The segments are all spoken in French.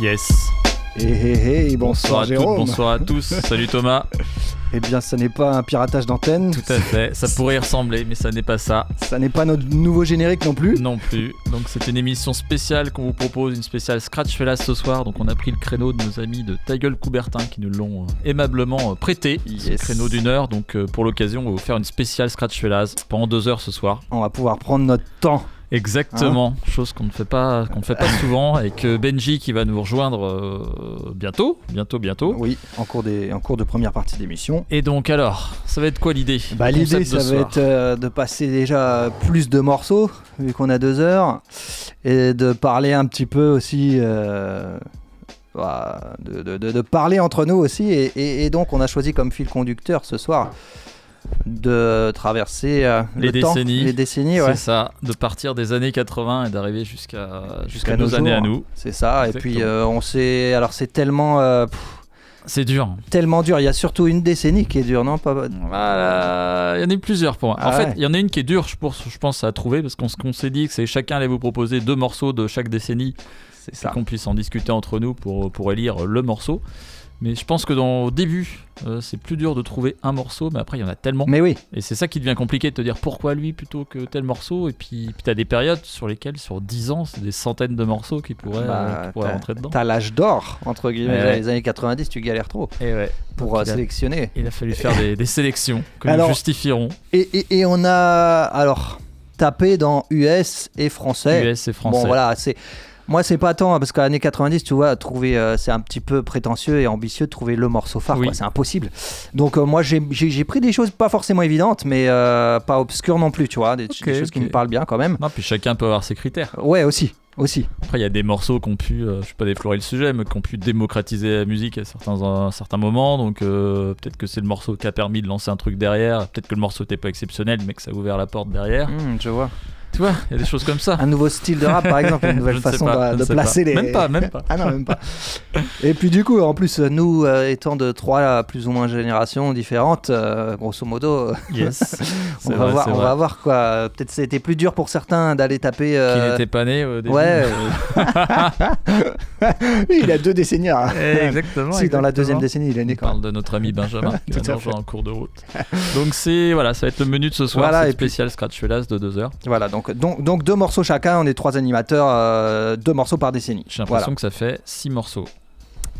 Yes. Hé hé hé, bonsoir, à toutes, Jérôme. bonsoir à tous. Salut Thomas. Eh bien, ça n'est pas un piratage d'antenne. Tout à fait. Ça pourrait y ressembler, mais ça n'est pas ça. Ça n'est pas notre nouveau générique non plus. Non plus. Donc c'est une émission spéciale qu'on vous propose, une spéciale Scratch Fellas ce soir. Donc on a pris le créneau de nos amis de Ta gueule Coubertin qui nous l'ont euh, aimablement euh, prêté. Yes. créneau d'une heure. Donc euh, pour l'occasion, on va vous faire une spéciale Scratch Fellas pendant deux heures ce soir. On va pouvoir prendre notre temps. Exactement, chose qu'on ne fait pas, qu'on ne fait pas souvent, avec euh, Benji qui va nous rejoindre euh, bientôt, bientôt, bientôt. Oui, en cours, des, en cours de première partie d'émission. Et donc alors, ça va être quoi l'idée Bah, L'idée, ça va être euh, de passer déjà plus de morceaux, vu qu'on a deux heures, et de parler un petit peu aussi. euh, bah, de, de- de- parler entre nous aussi. Et, et- et donc, on a choisi comme fil conducteur ce soir de traverser euh, Les le temps, décennies. les décennies, ouais. C'est ça, de partir des années 80 et d'arriver jusqu'à nos nos années à nous. C'est ça. Et puis, euh, on sait. Alors, c'est tellement. euh, C'est dur. tellement dur. Il y a surtout une décennie qui est dure, non pas... Voilà, il y en a eu plusieurs pour moi. Ah en fait, ouais. il y en a une qui est dure, je pense, je pense à trouver, parce qu'on s'est dit que c'est chacun allait vous proposer deux morceaux de chaque décennie, C'est ça. qu'on puisse en discuter entre nous pour, pour élire le morceau. Mais je pense que dans, au début, euh, c'est plus dur de trouver un morceau, mais après, il y en a tellement. Mais oui, Et c'est ça qui devient compliqué de te dire pourquoi lui plutôt que tel morceau. Et puis, puis tu as des périodes sur lesquelles, sur 10 ans, c'est des centaines de morceaux qui pourraient, Bah, euh, qui pourraient t'as- rentrer dedans. t'as l'âge d'or, entre guillemets. Ouais. Les années 90, tu galères trop Et ouais. pour Donc, euh, il a- sélectionner. Il a fallu faire des, des sélections que Alors- nous justifierons. Et, et- et on a alors tapé dans US et français. US et français. Bon voilà, c'est moi c'est pas tant hein, parce qu'à l'année 90, tu vois, trouver euh, c'est un petit peu prétentieux et ambitieux de trouver le morceau phare, Oui. quoi, c'est impossible. Donc euh, moi j'ai- j'ai j'ai pris des choses pas forcément évidentes, mais euh, pas obscures non plus, tu vois, des, choses qui me parlent bien quand même. Non, puis chacun peut avoir ses critères. Ouais aussi, aussi. Après, il y a des morceaux qui ont pu, euh, je vais pas déflorer le sujet, mais qui ont pu démocratiser la musique à certains, à certains moments. Donc euh, peut-être que c'est le morceau qui a permis de lancer un truc derrière. Peut-être que le morceau n'était pas exceptionnel, mais que ça a ouvert la porte derrière. Hmm, je vois. Tu vois, il y a des choses comme ça. Un nouveau style de rap par exemple, une nouvelle façon pas, de, placer pas. les. Même pas, même pas. Ah non, même pas. Et puis du coup, en plus, nous euh, étant de trois plus ou moins générations différentes, euh, grosso modo, euh, Yes. on, va vrai, voir, on vrai. va voir quoi. Peut-être c'était plus dur pour certains d'aller taper. Qui euh, n'était pas né au début. ouais. il a deux décennies. hein. exactement. Si, dans la deuxième décennie, il est né On quand parle de notre ami Benjamin qui rejoindre en cours de route. Donc c'est voilà, ça va être le menu de ce soir, Voilà, c'est et puis- spécial Scratch de 2 heures. Voilà, donc, donc, donc deux morceaux chacun, on est trois animateurs, euh, deux morceaux par décennie. J'ai l'impression que ça fait 6 morceaux.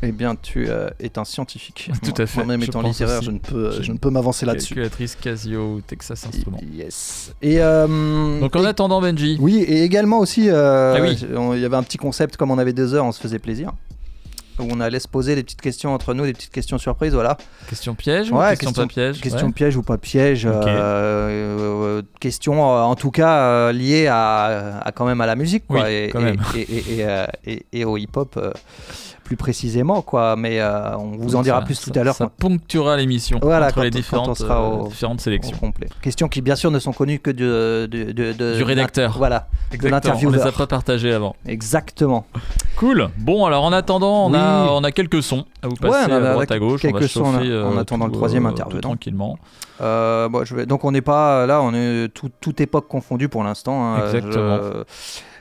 Eh bien, tu euh, es un scientifique. Tout à fait, Moi-même je étant littéraire, je ne peux, J'ai je ne peux m'avancer là-dessus. Calculatrice Casio Texas Instruments. Yes. Et euh, Donc en et- attendant Benji, Oui, et également aussi, euh, Ah oui. il y avait un petit concept, comme on avait deux heures, on se faisait plaisir. Où on allait se poser des petites questions entre nous, des petites questions surprises, voilà. question piège ou Ouais, question, question- pas piège Question Ouais. piège ou pas piège. Euh, euh, question, euh, en tout cas, liée à, à quand même à la musique, quoi. Oui, et, quand et- même. Et, et- et, et- et au hip-hop, plus précisément, quoi. Mais euh, on vous en dira Ça- plus ça- tout à l'heure. Ça ponctuera l'émission Voilà, entre quand les on- quand on différentes, sera euh, au- différentes sélections. complet. Questions qui, bien sûr, ne sont connues que de, de, de- de- Du rédacteur. Voilà, Exactement, on l'intervieweur. les a pas partagés avant. exactement. Cool. Bon, alors en attendant, on, Oui. a, on a quelques sons à vous passer Ouais, on à on droite à gauche. on va quelques sons en- chauffer, euh, en attendant le troisième tout tranquillement. Bon, je vais- donc on n'est pas là, on est tout, toute époque confondue pour l'instant. hein. Exactement. Je,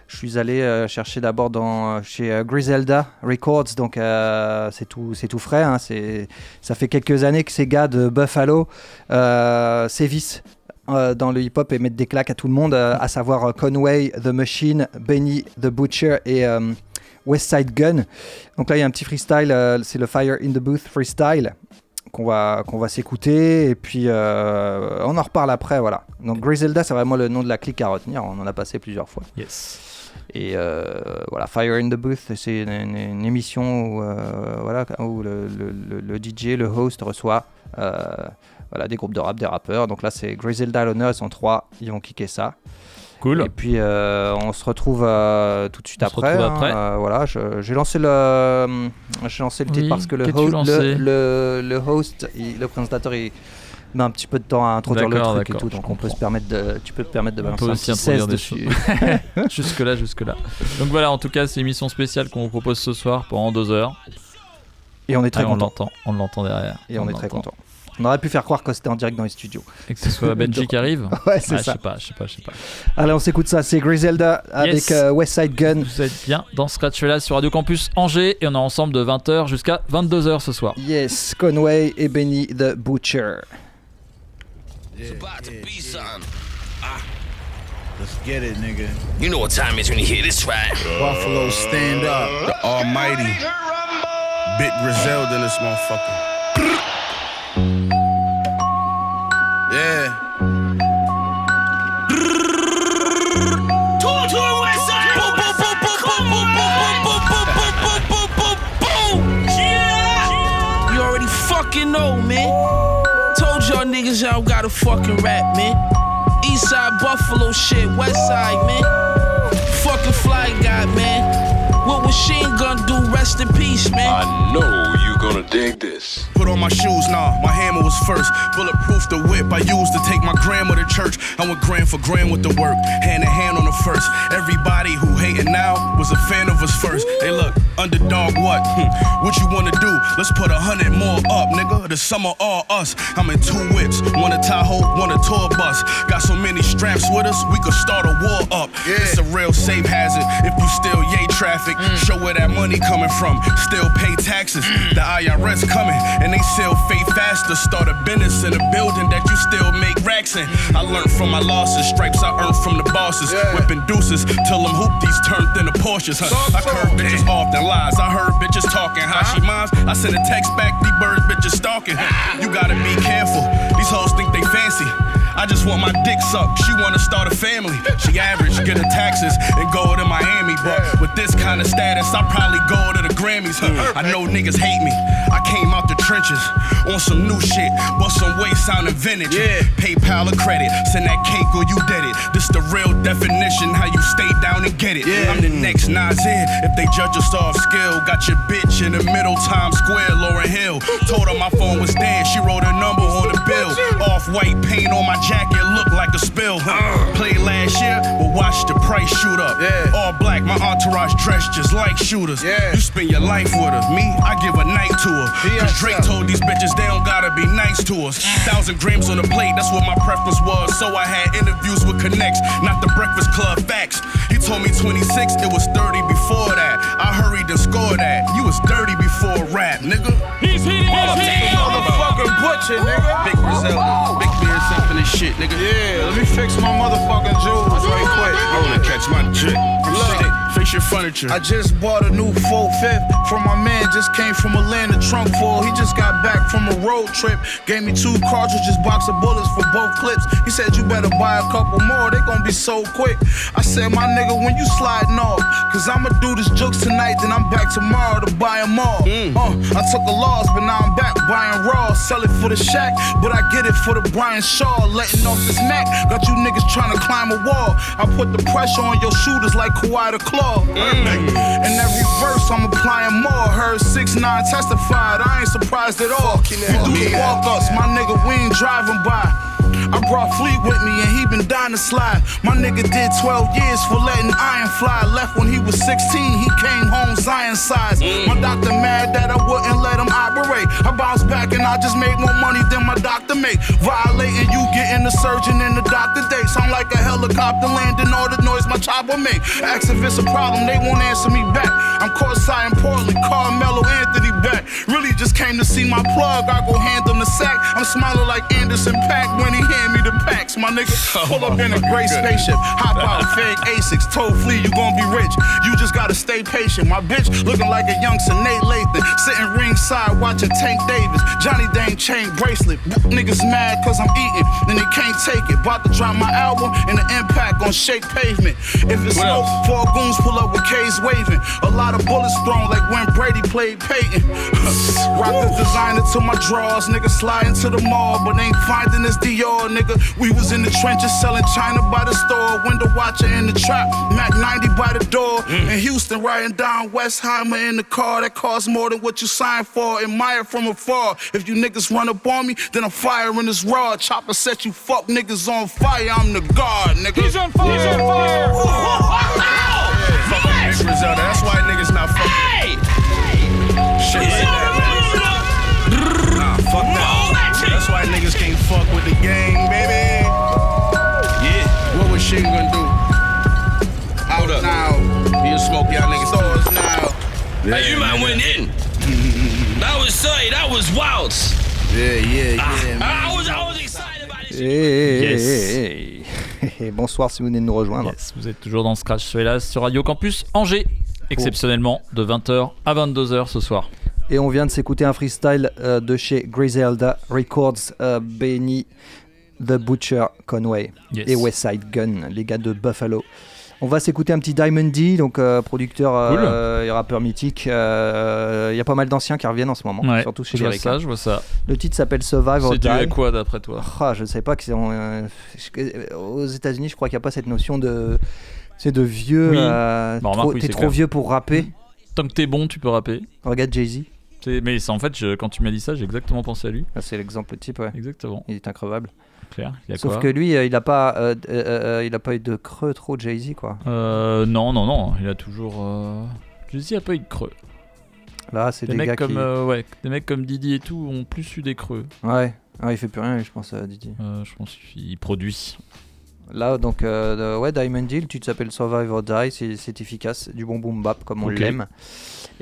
je suis allé euh, chercher d'abord dans chez euh, Griselda Records, donc euh, c'est tout, c'est tout frais. hein. Ça fait quelques années que ces gars de Buffalo euh, sévissent. euh, dans le hip-hop et mettent des claques à tout le monde, euh, à savoir euh, Conway, The Machine, Benny, The Butcher et euh, West Side Gun. Donc là, il y a un petit freestyle, euh, c'est le Fire in the Booth freestyle qu'on va, qu'on va s'écouter et puis euh, on en reparle après. Voilà. Donc Griselda, c'est vraiment le nom de la clique à retenir. On en a passé plusieurs fois. Yes. Et euh, voilà, Fire in the Booth, c'est une, une- une émission où, euh, voilà, où le, le- le- le DJ, le host reçoit euh, voilà, des groupes de rap, des rappeurs. Donc là, c'est Griselda à l'honneur, ils sont trois, ils vont kicker ça. Cool. Et puis on se retrouve tout de suite On se après. hein. après. Euh, voilà, j'ai lancé le, j'ai lancé le titre Oui, parce que le, le, le, le host, il- le présentateur, il met un petit peu de temps à introduire le truc et tout, je donc on peut se permettre de, tu peux te permettre de balancer un aussi petit 16 introduire des dessus. jusque là, jusque là. Donc voilà, en tout cas, c'est une émission spéciale qu'on vous propose ce soir pendant deux heures. Et on est très on content. l'entend, on l'entend derrière. Et on, est très content. On aurait pu faire croire que c'était en direct dans les studios. Et que ce soit Benji qui arrive Ouais, c'est Ah, Je ça. sais pas, je sais pas, je sais pas. Allez, on s'écoute ça. C'est Griselda avec euh, West Side Gun. Vous êtes bien dans Scratch là sur Radio Campus Angers et on est ensemble de 20h jusqu'à 22h ce soir. Yes, Conway et Benny the Butcher. It's about to be something. Ah. Let's get it, nigga. You know what time it is when you hear this, right? Buffalo stand up. The Almighty. Bit Griselda in this motherfucker. yeah. You already fucking know, man. Told y'all niggas y'all gotta fucking rap, man. East side Buffalo shit, west side, man. Fucking fly guy, man. What machine gun do? Rest in peace, man. I know you gonna dig this. Put on my shoes, nah, my hammer was first. Bulletproof the whip I used to take my grandma to church. I went grand for grand with the work, hand in hand on the first. Everybody who hating now was a fan of us first. Hey, look, underdog, what? Hmm, what you wanna do? Let's put a hundred more up, nigga. The summer all us. I'm in two whips, one a Tahoe, one a tour bus. Got so many straps with us, we could start a war up. It's a real safe hazard if you still yay traffic. Show where that money coming from. Still pay taxes. The IRS coming, and they sell fake faster. Start a business in a building that you still make racks in. I learned from my losses, stripes I earned from the bosses. Whipping deuces till them hoopties turned into Porsches. Huh? I curve bitches off than lies. I heard bitches talking. How she moms? I sent a text back. These birds bitches stalking. You gotta be careful. These hoes think they fancy. I just want my dick sucked. She wanna start a family. She average, get her taxes, and go to Miami. But with this kind of status, I probably go to the Grammys. Huh? I know niggas hate me. I came out the trenches on some new shit, but some way sounding vintage. PayPal or credit, send that cake or you did it. This the real definition, how you stay down and get it. I'm the next Nasir. If they judge us off skill, got your bitch in the middle, Times Square, Lauren Hill. Told her my phone was dead, she wrote a number on the bill. Off white paint on my jacket, look like a spill. Huh? Played last year, but watch the price shoot up. All black, my entourage dressed just like shooters. Yeah. You spend your life with her. Me, I give a night to her. Cause Drake told these bitches they don't gotta be nice to us. Thousand grams on the plate, that's what my preference was. So I had interviews with Connects, not the Breakfast Club facts. He told me 26, it was 30 before that. I hurried and scored that. You was dirty before rap, nigga. He's hitting his Motherfucking butcher, nigga. Big Griselda, big beard in this shit, nigga. Yeah, let me fix my motherfucking jewels right quick. I wanna catch my chick. Look. Fix your furniture. I just bought a new 4-5 from my man, just came from Atlanta, trunk full. He just got back from a road trip. Gave me two cartridges, box of bullets for both clips. He said, You better buy a couple more, they gon' be so quick. I said, My nigga, when you sliding off, cause I'ma do this jokes tonight, then I'm back tomorrow to buy them all. Uh, I took a loss, but now I'm back buying raw. Sell it for the shack, but I get it for the Brian Shaw. Letting off this Mac, got you niggas trying to climb a wall. I put the pressure on your shooters like Kawhi the Claw. In every verse, I'm applying more. Heard 6 9 testified, I ain't surprised at all. You do the walk ups, my nigga, we ain't driving by. I brought Fleet with me and he been dying to slide. My nigga did 12 years for letting iron fly. Left when he was 16, he came home Zion size. Mm. My doctor mad that I wouldn't let him operate. I bounced back and I just made more money than my doctor make. Violating you, getting the surgeon and the doctor date. Sound like a helicopter landing, all the noise my chopper make. Ask if it's a problem, they won't answer me back. I'm courtside in Portland, Carmelo Anthony back. Really just came to see my plug, I go hand him the sack. I'm smiling like Anderson Pack when he hand me the packs. My nigga, oh, pull up in a gray spaceship, hop out, fake Asics, toe flea, you gon' be rich. You just gotta stay patient. My bitch looking like a young Nate Lathan, sitting ringside watching Tank Davis. Johnny Dane chain bracelet. Niggas mad cause I'm eating, then they can't take it. About to drop my album and the impact on shake pavement. If it's What smoke, else? four goons pull up with K's waving. A lot of bullets thrown like when Brady played Peyton. Rock the designer to my drawers, nigga slide into the mall, but ain't finding this Dior, nigga. We was in the trenches selling China by the store, window watcher in the trap, Mac 90 by the door. Mm. In Houston, riding down Westheimer in the car that costs more than what you signed for. Admire from afar. If you niggas run up on me, then I'm firing this rod. Chopper set you fuck niggas on fire. I'm the guard, nigga. He's on fire. He's on fire. Fuck with Big Griselda. That's why niggas not fucking. Shit like that, man. Nah, fuck that. That's why niggas can't fuck with the gang, baby. Yeah, what was Shane gonna do? Out up now. He'll smoke y'all niggas' stores now. Yeah, hey, you might went in. that was sorry, that was wild. Yeah, yeah, yeah. Ah, I, I was, I was excited about this. Yes. Bonsoir si vous venez de nous rejoindre. Yes, vous êtes toujours dans Scratch Suelas sur Radio Campus Angers, exceptionnellement de 20h à 22h ce soir. Et on vient de s'écouter un freestyle euh, de chez Griselda Records, euh, Benny The Butcher Conway Yes. et Westside Gun, les gars de Buffalo. On va s'écouter un petit Diamond D, donc euh, producteur euh, et rappeur mythique. Euh, Il y a pas mal d'anciens qui reviennent en ce moment, Ouais, surtout chez je les vois ça, je vois ça. Le titre s'appelle Survive C'est dû à quoi d'après toi Ah, je ne sais pas que euh, aux États-Unis, je crois qu'il n'y a pas cette notion de c'est de vieux. Oui. euh, Bah, oui, T'es trop clair. vieux pour rapper. Tant que t'es bon, tu peux rapper. Regarde Jay Mais en fait, je- quand tu m'as dit ça, j'ai exactement pensé à lui. Ah, c'est l'exemple type. Ouais. Exactement. Il est increvable. Il a Sauf quoi que lui, euh, il n'a pas, euh, euh, il a pas eu de creux trop Jay Z quoi. Euh, non, non, non. Il a toujours. Euh... Je dis, il n'y a pas eu de creux. Là, c'est Des, des, mecs gars comme, qui. ouais, des mecs comme Didi et tout ont plus eu des creux. Ouais. Ah, il fait plus rien, je pense, euh, Didi. Euh, je pense qu'il produit. Là, donc, euh, ouais, Diamond Deal, tu t'appelles Survive or Die, c'est c'est efficace, du bon boom bap comme on Ok. l'aime.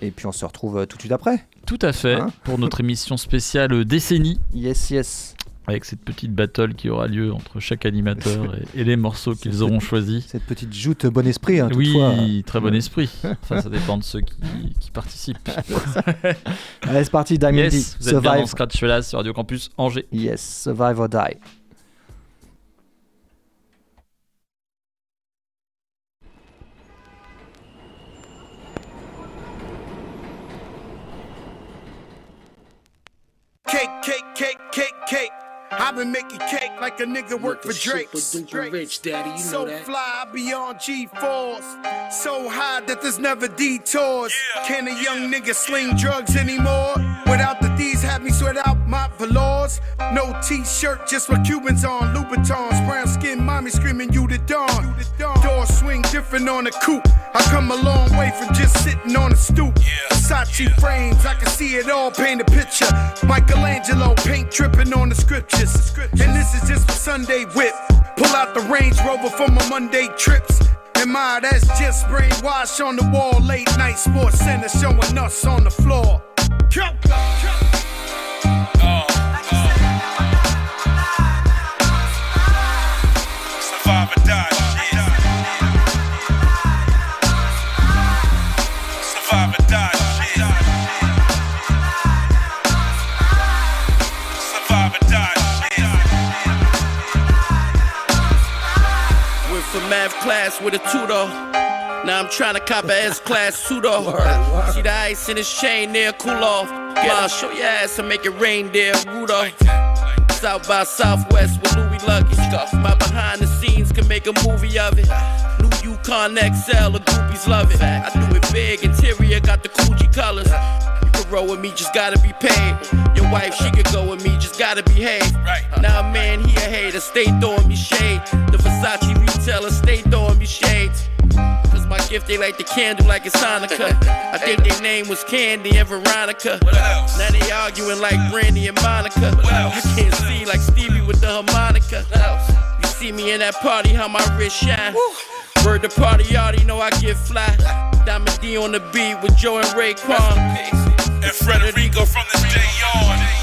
Et puis on se retrouve euh, tout de suite après. Tout à fait. Hein pour notre émission spéciale euh, décennie. Yes, yes. avec cette petite battle qui aura lieu entre chaque animateur et, et les morceaux qu'ils auront choisis. Cette petite joute bon esprit, hein, Oui, toutefois. très bon esprit. Enfin, ça dépend de ceux qui, qui participent. Allez, c'est parti, Diamond yes, vous êtes bien dans. Scratch là sur Radio Campus Angers. Yes, survive or die. Cake, cake, cake, cake, cake. I've been making cake like a nigga work for Drake. Super duper rich, daddy. You know So fly beyond G-force, so high that there's never detours. Can a young nigga sling drugs anymore? Without the D's, have me sweat out No T-shirt, just what Cubans on, Louboutins. Brown skin, mommy screaming you the dawn. Door swing different on a coupe. I come a long way from just sitting on a stoop. Versace frames, I can see it all. Paint a picture. Michelangelo paint tripping on the scriptures. And this is just a Sunday whip. Pull out the Range Rover for my Monday trips. And my, that's just brainwash on the wall. Late night sports center showing us on the floor. Math class with a tutor. Now I'm trying to cop a S class pseudo. See the ice in his chain there, cool off. Ma, show your ass and make it rain there, Rudolph. South by Southwest with Louis luggage. My behind the scenes can make a movie of it. New Yukon XL, the groupies love it. I do it big, interior got the Coogee colors. You roll with me, just gotta be paid. Your wife, she could go with me, just gotta behave. Now a man, he a hater, stay throwing me shade. The Versace retailer, stay throwing me shades. Cause my gift, they like the candle like it's Hanukkah. I think their name was Candy and Veronica. Now they arguing like Brandy and Monica. I can't see like Stevie with the harmonica. You see me in that party, how my wrist shine. Word the party, you already know I get fly. Diamond D on the beat with Joe and Raekwon. And Frederico from this day on.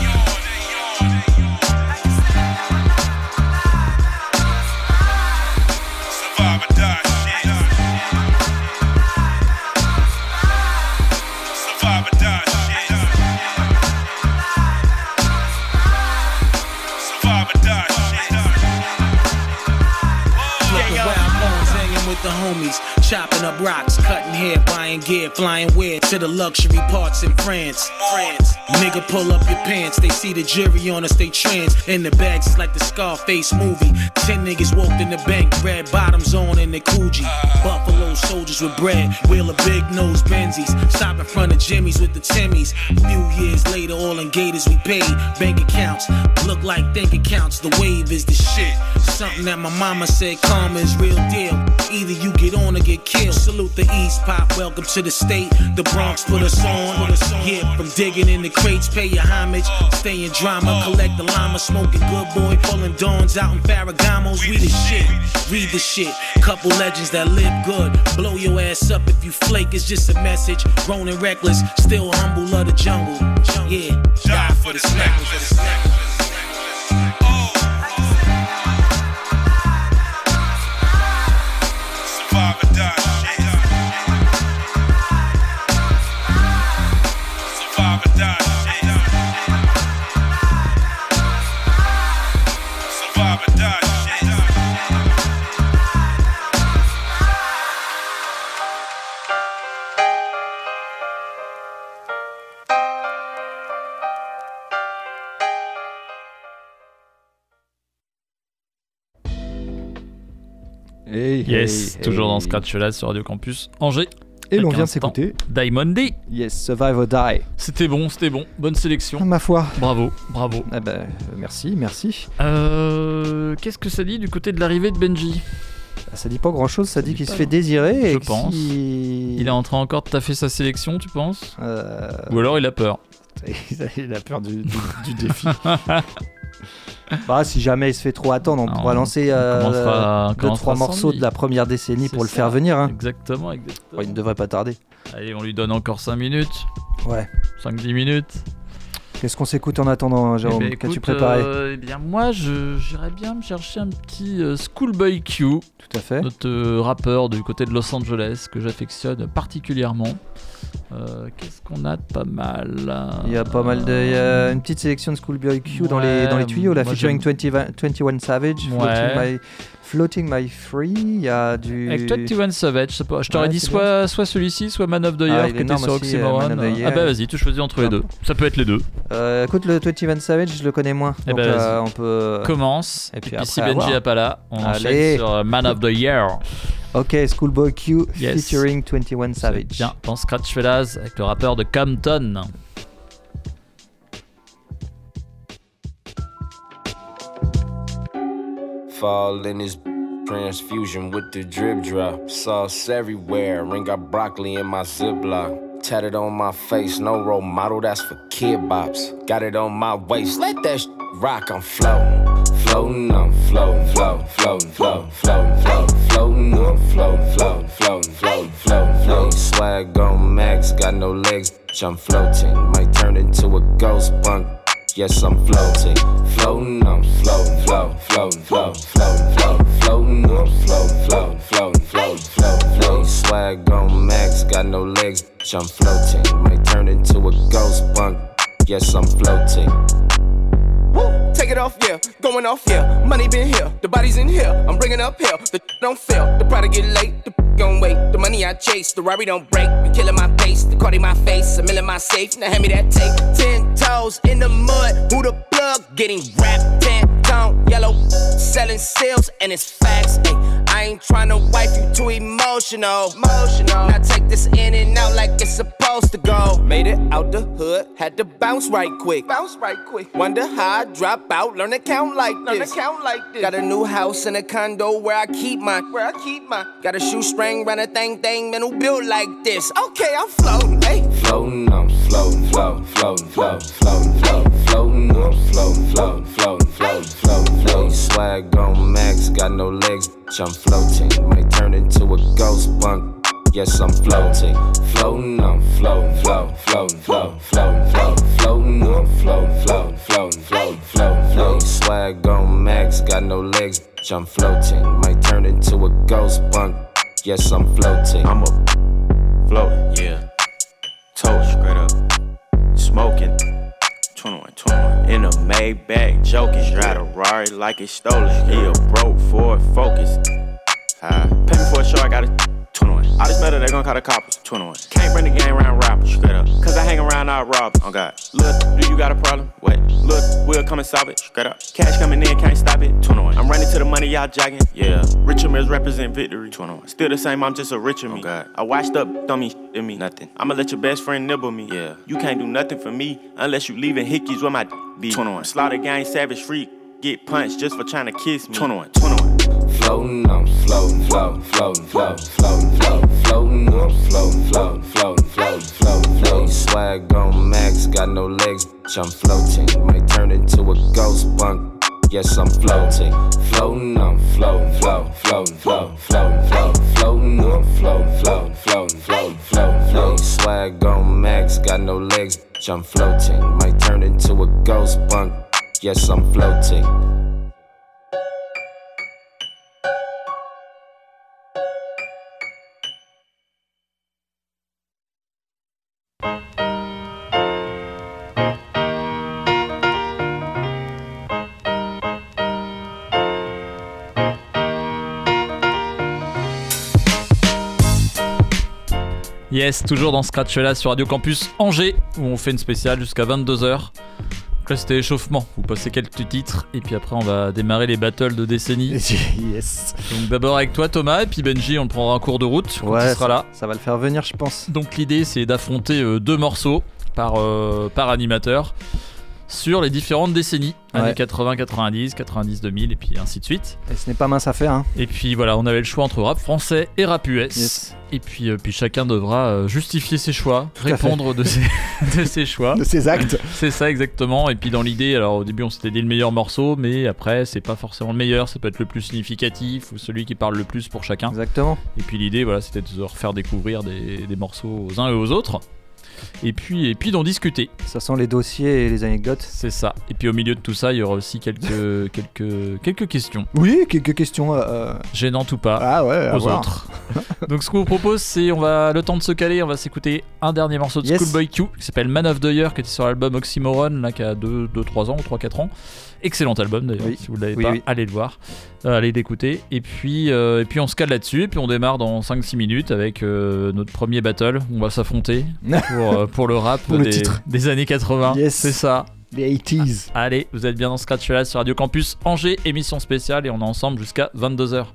With the homies, chopping up rocks, cutting hair, buying gear, flying weird to the luxury parts in France. France. Nigga, pull up your pants. They see the jury on us, they trans. In the bags, it's like the Scarface movie. Ten niggas walked in the bank, red bottoms on in the Coogee. Buffalo soldiers with bread, wheel a big nose Benzies. Stop in front of Jimmy's with the Timmys. A few years later, all in gators we paid. Bank accounts look like think accounts. The wave is the shit. Something that my mama said, karma is real deal. Either you get on or get killed. Salute the East Pop, welcome to the state. The Bronx put us on. Yeah, from digging in the crates, pay your homage. Stay in drama, collect the llama, smoking good boy, pulling dawns out in Ferragamos. We the shit, read the shit. Couple legends that live good. Blow your ass up if you flake, it's just a message. Grown and reckless, still humble, love the jungle. Yeah, die for the snack. Hey, Yes, hey, toujours hey. dans Scratch là sur Radio Campus Angers. Et l'on vient s'écouter. Diamond D. Yes, Survive or Die. C'était bon, c'était bon. Bonne sélection. Ma foi. Bravo, bravo. Ah bah, merci, merci. Euh, Qu'est-ce que ça dit du côté de l'arrivée de Benji? Ah, Ça dit pas grand chose, ça dit dit qu'il se fait désirer. Je et pense. Il est en train encore de taffer sa sélection, tu penses? Euh, Ou alors il a peur il a peur du, du- du défi. bah, si jamais il se fait trop attendre, on Non, pourra lancer on euh, morceaux de la première décennie pour le ça. faire venir. hein. Exactement, exactement. Ouais, il ne devrait pas tarder. Allez, on lui donne encore 5 minutes. Ouais. 5-10 minutes. Qu'est-ce qu'on s'écoute en attendant, Jérôme Eh ben, Qu'as-tu préparé euh, Eh bien, moi, je- j'irais bien me chercher un petit euh, Schoolboy Q, Tout à fait. notre euh, rappeur du côté de Los Angeles que j'affectionne particulièrement. Qu'est-ce qu'on a de pas mal Il y a pas mal de. Une petite sélection de Schoolboy Q dans, les, dans les tuyaux, moi, featuring j'aime- 20 21 Savage, Ouais. Floating, my, Free. Il y a du. Avec 21 Savage, c'est pas- je t'aurais Ouais, dit soit, soit celui-ci, soit Man of the Ah, Year est que t'es sur euh, Oxymoron. Man of the Year. ah bah vas-y, tu choisis entre les deux. Ça peut être les deux. Euh, écoute, le 21 Savage, je le connais moins. Eh donc ben, euh, on peut. Commence. et Et puis puis, après, si Benji n'est pas là, on enchaîne sur euh, Man of the Year. Ok, Schoolboy Q Yes. featuring 21 Savage. Bien, dans Scratch Fellas avec le rappeur de Compton. Fall in his transfusion with the drip drop. Sauce everywhere. Ring got broccoli in my ziploc. Tatted on my face, no role model, that's for kid bops. Got it on my waist, let that sh- rock, I'm floating. Floating, I'm floating, floating, floating, floating, floating, floating, floating, I'm floating, floating, floating, floating, floating, floating. Swag on max, got no legs, bitch, I'm floating. Might turn into a ghost bunk. Yes, I'm floating, floating, I'm floating, floating, floating, floating, floating, floating, floating, I'm floating, floating, floating, floating, floating, floating. Swag on max, got no legs, bitch, I'm floating. Might turn into a ghost bunk. Yes, I'm floating. Take it off, yeah. Going off, yeah. Money been here, the body's in here. I'm bringing up here. The don't fail, the product get late. The gon' wait. The money I chase, the Rari don't break. The killing my pace, the card in my face, a mill in my safe. Now hand me that tape. Ten toes in the mud, who the plug? Getting wrapped, ten tone yellow, selling sales and it's facts. Ay, I ain't tryna wipe you too emotional. Emotional. Now take this in and out like it's supposed to go. Made it out the hood, had to bounce right quick. Bounce right quick. Wonder how I drop out, learn to count like learn this. to count like this. Got a new house and a condo where I keep my where I keep my. Got a shoestring round a thing thing, man who built like this. Okay, I'm floating, hey. Floating, I'm floating, floating, floating, floating, floating, floating, floating, I'm floating, floating, floating, floating, floating, floating. Swag on max, got no legs, bitch, I'm floating. Might turn into a ghost bunk. Yes, I'm floating, floating, I'm floating, floating, floating, floating, floating, floating, floating, I'm floating, floating, floating, floating, floating, floating. Swag on max, got no legs, bitch, I'm floating. Might turn into a ghost bunk. Yes, I'm floating. I'm a float, yeah. Toast straight up. Smoking. 21, 21. In a Maybach, joking. Drive a Rari like it's stolen. Yeah, broke for focus. Pay me for a show, I got it. 21. All this metal, they gon' call the coppers. 21. Can't bring the gang around rappers. Straight up. Cause I hang around, I rob. Oh God. Look, do you got a problem? What? Look, we'll come and solve it. Straight up. Cash coming in, can't stop it. 21. I'm running to the money, y'all jogging. Yeah. Richer Mills represent victory. 21. Still the same, I'm just a richer oh, me. Oh God. I washed up, shit to me. Nothing. I'ma let your best friend nibble me. Yeah. You can't do nothing for me unless you leaving hickeys with my d- be. 21. Slaughter gang, savage freak. Get punched just for trying to kiss me. 21. 21. Floating, I'm floating, floating, floating, floating, floating, floating, floating, I'm floating, floating, floating, floating, floating, floating. Swag on max, got no legs, bitch, I'm floating. Might turn into a ghost bunk. Yes, I'm floating, floating, I'm floating, floating, floating, floating, floating, floating, floating, I'm floating, floating, floating, floating, floating, floating. Swag on max, got no legs, bitch, I'm floating. Might turn into a ghost bunk. Yes, I'm floating. Yes, toujours dans Scratch là sur Radio Campus Angers, où on fait une spéciale jusqu'à 22h. Donc là, c'était échauffement. Vous passez quelques titres, et puis après, on va démarrer les battles de décennie. yes. Donc d'abord avec toi, Thomas, et puis Benji, on le prendra en cours de route quand Ouais, il sera là. Ça va le faire venir, je pense. Donc l'idée, c'est d'affronter euh, deux morceaux par, euh, par animateur sur les différentes décennies, Ouais. années 80, 90, 90, 2000, et puis ainsi de suite. Et ce n'est pas mince à faire, hein. Et puis voilà, on avait le choix entre rap français et rap US. Yes. Et puis, euh, puis chacun devra euh, justifier ses choix, répondre de ses, de ses choix. De ses actes. C'est ça exactement. Et puis dans l'idée, alors au début on s'était dit le meilleur morceau, mais après c'est pas forcément le meilleur, ça peut être le plus significatif ou celui qui parle le plus pour chacun. Exactement. Et puis l'idée, voilà, c'était de leur faire découvrir des, des morceaux aux uns et aux autres. Et puis, et puis d'en discuter. Ça sent les dossiers et les anecdotes. C'est ça. Et puis au milieu de tout ça, il y aura aussi quelques, quelques, quelques questions. Oui, quelques questions. euh, euh, Gênantes ou pas. Ah ouais, aux autres. Donc ce qu'on vous propose, c'est on va le temps de se caler, on va s'écouter un dernier morceau de Yes. Schoolboy Q qui s'appelle Man of the Year, qui était sur l'album Oxymoron, là qui a 2-3 ans ou 3-4 ans. Excellent album d'ailleurs, Oui. si vous ne l'avez Oui, pas, oui. allez le voir, Euh, allez l'écouter. Et puis, euh, et puis on se cale là-dessus, et puis on démarre dans 5-6 minutes avec euh, notre premier battle. On va s'affronter pour, pour le rap Pour le des, titre. des années 80. Yes. C'est ça. Les 80s. Allez, vous êtes bien dans Scratch là sur Radio Campus Angers, émission spéciale, et on est ensemble jusqu'à 22h.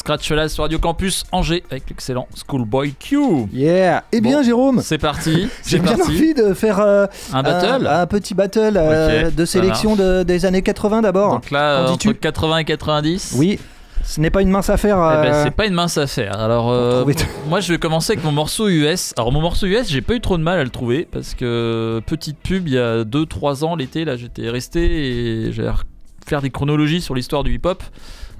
Scratch Live sur Radio Campus Angers avec l'excellent Schoolboy Q. Yeah Eh bien, Bon, Jérôme, C'est parti. j'ai bien envie de faire euh, Un battle. un, petit battle euh, de sélection de- des années 80 d'abord. Donc là, entre 80 et 90. Oui, ce n'est pas une mince affaire. Eh ben, euh, c'est pas une mince affaire. Alors, euh, moi, je vais commencer avec mon morceau US. Alors, mon morceau US, j'ai pas eu trop de mal à le trouver parce que petite pub, il y a 2-3 ans, l'été, là, j'étais resté et j'allais faire des chronologies sur l'histoire du hip-hop.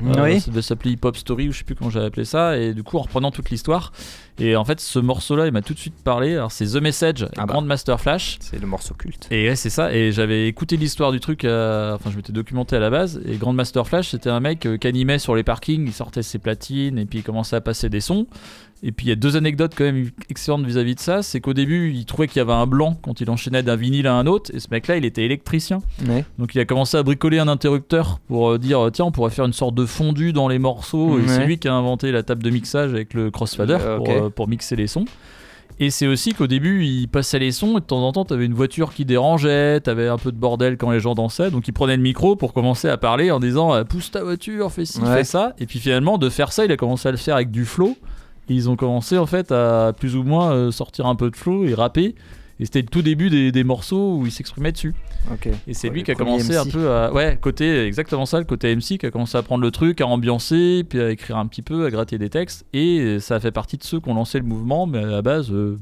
Euh, oui. Ça devait s'appeler Hip Hop Story ou je sais plus comment j'avais appelé ça. Et du coup, en reprenant toute l'histoire. Et en fait, ce morceau-là, il m'a tout de suite parlé. Alors, c'est The Message, Ah bah. Grandmaster Flash. C'est le morceau culte. Et ouais, c'est ça. Et j'avais écouté l'histoire du truc. Enfin, je m'étais documenté à la base. Et Grandmaster Flash, c'était un mec euh, qui animait sur les parkings. Il sortait ses platines et puis il commençait à passer des sons. Et puis il y a deux anecdotes quand même excellentes vis-à-vis de ça. C'est qu'au début, il trouvait qu'il y avait un blanc quand il enchaînait d'un vinyle à un autre. Et ce mec-là, il était électricien. Ouais. Donc il a commencé à bricoler un interrupteur pour euh, dire tiens, on pourrait faire une sorte de fondu dans les morceaux. Et c'est lui qui a inventé la table de mixage avec le crossfader Euh, pour, euh, pour mixer les sons. Et c'est aussi qu'au début, il passait les sons et de temps en temps, t'avais une voiture qui dérangeait, t'avais un peu de bordel quand les gens dansaient, donc il prenait le micro pour commencer à parler en disant euh, pousse ta voiture, fais ci, Ouais. fais ça. Et puis finalement, de faire ça, il a commencé à le faire avec du flow. Et ils ont commencé en fait à plus ou moins euh, sortir un peu de flow et rapper. Et c'était le tout début des, des morceaux où il s'exprimait dessus. Et c'est Ouais, lui qui a commencé un peu à. Ouais, côté, exactement ça, le côté MC qui a commencé à prendre le truc, à ambiancer, puis à écrire un petit peu, à gratter des textes. Et ça a fait partie de ceux qui ont lancé le mouvement, mais à la base, euh,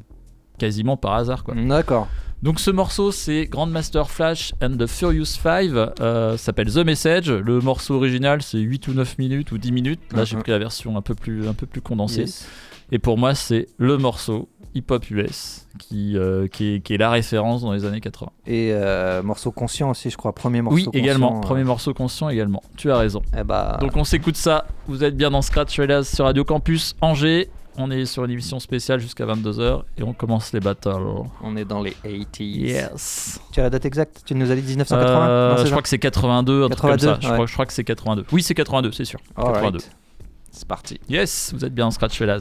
quasiment par hasard, quoi. D'accord. Donc ce morceau, c'est Grandmaster Flash and the Furious Five. Euh, ça s'appelle The Message. Le morceau original, c'est 8 ou 9 minutes ou 10 minutes. Là, j'ai Mhm. pris la version un peu plus, un peu plus condensée. Yes. Et pour moi, c'est le morceau hip-hop US qui, euh, qui, est, qui est la référence dans les années 80. Et euh, morceau conscient aussi, je crois. Premier morceau Oui, conscient. également. euh, Premier morceau conscient également. Tu as raison. eh bah, Donc on s'écoute ça. Vous êtes bien dans Scratch Raiders sur Radio Campus Angers. On est sur une émission spéciale jusqu'à 22h et on commence les battles. on est dans les 80s. Yes. Tu as la date exacte? Tu nous as dit 1980 Euh, Non, c'est je crois que c'est 82, un truc comme 82, ça. Je, crois, je crois que c'est 82. Oui, c'est 82, c'est sûr. Alright. 82. C'est parti. Yes, vous êtes bien en Scratch Raiders.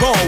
Go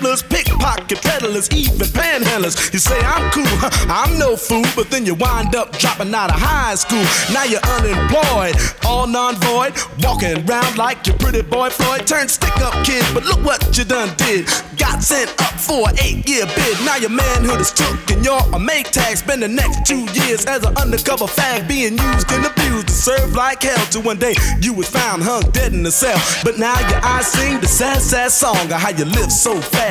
pickpocket peddlers, even panhandlers. You say I'm cool, I'm no fool, but then you wind up dropping out of high school. Now you're unemployed, all non-void, walking around like your pretty boy Floyd. Turned stick-up kid, but look what you done did. Got sent up for an eight-year bid. Now your manhood is took and you're a make tag. Spend the next two years as an undercover fag, being used and abused to serve like hell. Till one day you was found hung dead in the cell. But now your eyes sing the sad, sad song of how you live so fast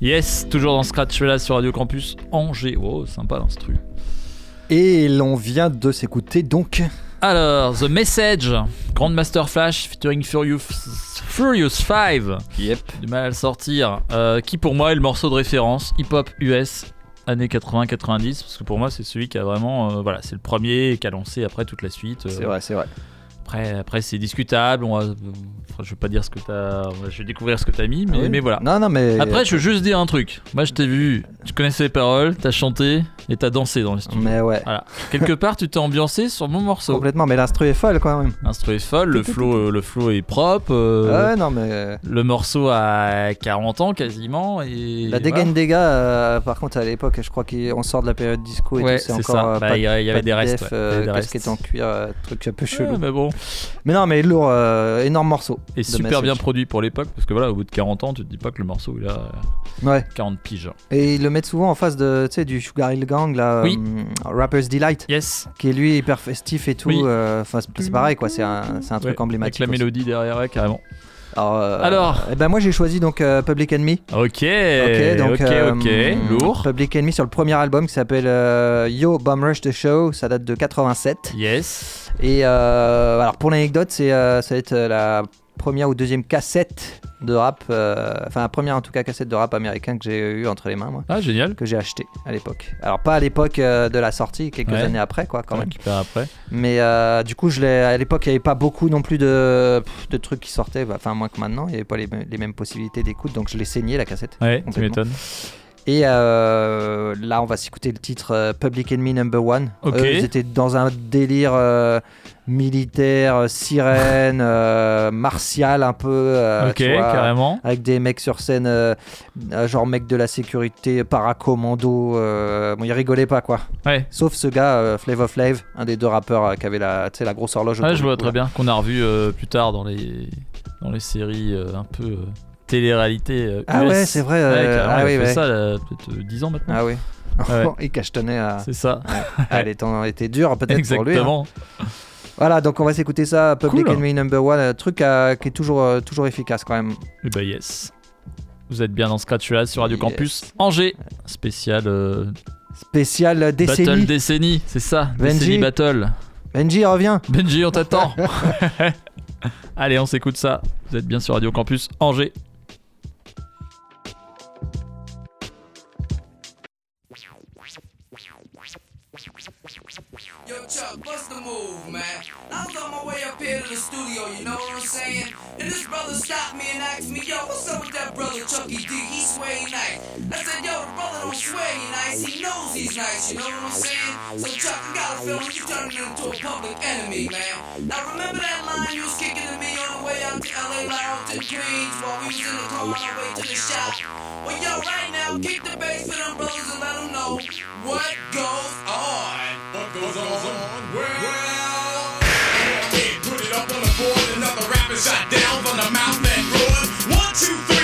Yes, toujours dans Scratch là sur Radio Campus Angers. Oh, sympa l'instru. Et l'on vient de s'écouter donc. Alors, The Message, Grandmaster Flash featuring Furious, Furious 5. Yep. Du mal à le sortir. Euh, qui pour moi est le morceau de référence hip-hop US années 80-90 parce que pour moi c'est celui qui a vraiment euh, voilà c'est le premier qui a lancé après toute la suite. euh, C'est vrai, c'est vrai. Après, après c'est discutable. On va, enfin, je vais pas dire ce que t'as. Je vais découvrir ce que t'as mis, mais, Oui. mais voilà. Non, non, mais. Après, je veux juste dire un truc. Moi, je t'ai vu, tu connaissais les paroles, t'as chanté et t'as dansé dans le studio. Mais ouais. Voilà. Quelque part, tu t'es ambiancé sur mon morceau. Complètement, mais l'instru est folle quand même. L'instru est folle, le flow, euh, le flow est propre. euh, Ouais, non, mais. Le morceau a 40 ans quasiment et La dégaine des gars, euh, par contre, à l'époque, je crois qu'on sort de la période disco et Ouais, tout, c'est encore. ça. euh, Bah, pas il y avait des de restes, def, ouais, euh, des restes. en cuir, euh, truc un peu Ouais, chelou. mais bon. Mais non, mais lourd, euh, énorme morceau. Et super Message. bien produit pour l'époque parce que voilà, au bout de 40 ans, tu te dis pas que le morceau il a euh, Ouais. 40 piges. Et ils le mettent souvent en face de, du Sugar Hill Gang, là, Oui. euh, Rapper's Delight, Yes. qui est lui hyper festif et tout. Oui. euh, Enfin, c'est pareil, quoi. C'est un, un truc emblématique. Avec la aussi. mélodie derrière, ouais, carrément. Alors, euh, Alors eh ben moi j'ai choisi donc euh, Public Enemy. Ok, Ok, donc ok, euh, ok, lourd. Public Enemy sur le premier album qui s'appelle euh, Yo Bomb Rush the Show, ça date de 87. Yes. Et euh, alors pour l'anecdote, c'est euh, ça va être la première ou deuxième cassette de rap, euh, enfin la première en tout cas cassette de rap américain que j'ai eu entre les mains moi, Ah, génial. que j'ai acheté à l'époque. Alors pas à l'époque euh, de la sortie, quelques Ouais. années après quoi quand même. après. Mais euh, du coup, je l'ai à l'époque, il n'y avait pas beaucoup non plus de, trucs qui sortaient, bah, enfin moins que maintenant, il n'y avait pas les, les mêmes possibilités d'écoute, donc je l'ai saigné la cassette. Ouais, tu m'étonnes. Et là, on va s'écouter le titre Public Enemy Number One. Ok. Eux, ils étaient dans un délire militaire, euh, sirène, euh, martial un peu. euh, ok, vois, carrément. Avec des mecs sur scène, euh, genre mec de la sécurité, paracommando. bon, ils rigolaient pas quoi. Ouais. Sauf ce gars, Flavor Flav, un des deux rappeurs qui avait la, la grosse horloge. Ouais, autour je vois très là. bien. Qu'on a revu plus tard dans les, dans les séries un peu télé-réalité. Ah US. ouais, c'est vrai, Ouais, ah il a oui, ouais. ça peut-être euh, 10 ans maintenant. Ah oui. Ouais. il cachetonnait à. C'est ça. Ah, les temps étaient durs peut-être pour lui. hein. Voilà, donc on va s'écouter ça, Public Cool. Enemy Number One, un truc euh, qui est toujours, euh, toujours efficace quand même. Et bah yes. Vous êtes bien dans Scratch là sur Radio Yes. Campus Angers. Spécial euh, Spécial euh, Battle décennie. décennie, c'est ça. Benji. Décennie Battle. Benji, reviens. Benji, on t'attend. Allez, on s'écoute ça. Vous êtes bien sur Radio Campus Angers. Chuck, what's the move, man? I was on my way up here to the studio, you know what I'm saying? And this brother stopped me and asked me, yo, what's up with that brother Chucky D? He sway nice. I said, yo, the brother don't sway nice. He knows he's nice, you know what I'm saying? So, Chuck, I got a feeling you turning into a public enemy, man. Now, remember that line you was kicking to me on the way out to LA Lounge in Queens while we was in the car on our way to the shop? Well, yo, right now, kick the bass for them brothers and let them know what goes on. What goes on? Well, hey, put it up on the board. Another rapper shot down from the mouth that roared. One, two, three,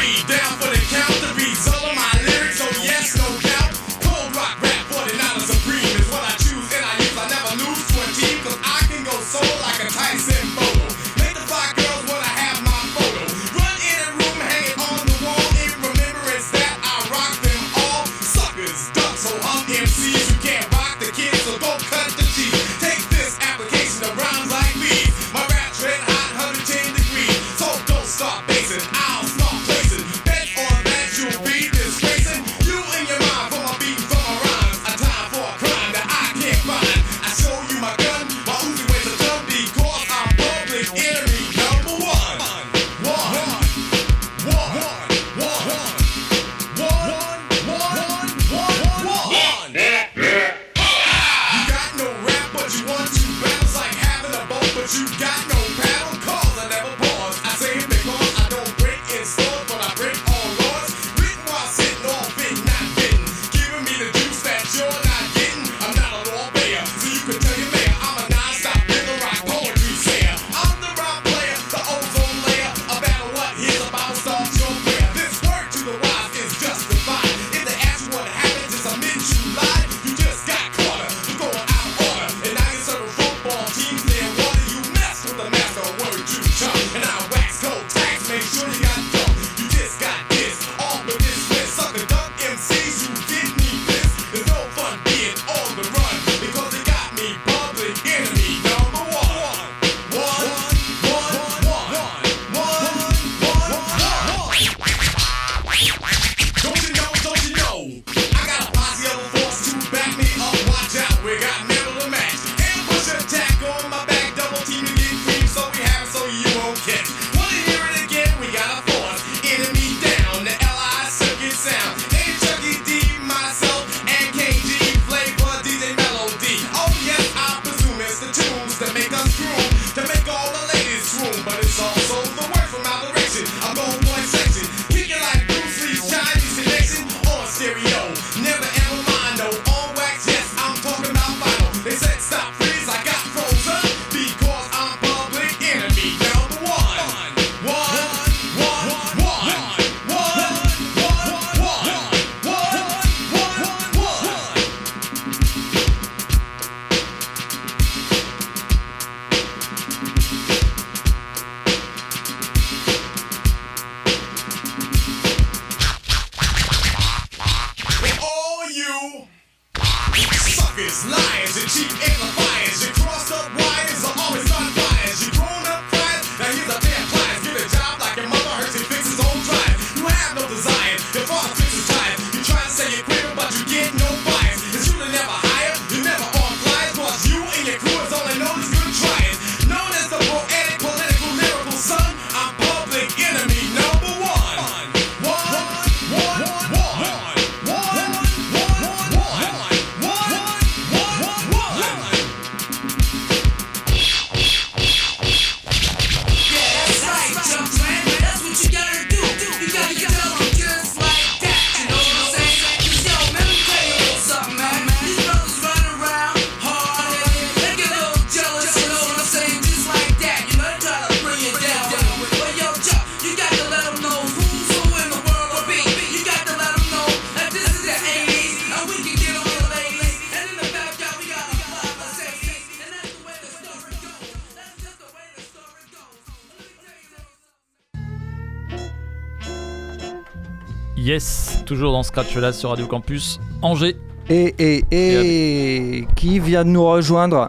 toujours dans Scratch là sur Radio Campus Angers. Et, et, et, qui vient de nous rejoindre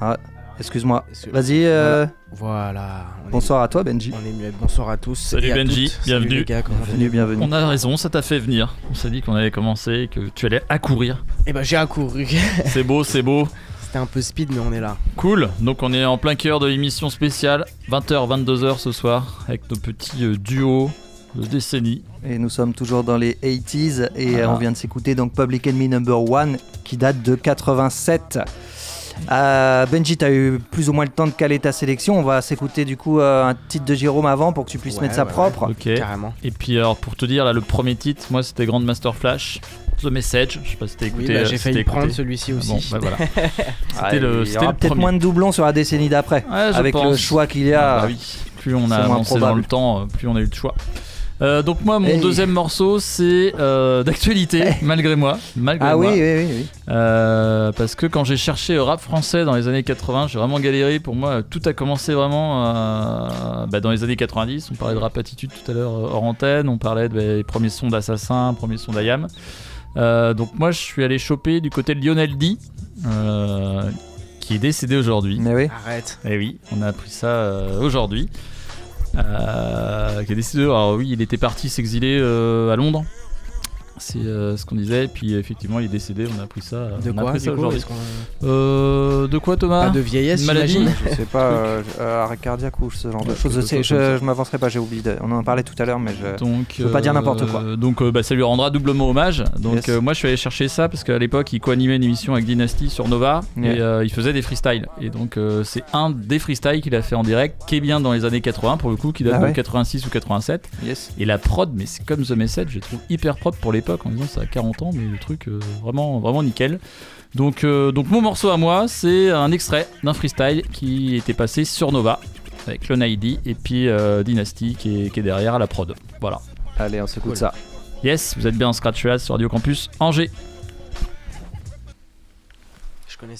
Ah, excuse-moi. Vas-y. euh, Voilà. est- Bonsoir à toi, Benji. On est muet. Bonsoir à tous. Salut et à Benji, toutes. Bienvenue. gars, Bienvenue, bienvenue. On a raison, ça t'a fait venir. On s'est dit qu'on allait commencer, que tu allais accourir. Eh ben j'ai accouru. C'est beau, c'est beau. C'était un peu speed, mais on est là. Cool, donc on est en plein cœur de l'émission spéciale, 20h, 22h ce soir, avec nos petits euh, duos de décennie. Et nous sommes toujours dans les 80s et Voilà. euh, on vient de s'écouter donc Public Enemy Number 1 qui date de 87. Euh, Benji, tu as eu plus ou moins le temps de caler ta sélection. On va s'écouter du coup euh, un titre de Jérôme avant pour que tu puisses Ouais, mettre sa ouais, propre. Ok. Carrément. Et puis alors pour te dire là le premier titre, moi c'était Grandmaster Flash, The Message. Je sais pas si t'as Oui, écouté. bah, euh, j'ai si failli prendre celui-ci Ah aussi. Bon, bah voilà. Ah, C'était le, il y aura peut-être moins de doublons sur la décennie d'après. Ouais, avec le choix qu'il y a. Ah bah oui. Plus on a avancé dans le temps, plus on a eu de choix. Euh, donc moi mon Hey. deuxième morceau c'est euh, d'actualité malgré moi malgré Ah oui, moi. oui, oui, oui. Euh, parce que quand j'ai cherché le rap français dans les années 80, j'ai vraiment galéré. Pour moi, tout a commencé vraiment euh, bah, dans les années 90. On parlait de rap attitude tout à l'heure hors antenne. On parlait des bah, premiers sons d'Assassin, premiers sons d'Ayam. Euh, donc moi, je suis allé choper du côté de Lionel D, euh, qui est décédé aujourd'hui. Mais oui. Arrête. Et oui, on a appris ça euh, aujourd'hui. Euh, qui est décédé. Alors oui, il était parti s'exiler euh, à Londres. C'est euh, ce qu'on disait. Et puis effectivement, il est décédé. On a appris ça. De quoi ça coup Euh, de quoi Thomas? Pas de vieillesse, maladie Je sais pas, euh, arrêt cardiaque ou ce genre de choses. Je, je, je m'avancerai pas, j'ai oublié. de- On en parlait tout à l'heure, mais je. Donc, Je veux pas dire n'importe quoi. euh, Donc, euh, bah, ça lui rendra doublement hommage. Donc, Yes. euh, moi, je suis allé chercher ça parce qu'à l'époque, il co-animait une émission avec Dynasty sur Nova Yeah. et euh, il faisait des freestyles. Et donc, euh, c'est un des freestyles qu'il a fait en direct qui est bien dans les années 80 pour le coup, qui date Ah de ouais 86 ou 87. Yes. Et la prod, mais c'est comme The Message, je trouve hyper propre pour l'époque en disant ça a 40 ans, mais le truc euh, vraiment, vraiment nickel. Donc, euh, donc mon morceau à moi, c'est un extrait d'un freestyle qui était passé sur Nova avec Lon ID et puis euh, Dynasty qui est, qui est derrière à la prod. Voilà. Allez, on s'écoute Cool. ça. Yes, vous êtes bien en Scratch sur Radio Campus Angers. Je connais.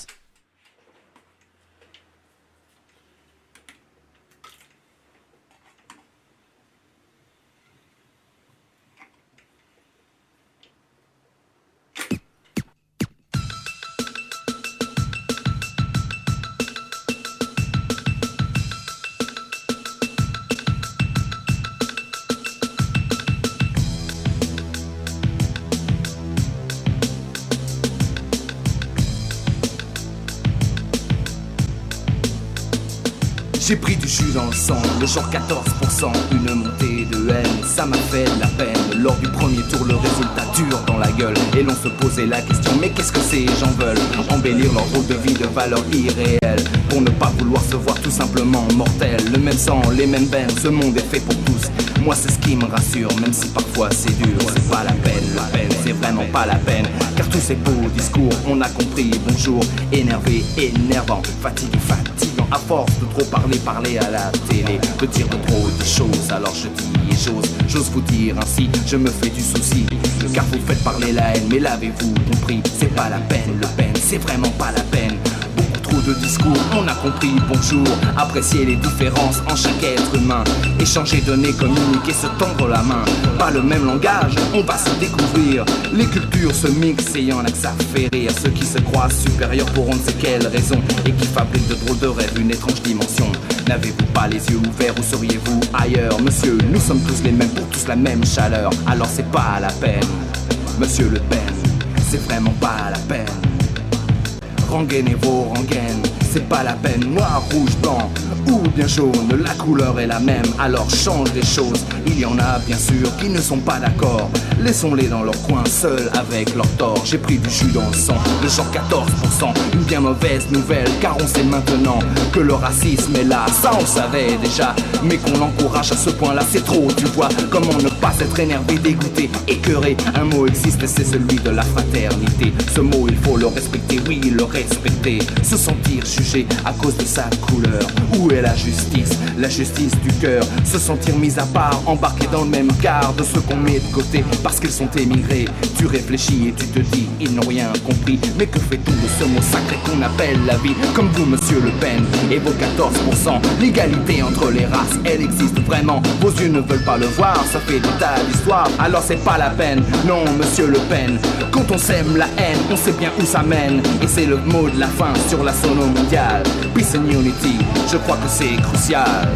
J'ai pris du jus dans le sang, le genre 14%, une montée de haine, ça m'a fait la peine. Lors du premier tour, le résultat dure dans la gueule. Et l'on se posait la question, mais qu'est-ce que ces gens veulent? Embellir leur rôle de vie de valeur irréelle, pour ne pas vouloir se voir tout simplement mortel. Le même sang, les mêmes veines, ce monde est fait pour tous. Moi, c'est ce qui me rassure, même si parfois c'est dur. C'est pas la peine, la peine, c'est vraiment pas la peine. Car tous ces beaux discours, on a compris, bonjour, énervé, énervant, fatigué, fatigant, à force de trop parler, parler à la télé, de dire de trop de choses, alors je dis et j'ose, j'ose vous dire ainsi, je me fais du souci, car vous faites parler la haine, mais l'avez-vous compris, c'est pas la peine, le peine, c'est vraiment pas la peine. De discours, on a compris, bonjour, apprécier les différences en chaque être humain, échanger, donner, communiquer, se tendre la main, pas le même langage, on va se découvrir, les cultures se mixent et y en a que ceux qui se croient supérieurs pour on ne sait quelle raison, et qui fabriquent de drôles de rêves une étrange dimension. N'avez-vous pas les yeux ouverts ou seriez-vous ailleurs, monsieur Nous sommes tous les mêmes pour tous la même chaleur, alors c'est pas la peine, monsieur Le Pen, c'est vraiment pas la peine. Rengaine vos rengaines, c'est pas la peine, noir, rouge, blanc ou bien jaune, la couleur est la même, alors change les choses. Il y en a bien sûr qui ne sont pas d'accord, laissons-les dans leur coin, seuls avec leur tort. J'ai pris du jus dans le sang, le genre 14%, une bien mauvaise nouvelle, car on sait maintenant que le racisme est là, ça on savait déjà, mais qu'on l'encourage à ce point-là, c'est trop, tu vois. Comment ne pas être énervé, dégoûté, écœuré Un mot existe, c'est celui de la fraternité. Ce mot, il faut le respecter, oui, le respecter. Se sentir jugé à cause de sa couleur ou Où est la justice? La justice du cœur. Se sentir mis à part, embarqué dans le même quart de ceux qu'on met de côté parce qu'ils sont émigrés. Tu réfléchis et tu te dis, ils n'ont rien compris. Mais que fait-on de ce mot sacré qu'on appelle la vie? Comme vous, monsieur Le Pen, et vos 14%. L'égalité entre les races, elle existe vraiment. Vos yeux ne veulent pas le voir, ça fait tas d'histoires. Alors c'est pas la peine, non, monsieur Le Pen. Quand on sème la haine, on sait bien où ça mène. Et c'est le mot de la fin sur la sono mondiale. Peace and unity, je crois que c'est crucial.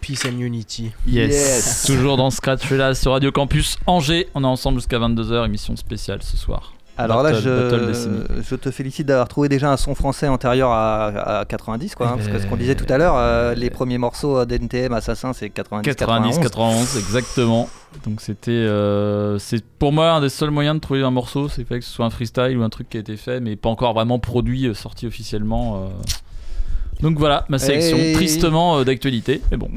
Peace and Unity. Yes. Toujours dans Scratch là sur Radio Campus Angers. On est ensemble jusqu'à 22h, émission spéciale ce soir. Alors là, Battle- je, je te félicite d'avoir trouvé déjà un son français antérieur à, à 90, quoi. hein, parce que ce qu'on Eh. disait tout à l'heure, euh, les premiers morceaux d'NTM Assassin, c'est 90, 90, 91. 91, exactement. Donc c'était, euh, c'est pour moi un des seuls moyens de trouver un morceau, c'est fait que ce soit un freestyle ou un truc qui a été fait, mais pas encore vraiment produit, euh, sorti officiellement. euh. Donc voilà, ma sélection, tristement d'actualité, mais bon.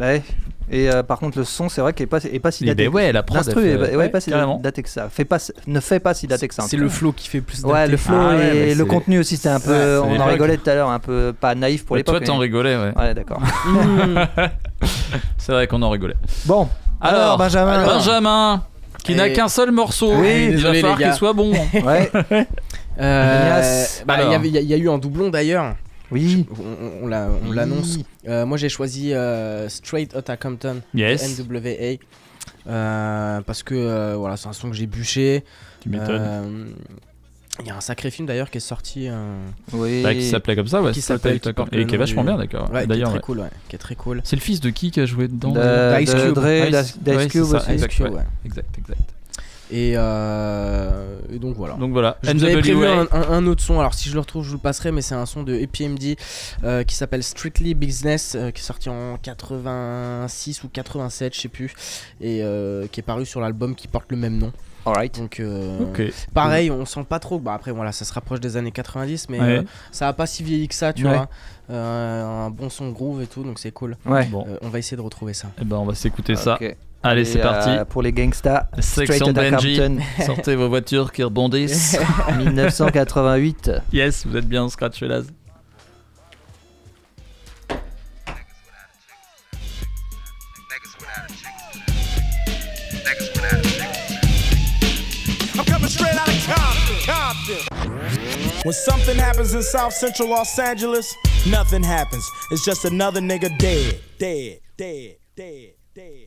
Et euh, par contre, le son, c'est vrai qu'il est pas, est pas si daté. ben ouais, la prod, L'instru elle est fait- pas- ouais, ouais, pas si daté que ça. Fait pas, ne fait pas si daté que ça. C'est le flow qui fait plus Ouais, daté. le flow Ah ouais, et le contenu aussi, c'était un peu. Ouais, on en rigolait tout à l'heure, un peu pas naïf pour Ouais, l'époque. toi, t'en mais- rigolais, ouais. Ouais, d'accord. c'est vrai qu'on en rigolait. Bon, alors, Benjamin. Benjamin, qui n'a qu'un seul morceau. Oui, il va falloir qu'il soit bon. Ouais. Euh, bah, il y a eu un doublon d'ailleurs. Oui. On, on- on l'a- on Oui. l'annonce. Euh, moi j'ai choisi euh, Straight Outta Compton Yes. NWA. euh, parce que euh, voilà, c'est un son que j'ai bûché. Tu m'étonnes. Euh, Il y a un sacré film d'ailleurs qui est sorti. euh, Oui. Bah, qui s'appelait comme ça, ouais. qui s'appelle qui Et qui est vachement du- bien, d'accord. Ouais, qui est D'ailleurs, très ouais. cool, ouais, qui est très cool. C'est le fils de qui qui a joué dedans De- Ice de Cube. Dre, Ice- d'Ice d'Ice ouais, Cube. Exact, exact. Et, euh, et donc voilà. Donc voilà, Je vous avais prévu un, un- un autre son, alors si je le retrouve, je vous le passerai, mais c'est un son de EPMD euh, qui s'appelle Strictly Business, euh, qui est sorti en 86 ou 87, je sais plus, et euh, qui est paru sur l'album qui porte le même nom. Alright. Donc, euh, Ok. pareil, on sent pas trop. Bah, après, voilà, ça se rapproche des années 90, mais Ouais. euh, ça a pas si vieilli que ça, tu Ouais. vois. Euh, un bon son groove et tout, donc c'est cool. Ouais. Bon, Euh, on va essayer de retrouver ça. eh ben on va s'écouter ça. Allez, c'est parti. euh, pour les gangsters, Section Straight Outta Benji. Compton, Sortez vos voitures qui rebondissent. 1988. yes, vous êtes bien Scratch Las. I'm coming straight out of Compton. Compton. When something happens in South Central Los Angeles, nothing happens. It's just another nigga dead, dead, dead, dead, dead.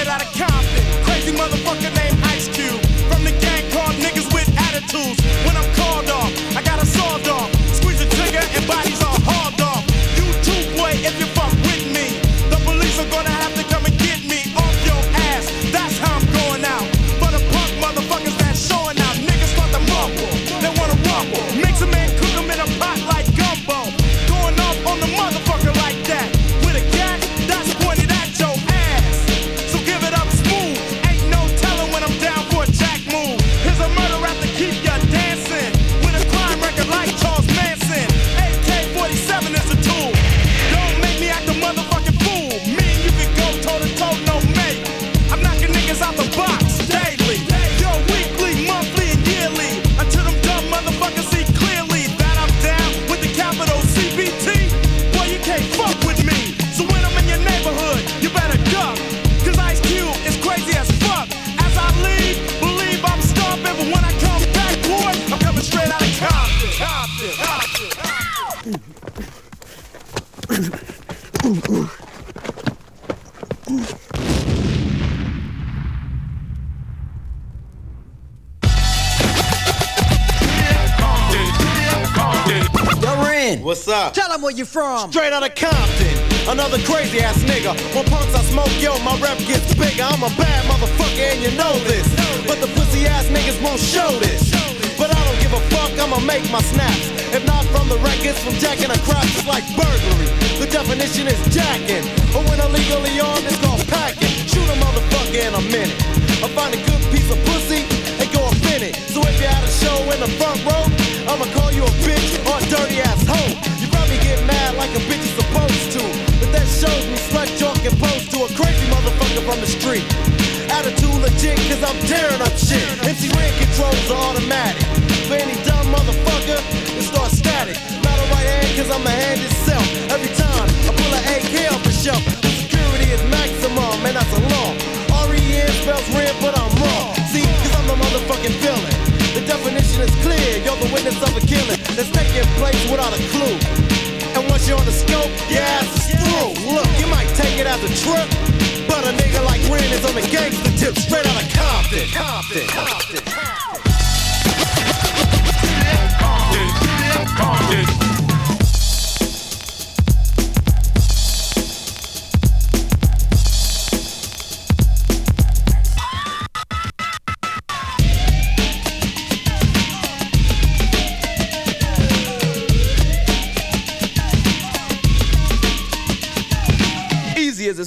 Straight out of Compton, crazy motherfucker named Ice Cube. From the gang called niggas with attitudes. When I'm called off, I got a sawed off. Squeeze the trigger and bodies are hauled off. You too, boy, if you where you from. Straight out of Compton, another crazy ass nigga. From the street. Attitude legit, cause I'm tearing up shit. MC Ren controls are automatic. For any dumb motherfucker, it's cause I'm a hand itself. Every time I pull an AK off the shelf, the security is maximum, and that's a law. R-E-N spells red, but I'm wrong. See, cause I'm the motherfucking villain. The definition is clear, you're the witness of a killing that's taking place without a clue. And once you're on the scope, your ass through. Look, you might take it as a trip, but a nigga like Ren is on the gangster tip, straight out of Compton. Compton. Compton. Easy as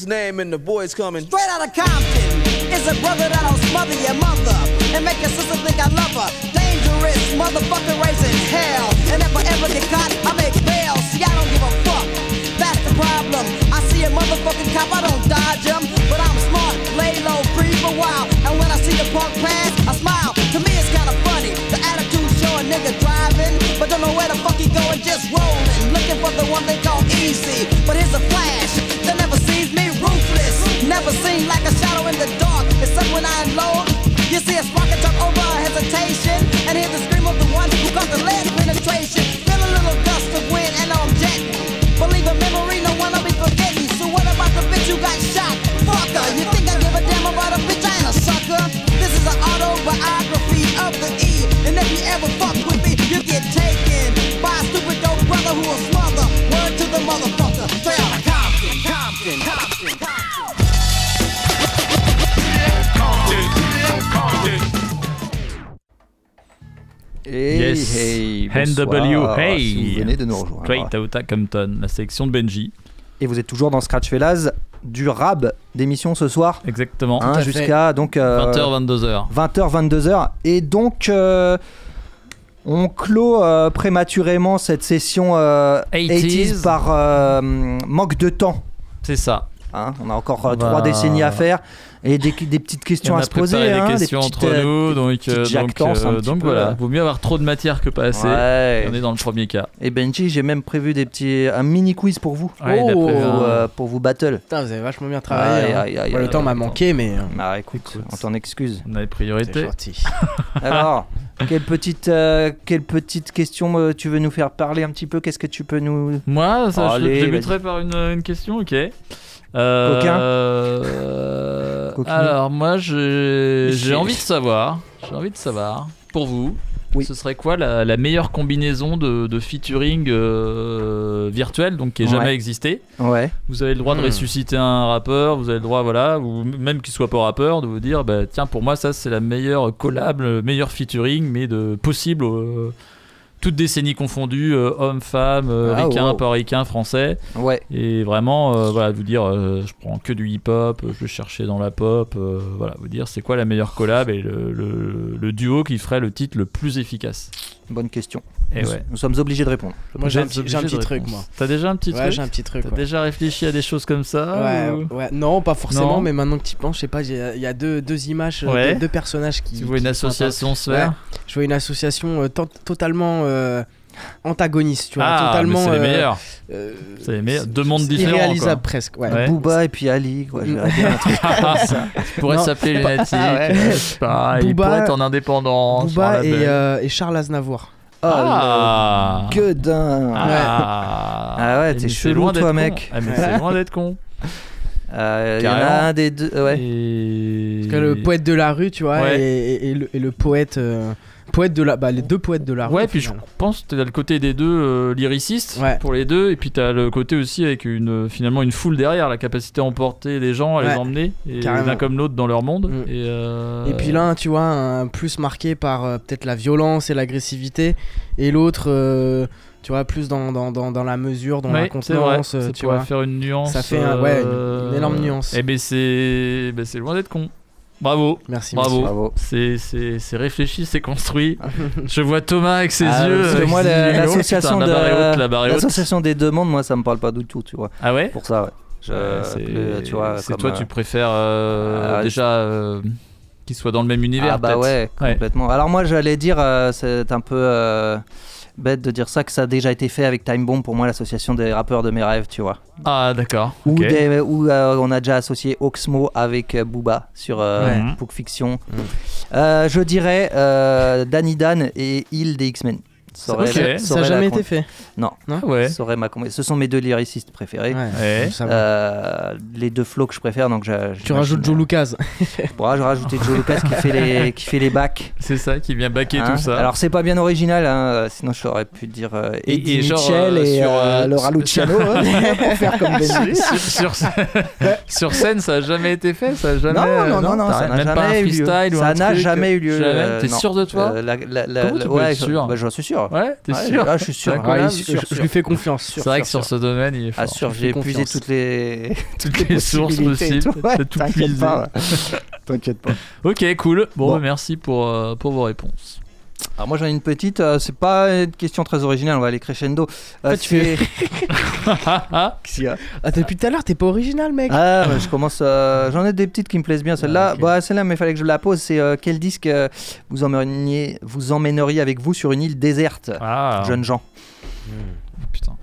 name and the boys coming. Straight out of Compton is a brother that'll smother your mother and make your sister think I love her. Dangerous motherfucker raising hell. And if I ever get caught, I make bail. See, I don't give a fuck. That's the problem. I see a motherfucking cop, I don't dodge him. But I'm smart, lay low, breathe a while. And when I see the punk pass, I smile. To me, it's kinda funny. The attitude show a nigga driving, but don't know where the fuck he going, just rolling. Looking for the one they call easy. But here's a flash Never seen like a shadow in the dark, except when I unload. You see a spark NW, hey. si vous venez de nous rejoindre. Straight Outta Compton, la sélection de Benji. Et vous êtes toujours dans Scratch Fellas du rab d'émission ce soir. Exactement. Hein, jusqu'à donc euh, 20h, 22h. 20h, 22h. Et donc, euh, on clôt euh, prématurément cette session euh, 80s. 80s par euh, manque de temps. C'est ça. Hein, on a encore euh, va- trois décennies à faire et des, des petites Et questions on à a se poser. préparé hein, des des questions petites, entre euh, nous, des donc, euh, donc, euh, donc peu, voilà, là. vaut mieux avoir trop de matière que pas assez. Ouais. On est dans le premier cas. Et Benji, j'ai même prévu des petits, un mini quiz pour vous. Ouais, a pour, prévu un- euh, pour vous battle. Putain, vous avez vachement bien travaillé. Hein. le temps m'a manqué, mais. euh, Ah, écoute, on t'en excuse. On a les priorités. Alors, quelle petite, euh, quelle petite question euh, tu veux nous faire parler un petit peu? Qu'est-ce que tu peux nous. Moi, ça, je- Allez, je vas-y. débuterai par une, une question, ok. Euh, Coquin euh. Alors, moi, j'ai envie de savoir, j'ai envie de savoir, pour vous, ce serait quoi la, la meilleure combinaison de, de featuring euh, virtuel, donc qui ait jamais Ouais. existé? Ouais. Vous avez le droit de Hmm. ressusciter un rappeur, vous avez le droit, voilà, ou même qu'il soit pas rappeur, de vous dire, bah, tiens, pour moi, ça, c'est la meilleure collab, le meilleur featuring, mais de possible, euh, toutes décennies confondues, euh, hommes, femmes, euh, Ah, ricains, wow. pas ricains, français. Ouais. Et vraiment, euh, voilà, vous dire, euh, je prends que du hip-hop, je vais chercher dans la pop, voilà, vous dire, c'est quoi la meilleure collab et le, le- le duo qui ferait le titre le plus efficace? Bonne question. Et nous, ouais. nous sommes obligés de répondre. Moi, j'ai un petit, j'ai un truc, moi. T'as déjà un petit Ouais, truc j'ai un petit truc. T'as ouais. déjà réfléchi à des choses comme ça Ouais, ou- ouais. Non, pas forcément, Non mais maintenant que tu y penses, je sais pas, il y a deux, deux images, euh, Ouais. deux, deux personnages qui. Tu vois une qui association se faire Ouais. Je vois une association euh, to- totalement euh, antagoniste, tu vois. Ah, totalement. mais c'est les meilleurs. euh, C'est les meilleurs. Deux mondes différents. irréalisable quoi. presque, ouais. Booba et puis Ali, quoi. j'aurais bien un truc comme ça. Tu pourrais Non, s'appeler Lunatic. Ah ouais. je sais pas, il Booba- pourrait être en indépendant. un Booba et Charles Aznavour. Oh, Ah. le gueudin. Ah, Ah ouais, Et t'es chelou, toi, con. mec. Ah, mais c'est loin d'être con. Euh, Il y en a un des deux. Ouais. Et... Parce que le poète de la rue, tu vois, Ouais. et, et- et le, et le poète. euh, poète de la. Bah, les deux poètes de la. Ouais, puis je pense que t'as le côté des deux euh, lyricistes Ouais. pour les deux, et puis t'as le côté aussi avec une finalement une foule derrière, la capacité à emporter les gens, à les emmener, et l'un comme l'autre dans leur monde. Mm. Et, euh, Et puis l'un, tu vois, un plus marqué par euh, peut-être la violence et l'agressivité, et l'autre, euh, tu vois, plus dans, dans, dans, dans la mesure, dans la Ouais, contenance, euh, ça tu vois. faire une nuance. Ça fait ouais, une- euh, une énorme nuance. Et ben c'est ben c'est loin d'être con. Bravo. Merci, Bravo. C'est réfléchi, c'est construit. Je vois Thomas avec ses Ah, yeux. avec moi, la- l'association de- la l'association des deux mondes, moi, ça me parle pas du tout, tu vois. Ah ouais Pour ça, ouais. Ouais, c'est- plus, tu toi, euh, tu préfères euh, ah, déjà euh, qu'ils soient dans le même univers. Ah bah ouais, complètement. Alors moi j'allais dire, euh, c'est un peu euh, bête de dire ça, que ça a déjà été fait avec Time Bomb, pour moi, l'association des rappeurs de mes rêves, tu vois. Ah, d'accord. Ou, ok. des- ou, euh, on a déjà associé Oxmo avec euh, Booba sur euh, Ouais. Fiction. Euh, je dirais euh, Danny Dan et Hill des X-Men. Ça- aurait ok. la- Ça a aurait jamais été fait Non. Non Ouais. Ça aurait ma Ce sont mes deux lyricistes préférés. Ouais. Ouais. Euh, les deux flows que je préfère, donc Tu rajoutes Joe Lucas. Bon, je rajouté Joe Lucas qui fait les, qui fait les bacs. C'est ça qui vient baquer Hein tout ça. Alors c'est pas bien original, hein, sinon j'aurais pu dire euh, Et- Eddie et genre, Mitchell euh, et sur, euh, euh, Laura sur- Luciano hein, pour faire comme Benji. sur, sur, sur scène, ça a jamais été fait, ça a jamais. Non, non, non, non, ça n'a jamais eu lieu. Ça n'a jamais eu lieu. T'es sûr de toi Ouais, être sûr j'en suis sûr. Ouais, t'es Ouais, sûr ah, je suis sûr. Je- je lui fais confiance. C'est vrai que sur sûr. ce domaine, il est fort. Ah sûr, j'ai épuisé toutes les Toutes les sources possibles. T'as tout T'inquiète puisé. pas. T'inquiète pas. Ok, cool. Bon, Bon. bah, merci pour, euh, pour vos réponses. Alors moi j'en ai une petite, euh, c'est pas une question très originale, on va aller crescendo. Euh, Toi, tu c'est- Ah, depuis tout à l'heure, t'es pas original, mec. Ah, ouais, je commence. euh, J'en ai des petites qui me plaisent bien. Celle-là, Ah, bah, celle-là, mais il fallait que je la pose. C'est euh, quel disque euh, vous emmèneriez, vous emmèneriez avec vous sur une île déserte, Ah, jeunes gens putain.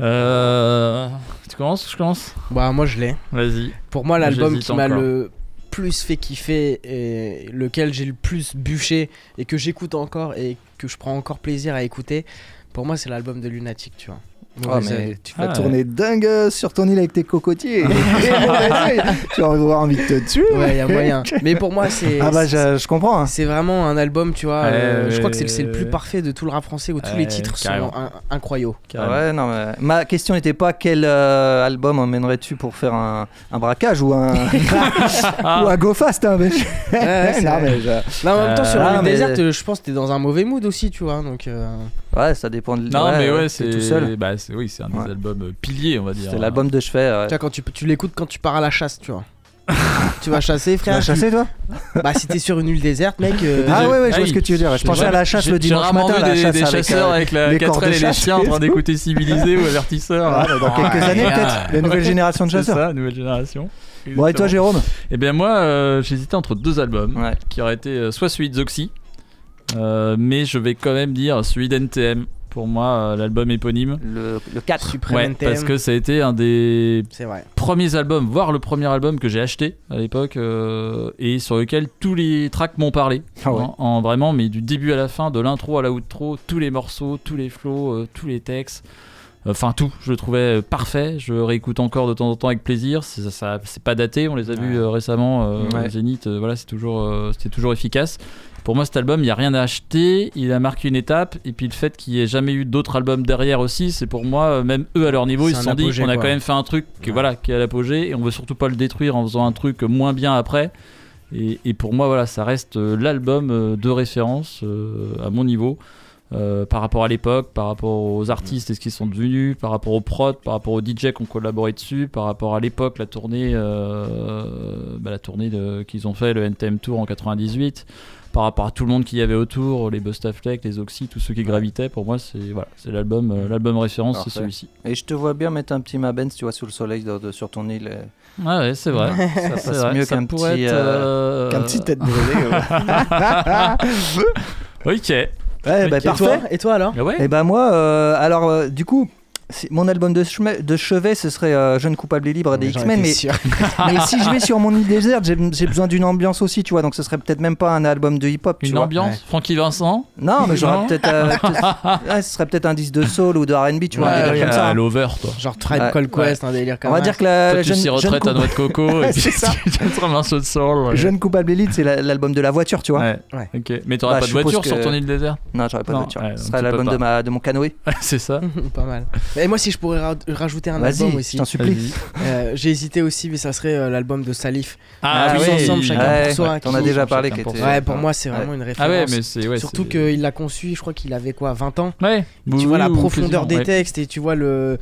Euh, tu commences ou je commence? Bah, moi, je l'ai. Vas-y. Pour moi, l'album qui m'a le plus fait kiffer et lequel j'ai le plus bûché et que j'écoute encore et que je prends encore plaisir à écouter, pour moi, c'est l'album de Lunatic, tu vois. Oh, mais œil. tu vas Ah, tourner dingue euh, sur ton île avec tes cocotiers. tu vas avoir envie de te tuer. Ouais, y a moyen. Mais pour moi, c'est. Ah bah, je, je comprends. hein. C'est vraiment un album, tu vois. Euh, je crois que c'est le, plus parfait de tout le rap français où tous les titres carrément. sont in- incroyables. Carrément. Ouais, non, mais ma question n'était pas quel euh, album emmènerais-tu pour faire un, un braquage ou un ou un go fast. Hein, mais... ouais, c'est non, mais je- Non, en même temps, sur Ah, le mais- désert, je pense que t'es dans un mauvais mood aussi, tu vois. Donc, euh, Ouais, ça dépend de. Non, mais ouais, c'est. tout seul. Bah, c'est oui, c'est un des Ouais. albums euh, piliers, on va dire. C'est l'album de chevet. ouais. tu vois, quand tu, tu l'écoutes quand tu pars à la chasse, tu vois. tu vas chasser, Tu frère. vas tu- chasser toi Bah, si t'es sur une île déserte, mec. euh, Ah ouais, ouais, je Ah vois ce que tu veux dire. Je J'ai pensais à la chasse j'ai- le dimanche J'ai rarement matin, vu la des, chasse des avec, chasseurs euh, avec la et les chiens en train d'écouter civilisé ou avertisseur. Ah, dans quelques Ouais, années, ah. peut-être. La nouvelle génération de C'est chasseurs. ça, nouvelle génération. Bon, et toi. Jérôme Eh bien moi, euh, j'hésitais entre deux albums Ouais. qui auraient été euh, soit celui de Zoxy, mais je vais quand même dire celui d'NTM. Pour moi, euh, l'album éponyme. Le, le 4. Supreme Ouais, NTM. parce que ça a été un des premiers albums, voire le premier album que j'ai acheté à l'époque euh, et sur lequel tous les tracks m'ont parlé. Ah ouais. en, en vraiment, mais du début à la fin, de l'intro à la outro, tous les morceaux, tous les flows, euh, tous les textes. Enfin tout, je le trouvais euh, parfait. Je réécoute encore de temps en temps avec plaisir. C'est ça, ça- c'est pas daté. On les a vus euh, récemment. euh, Ouais. Zénith, voilà, c'est toujours, c'était toujours efficace. Pour moi, cet album, il y a rien à acheter. Il a marqué une étape. Et puis le fait qu'il n'y ait jamais eu d'autres albums derrière aussi, c'est pour moi, même eux à leur niveau, ils se sont dit, apogée, on a quoi. quand même fait un truc, qui, voilà, qui est à l'apogée, et on veut surtout pas le détruire en faisant un truc moins bien après. Et, et pour moi, voilà, ça reste l'album de référence euh, à mon niveau. Euh, par rapport à l'époque, par rapport aux artistes et ce qu'ils sont devenus, par rapport aux prods, par rapport aux DJ qui ont collaboré dessus, par rapport à l'époque, la tournée, euh, bah, la tournée de- qu'ils ont fait, le NTM Tour en 98, par rapport à tout le monde qu'il y avait autour, les Bustafleck, les Oxy, tous ceux qui gravitaient, pour moi c'est voilà, c'est l'album euh, l'album référence, c'est celui-ci. Et je te vois bien mettre un petit Mabens, tu vois, sous le soleil de- de- sur ton île. Ah ouais, c'est vrai. Ça C'est passe vrai, mieux ça qu'un petit, être, qu'un petit tête brûlée. ouais. Ok. Ouais, bah, Ok. Et toi, parfait. et toi alors ouais Et bah moi, euh, alors euh, du coup, mon album de, chevet, ce serait euh, Jeune coupable et libre des X-Men, mais, si je vais sur mon île déserte, j'ai besoin d'une ambiance aussi, tu vois, donc ce serait peut-être même pas un album de hip-hop, tu Une vois. ambiance, Ouais. Francky Vincent. Non, mais j'aurais peut-être, euh, ouais, ce serait peut-être un disque de soul ou de R&B, tu vois, un Ouais, délire comme ouais, ça. à hein. l'over, toi. Genre Tribe Ouais. Called Quest, un délire comme On va ça. dire que la, Toi, la tu jeune, s'y jeune retraites à noix de coco et puis C'est ça. tu te un morceau de soul. Jeune coupable élite, c'est la- l'album de la voiture, tu vois. Ouais. Ouais. Ok. Mais t'auras Bah, pas de voiture sur ton île désert Non, j'aurais pas de voiture. Ce serait tu l'album pas. de, ma, de mon canoë. C'est ça. pas mal. Et moi, si je pourrais ra- rajouter un album je aussi. t'en supplie. Vas-y. Euh, J'ai hésité aussi, mais ça serait euh, l'album de Salif. Ah, Tous oui. ensemble, chacun Ouais, pour soi. ouais, T'en as déjà parlé. était-. Ouais, pour moi, c'est Ouais. vraiment une Ah référence. ouais, mais c'est ouais, Surtout qu'il l'a conçu, je crois qu'il avait quoi, 20 ans? Ouais. tu vois la profondeur des ouais. textes et tu vois le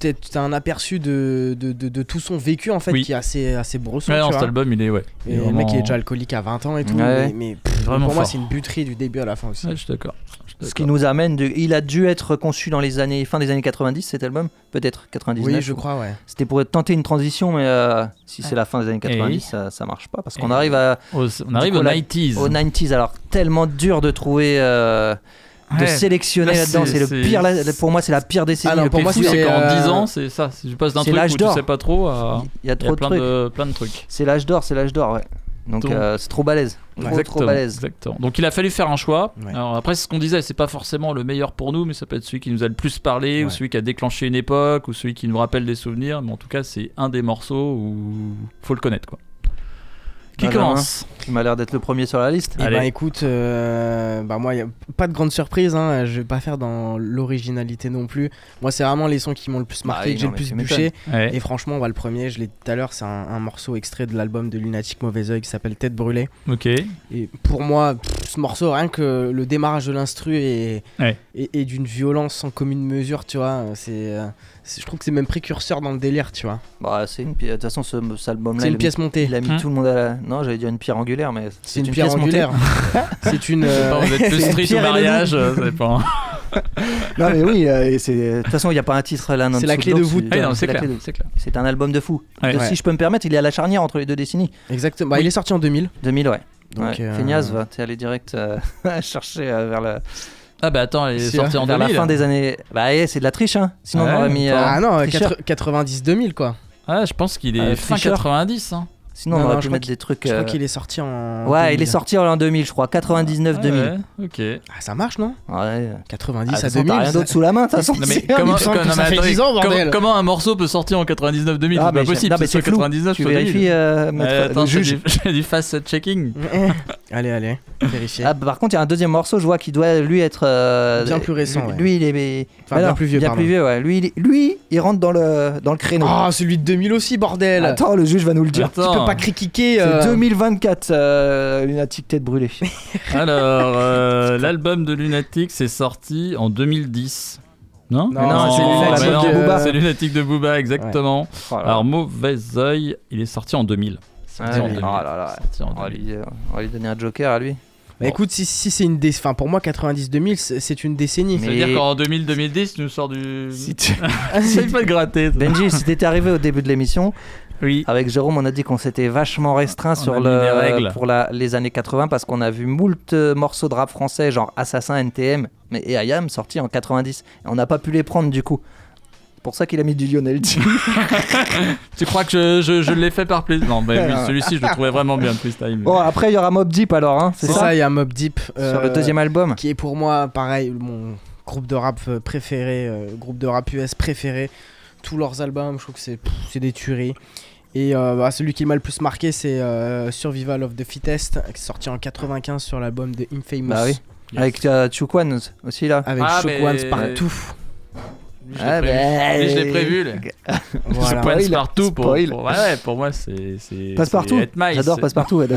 tu as un aperçu de, de, de, de tout son vécu en fait Oui. qui est assez assez brosson Ouais, non, cet album, il est ouais. il et est le mec il est déjà alcoolique à 20 ans et tout Ouais. mais, mais pff, Vraiment pour moi c'est une buterie du début à la fin aussi Ouais, je suis d'accord. Je Ce qui nous amène, de... il a dû être conçu dans les années fin des années 90 cet album, peut-être 99. oui je crois ouais C'était pour tenter une transition, mais euh, si c'est la fin des années 90, Et- ça, ça marche pas parce Et- qu'on arrive à Au- On arrive coup, aux la- 90s. aux 90s. Alors tellement dur de trouver euh, de Ouais. sélectionner Là, là-dedans. c'est- le pire. là, Pour moi, c'est la pire décennie. Ah le pour moi, c'est qu'en euh, 10 ans, c'est ça. Si tu passes d'un c'est truc l'âge où tu sais pas trop à. Il y a trop de plein trucs. de plein de trucs. C'est l'âge d'or, c'est l'âge d'or, ouais. Donc Donc- euh, c'est trop balèze. Trop, trop Exactement, balèze. exactement. Donc il a fallu faire un choix. Alors après, c'est ce qu'on disait, c'est pas forcément le meilleur pour nous, mais ça peut être celui qui nous a le plus parlé, ou celui qui a déclenché une époque, ou celui qui nous rappelle des souvenirs. Mais en tout cas, c'est un des morceaux où faut le connaître, quoi. Qui Benjamin, commence Qui m'a l'air d'être le premier sur la liste. Et bah écoute, euh, bah moi y a pas de grande surprise, hein, je vais pas faire dans l'originalité non plus. Moi c'est vraiment les sons qui m'ont le plus marqué, Bah oui, que j'ai non, le mais plus tu bûché. m'étonnes. Ouais. Et franchement, bah, le premier, je l'ai dit tout à l'heure, c'est un, un morceau extrait de l'album de Lunatic Mauvais Oeil qui s'appelle Tête brûlée. Ok. Et pour moi, pff, ce morceau, rien que le démarrage de l'instru est, Ouais. est, est d'une violence sans commune mesure, tu vois. C'est, euh, c'est- je trouve que c'est même précurseur dans le délire, tu vois. Bah, c'est une pièce. De toute façon, ce, cet album-là. C'est une il a pièce mis- montée. Il a mis Hmm. tout le monde à la. Non, j'allais dire une pierre angulaire, mais C'est une, pierre angulaire. c'est une. Je sais pas, vous êtes plus C'est street ou le mariage, euh, ça dépend. Non, mais oui, euh. De toute façon, il n'y a pas un titre en C'est la clé de voûte. c'est- Ah non, c'est la clair, clé de- c'est clair. C'est un album de fou. Ouais. De- Ouais. Si je peux me permettre, il est à la charnière entre les deux décennies. Exactement. Bah, Oui. Il est sorti en 2000. 2000, ouais. Donc, ouais. euh, Feignasse va, t'es allé direct euh, chercher euh, vers la. Ah bah attends, elle est C'est sortie en vers 2000. la fin des années. Bah, eh, c'est de la triche, hein. Sinon, on aurait mis. euh, ah non, tricheur. 90-2000 quoi. Ah, je pense qu'il est Euh, fin tricheur. 90. Hein. Sinon, Non, on aurait non, pu mettre des trucs. Je crois euh, qu'il est sorti en. Ouais, 2000. il est sorti en 2000, je crois. 99-2000. Ouais, ok. Ah, ça marche, non? Ouais. 90 Ah, à toute façon, 2000. t'as rien d'autre sous la main, de toute façon. Non, mais c'est- comment, non, ça fait attendez, 10 ans, comment- bordel. comment un morceau peut sortir en 99-2000 Ah, C'est mais pas possible, non, mais c'est flou. 99 Tu soit 2000. vérifies, euh, attends, j'ai du- j'ai du fast checking. allez, allez, vérifiez. Ah, par contre, il y a un deuxième morceau, je vois qu'il doit lui être. euh, Bien plus récent, Lui, ouais. lui, il est. Enfin, Ah bien non, plus vieux, Bien pardon. plus vieux, ouais. Lui, il, lui, il rentre dans le, dans le créneau. Ah, celui de 2000 aussi, bordel. Attends, le juge va nous le dire. Pas critiquer. C'est euh, 2024, euh, Lunatic Tête Brûlée. Alors, euh, l'album de Lunatic, c'est sorti en 2010. Non? Non, non, c'est Lunatic non, de Booba. C'est Lunatic de Booba, exactement. Oh. Alors, Mauvais Oeil, il est sorti en 2000. Sorti Ah, en oui. 2000. Oh là là. Sorti en On va, 2000. lui, euh, on va lui donner un joker à lui. Bah écoute, si, si c'est une décennie. Enfin, pour moi, 90-2000, c'est c'est une décennie. Ça veut dire qu'en 2000-2010, tu nous sors du. Si tu- Essaye pas de gratter. Benji, si t'étais arrivé au début de l'émission, Oui. avec Jérôme, on a dit qu'on s'était vachement restreint sur le, règles. pour la, les années 80 parce qu'on a vu moult euh, morceaux de rap français, genre Assassin, NTM mais, et IAM sortis en 90. Et on n'a pas pu les prendre du coup. C'est pour ça qu'il a mis du Lionel. Tu crois que je, je, je l'ai fait par plaisir? Non, mais oui, celui-ci, je le trouvais vraiment bien, freestyle. bon, après, il y aura Mob Deep alors, hein, c'est ça, il y a Mob Deep. Sur euh, le deuxième album. Qui est pour moi, pareil, mon groupe de rap euh, préféré, euh, groupe de rap US préféré. Tous leurs albums, je trouve que c'est des tueries. Et euh, bah, celui qui m'a le plus marqué, c'est euh, Survival of the Fittest, qui est sorti en 90 sur l'album de Infamous. Bah oui. Avec euh, Chukwan aussi là. Avec Ah, mais- Ones partout. Lui, je l'ai Ah, prévu. bah, Lui, je l'ai prévu. Voilà. Pense Spoil. partout pour, Ouais, ouais, pour moi, c'est. Passe-partout. J'adore Passe-partout. ouais,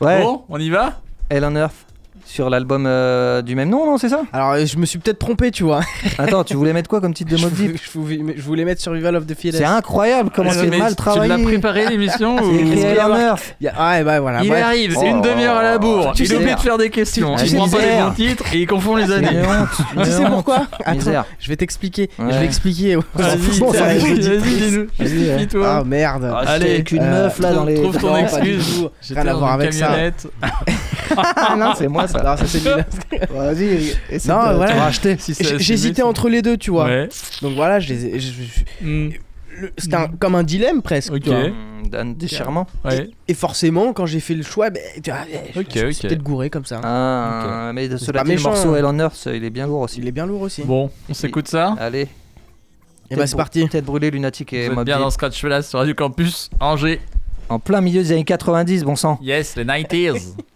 ouais. Bon, on y va? Hell on Earth. Sur l'album euh, du même nom, non, c'est ça? Alors, euh, je me suis peut-être trompé, tu vois. Attends, tu voulais mettre quoi comme titre de je, Mob je voulais- je voulais mettre Survival of the Fittest. C'est incroyable comment Euh, c'est mais mal Tu travaillé. l'as préparé l'émission ou C'est écrit. Il y a- Ah, ouais, bah voilà. Il bref. arrive, Oh, une demi-heure à la bourre. tu Il sais- oublie de faire des questions. tu Il sais- prend pas les bons titres et il confond les C'est années. une honte, une Tu sais honte. pourquoi? Attends, Misère. je vais t'expliquer. Ouais. Je vais expliquer. Vas-y, ça dis-nous. Justifie-toi. Ah merde. Ah, Allez, j'étais avec une euh, meuf là dans les. Trouve ton excuse. J'étais Rien à voir avec ça. camionnette. Ah non, c'est moi ça. Non, ça c'est. Vas-y, essaie Non, de voilà. Si ça- J'hésitais ça- entre les deux, tu vois. Ouais. Donc voilà, je les ai- je- Hmm. C'était un- comme un dilemme presque. Ok. tu vois. Hum, Dan déchirement. Ouais. Et forcément, quand j'ai fait le choix, tu vois, je- Ok, je me suis ok. peut-être gouré comme ça. Ah, mais de cela dit, le morceau hein. Hell on Earth, il est bien lourd aussi. Il est bien lourd aussi. Bon, on s'écoute ça. Allez. Et bah c'est parti. Tête brûlée, lunatique et Vous êtes bien dans Scratch Flash sur Radio Campus Angers. En plein milieu des années 90, bon sang. Yes, les 90s. «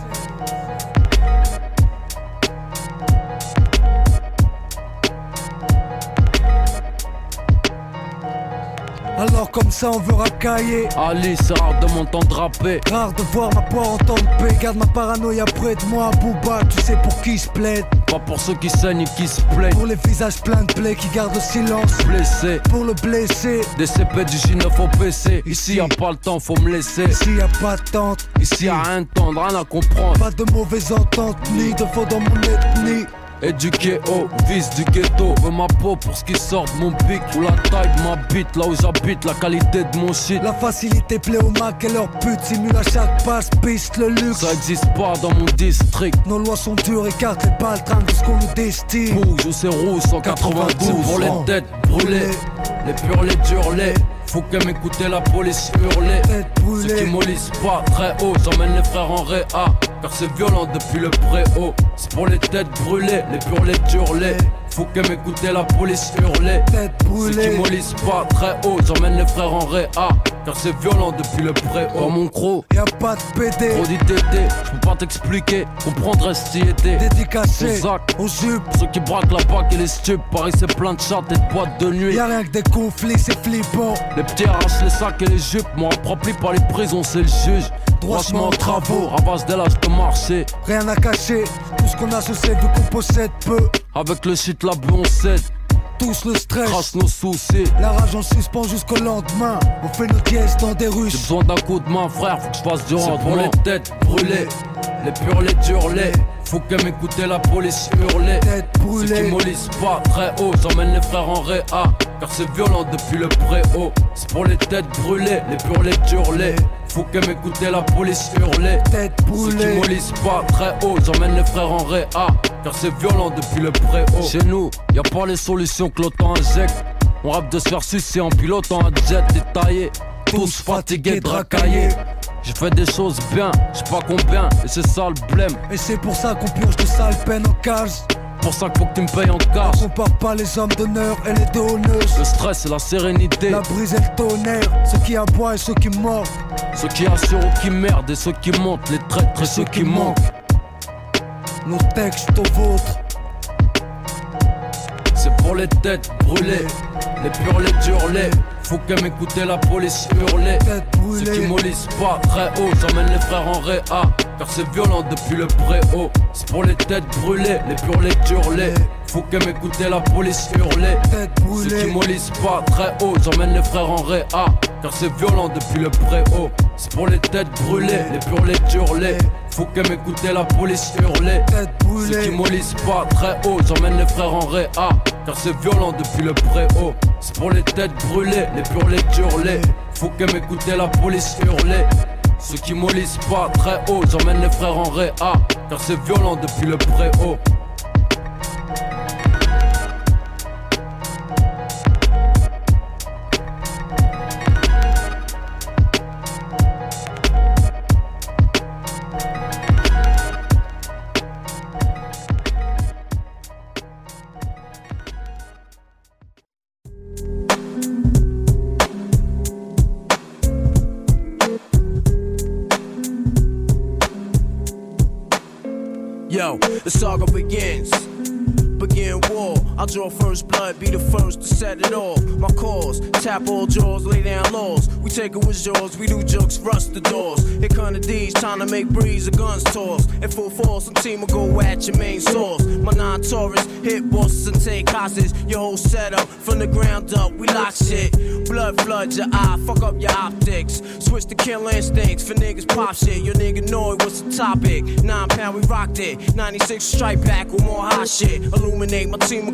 Alors comme ça on veut racailler. Allez, c'est rare de m'entendre draper. Rare de voir ma poire en temps de paix Garde ma paranoïa près de moi Booba. Tu sais pour qui je plaide. Pas pour ceux qui saignent et qui se plaignent. Pour les visages pleins de blé qui gardent le silence. Blessé, Pour le blessé. Des CP du J9 au PC. Ici y a pas le temps, faut me laisser. Ici y a pas de tente. Ici y a rien de tendre, rien à comprendre. Pas de mauvaise entente Ni de faux dans mon ethnie Éduqué au vice du ghetto. Veux ma peau pour ce qui sort de mon pic. Ou la taille de ma bite, là où j'habite, la qualité de mon shit. La facilité plaît aux Mac et leur pute simule à chaque passe, piste le luxe. Ça existe pas dans mon district. Nos lois sont dures, écarte les balles, de ce qu'on nous destine. Bouge ou c'est rouge, 192 pour les têtes brûlées. Les durs, les. Faut que m'écouter la police hurler. Ceux qui mollissent pas très haut, j'emmène les frères en réa. Car c'est violent depuis le préau. C'est pour les têtes brûlées, les purs, les. Faut que m'écouter la police hurler. Ceux qui mollissent pas très haut, j'emmène les frères en réa. Car c'est violent depuis le préau. Dans mon croc, y'a pas de PD. Trop d'ITT, j'peux pas t'expliquer. Comprendre si était. Dédicacé Aux sacs, aux jupes. Ceux qui braquent la bac et les stupes. Paris c'est plein de chattes et de boîtes de nuit. Y'a rien que des conflits, c'est flippant. Les petits arrachent les sacs et les jupes. Moi, rempli par les prisons, c'est le juge. Droitement en travaux, à base de l'âge de marcher. Rien à cacher, tout ce qu'on a se sait vu qu'on possède peu. Avec le shit, la on cède. Tous le stress, Crasse nos soucis. la rage en suspens jusqu'au lendemain. On fait nos dièses dans des J'ai ruches. besoin d'un coup de main, frère, faut que je fasse du rendement. pour les têtes brûlées, les durs, les. Faut que m'écouter la police hurler. Tête Ceux brûlée. qui mollissent pas très haut, j'emmène les frères en réa. Car c'est violent depuis le préau. C'est pour les têtes brûlées, les durs, les. Faut que m'écouter la police hurler. Tête Ceux qui mollissent pas très haut, j'emmène les frères en réa. Car c'est violent depuis le préau. Chez nous, y a pas les solutions que l'OTAN injecte. On rappe de se faire sucer en pilotant un jet détaillé. Tous fatigués, dracaillés. J'ai fait des choses bien, j'sais pas combien, et c'est ça le blême. Et c'est pour ça qu'on purge de sales peines en cage. Pour ça qu'il faut que tu me payes en cash. On compare pas les hommes d'honneur et les donneuses. Le stress et la sérénité. La brise et le tonnerre, ceux qui aboient et ceux qui mordent. Ceux qui assurent ou qui merdent et ceux qui montent, les traîtres et ceux qui manquent. Nos textes aux vôtres. C'est pour les têtes brûlées, les purs, les. Faut que m'écouter la police hurler. Ceux qui mollissent pas très haut, j'emmène les frères en réa. Car c'est violent depuis le préau. C'est pour les têtes brûlées, les purs, les. Faut que m'écouter la police hurler. Ceux qui mollissent pas très haut, j'emmène les frères en réa. Car c'est violent depuis le préau. C'est pour les têtes brûlées, les purs, les. Faut que m'écouter la police hurler. Ceux qui mollissent pas très haut, j'emmène les frères en réa. Car c'est violent depuis le préau. C'est pour les têtes brûlées, les durs, les. Faut que m'écouter la police hurler. Ceux qui mollissent pas très haut, j'emmène les frères en réa. Car c'est violent depuis le préau. I'll draw first blood, be the first to set it off. My cause, tap all jaws, lay down laws. We take it with yours, we do jokes, rust the doors. Here come the D's, trying to make breeze, the guns toss. In full force, some team will go at your main source. My non Taurus, hit bosses and take hostages. Your whole setup, from the ground up, we lock shit. Blood floods your eye, fuck up your optics. Switch to kill instincts for niggas pop shit. Your nigga know it, what's the topic? Nine pound, we rocked it. 96 strike back with more hot shit. Illuminate my team will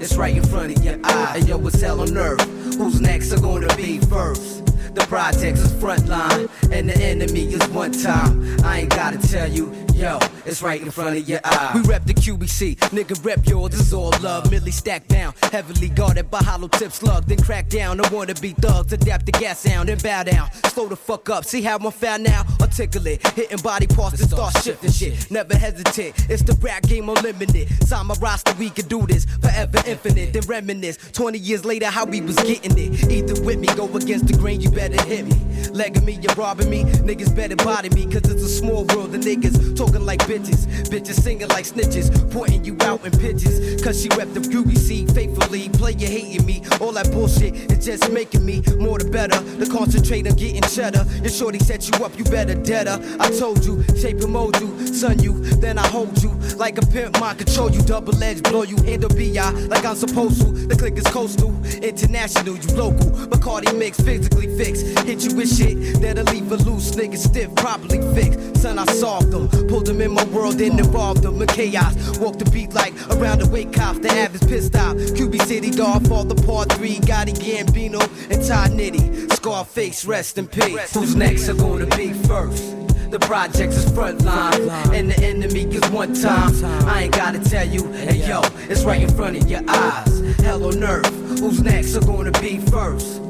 It's right in front of your eye. Hey yo, it's hell on earth. Who's next are gonna be first? The projects is frontline, and the enemy is one time. I ain't gotta tell you, yo, it's right in front of your eye. We rep the QBC, nigga rep yours, this is all love. Millie stacked down, heavily guarded by hollow tips, slug. Then crack down, I wanna be thugs, adapt the gas sound, and bow down. Slow the fuck up, see how I'm found now? Articulate, hitting body parts to start shifting shit. Never hesitate, it's the rap game unlimited. Sign my roster, we can do this forever infinite. Then reminisce, 20 years later, how we was getting it. Either with me, go against the grain, you better hit me. Legging me, you're robbing me. Niggas better body me, cause it's a small world. The niggas talking like bitches. Bitches singing like snitches. Pointing you out in pitches. Cause she wept the groovy seed faithfully. Play you hating me. All that bullshit is just making me more the better. The concentrate on getting cheddar. Your shorty set you up, you better deader. I told you, shape and mold you, son you, then I hold you. Like a pimp, my control you, double edge, blow you, handle BI like I'm supposed to. The click is coastal, international, you local. Bacardi mix, physically fixed. Hit you with shit that'll leave a loose nigga stiff, properly fixed. Son, I solved them, pulled them in my world and involved them in chaos. Walk the beat like around the wake cops, the average pissed off. QB City, dog, fall the part three, Gotti Gambino and Todd Nitty. Scarface, rest in peace. Who's next are gonna be first? The projects is frontline, and the enemy is one time. I ain't gotta tell you, hey yo, it's right in front of your eyes. Hell on earth, who's next are gonna be first?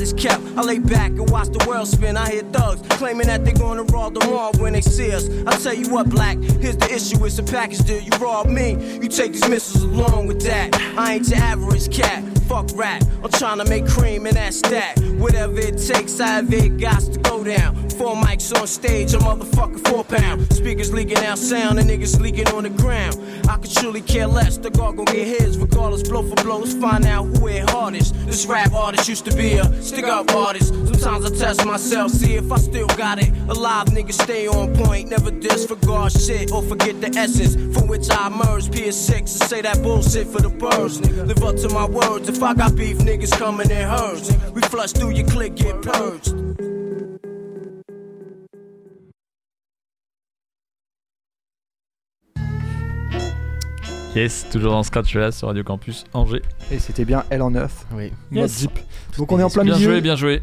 is kept. I lay back and watch the world spin. I hear thugs claiming that they're gonna rob the mall when they see us. I tell you what, black, here's the issue. It's a package deal. You rob me, you take these missiles along with that. I ain't your average cat. Fuck rap. I'm trying to make cream and that's that. Whatever it takes, I have it got to go down. Four mics on stage, a motherfucker four pound. Speakers leaking out sound, and niggas leaking on the ground. I could truly care less. The guard gon' get his, regardless, blow for blow. Let's find out who hit hardest. This rap artist used to be a stick up artist. Sometimes I test myself, see if I still got it. Alive niggas stay on point, never disregard shit or forget the essence from which I emerged. PS6 and say that bullshit for the birds. Live up to my words. If I got beef, niggas coming in herds. We flush through your click, get purged. Yes, toujours dans Scratch là sur Radio Campus Angers. Et c'était bien Elle en 9. Oui. Yes. Jeep. Donc on est en plein bien milieu joué, bien joué.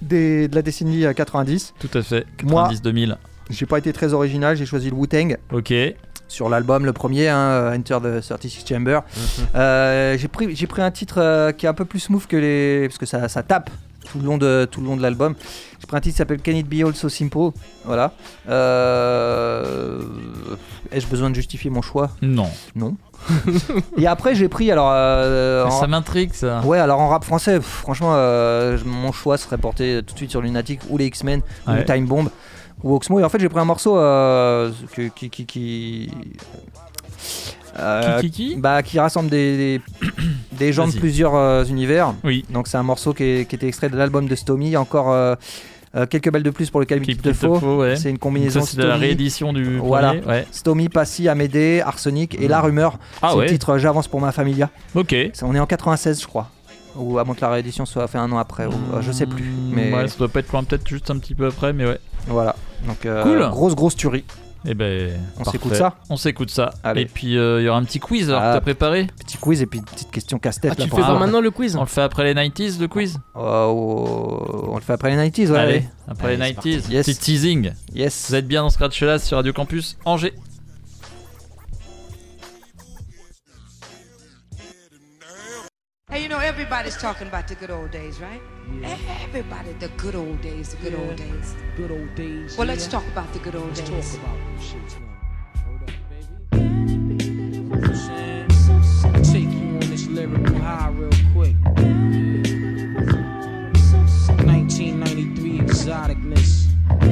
des- de la décennie euh, 90. Tout à fait. Moi, 90-2000. J'ai pas été très original, j'ai choisi le Wu-Tang. Ok. Sur l'album, le premier, hein, Enter the 36 Chamber. Euh, j'ai pris, un titre euh, qui est un peu plus smooth que les. Parce que ça, ça tape tout le long de, tout le long de l'album. J'ai pris un titre qui s'appelle Can It Be All So Simple. Voilà. Euh, Ai-je besoin de justifier mon choix? Non. Non. Et après, j'ai pris alors. euh, Ça en- m'intrigue ça. Ouais, alors en rap français, pff, franchement, euh, mon choix serait porté tout de suite sur Lunatic ou les X-Men Ouais. ou Time Bomb ou Oxmo. Et en fait, j'ai pris un morceau euh, que- qui. qui, qui euh, Qui, qui, qui bah, qui rassemble des, des, des gens de plusieurs euh, univers. Oui. Donc c'est un morceau qui, est- qui était extrait de l'album de Stomy. Encore euh, quelques belles de plus pour le Keep faut. Faux, ouais. C'est une combinaison c'est de la réédition du Voilà. premier, ouais. Stomy, Passy, Amédée, Arsenic et La Rumeur. Ah c'est ouais. le titre J'avance pour ma familia. Ok. Ça, On est en 96, je crois. Ou à moins que la réédition soit fait un an après. ou, euh, je sais plus. Mais Ouais, ça doit pas être loin, peut-être juste un petit peu après, mais ouais. voilà. Donc euh, Cool. grosse grosse tuerie. Et ben. On s'écoute ça On s'écoute ça. Allez. Et puis euh, il y aura un petit quiz alors Ah, que t'as préparé Petit quiz et puis une petite question casse-tête. Ah, tu fais pas voir. maintenant le quiz On le fait après les 90s le quiz Euh, on le fait après les 90s, ouais. Allez, allez. après Allez, les c'est parti. 90s. Yes. Petit teasing. Yes. Vous êtes bien dans Scratch là sur Radio Campus Angers. Hey, you know, everybody's talking about the good old days, right? Everybody, the good old days, the good old days. Good old days. Well, let's talk about the good old Let's days. talk about them shits now. Hold up, baby. You know what I'm? Take you on this lyrical high real quick. 1993 exoticness. You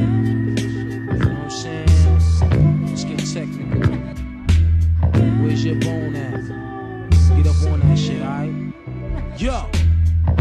know what I'm saying? Let's get technical. Where's your bone at? Yo.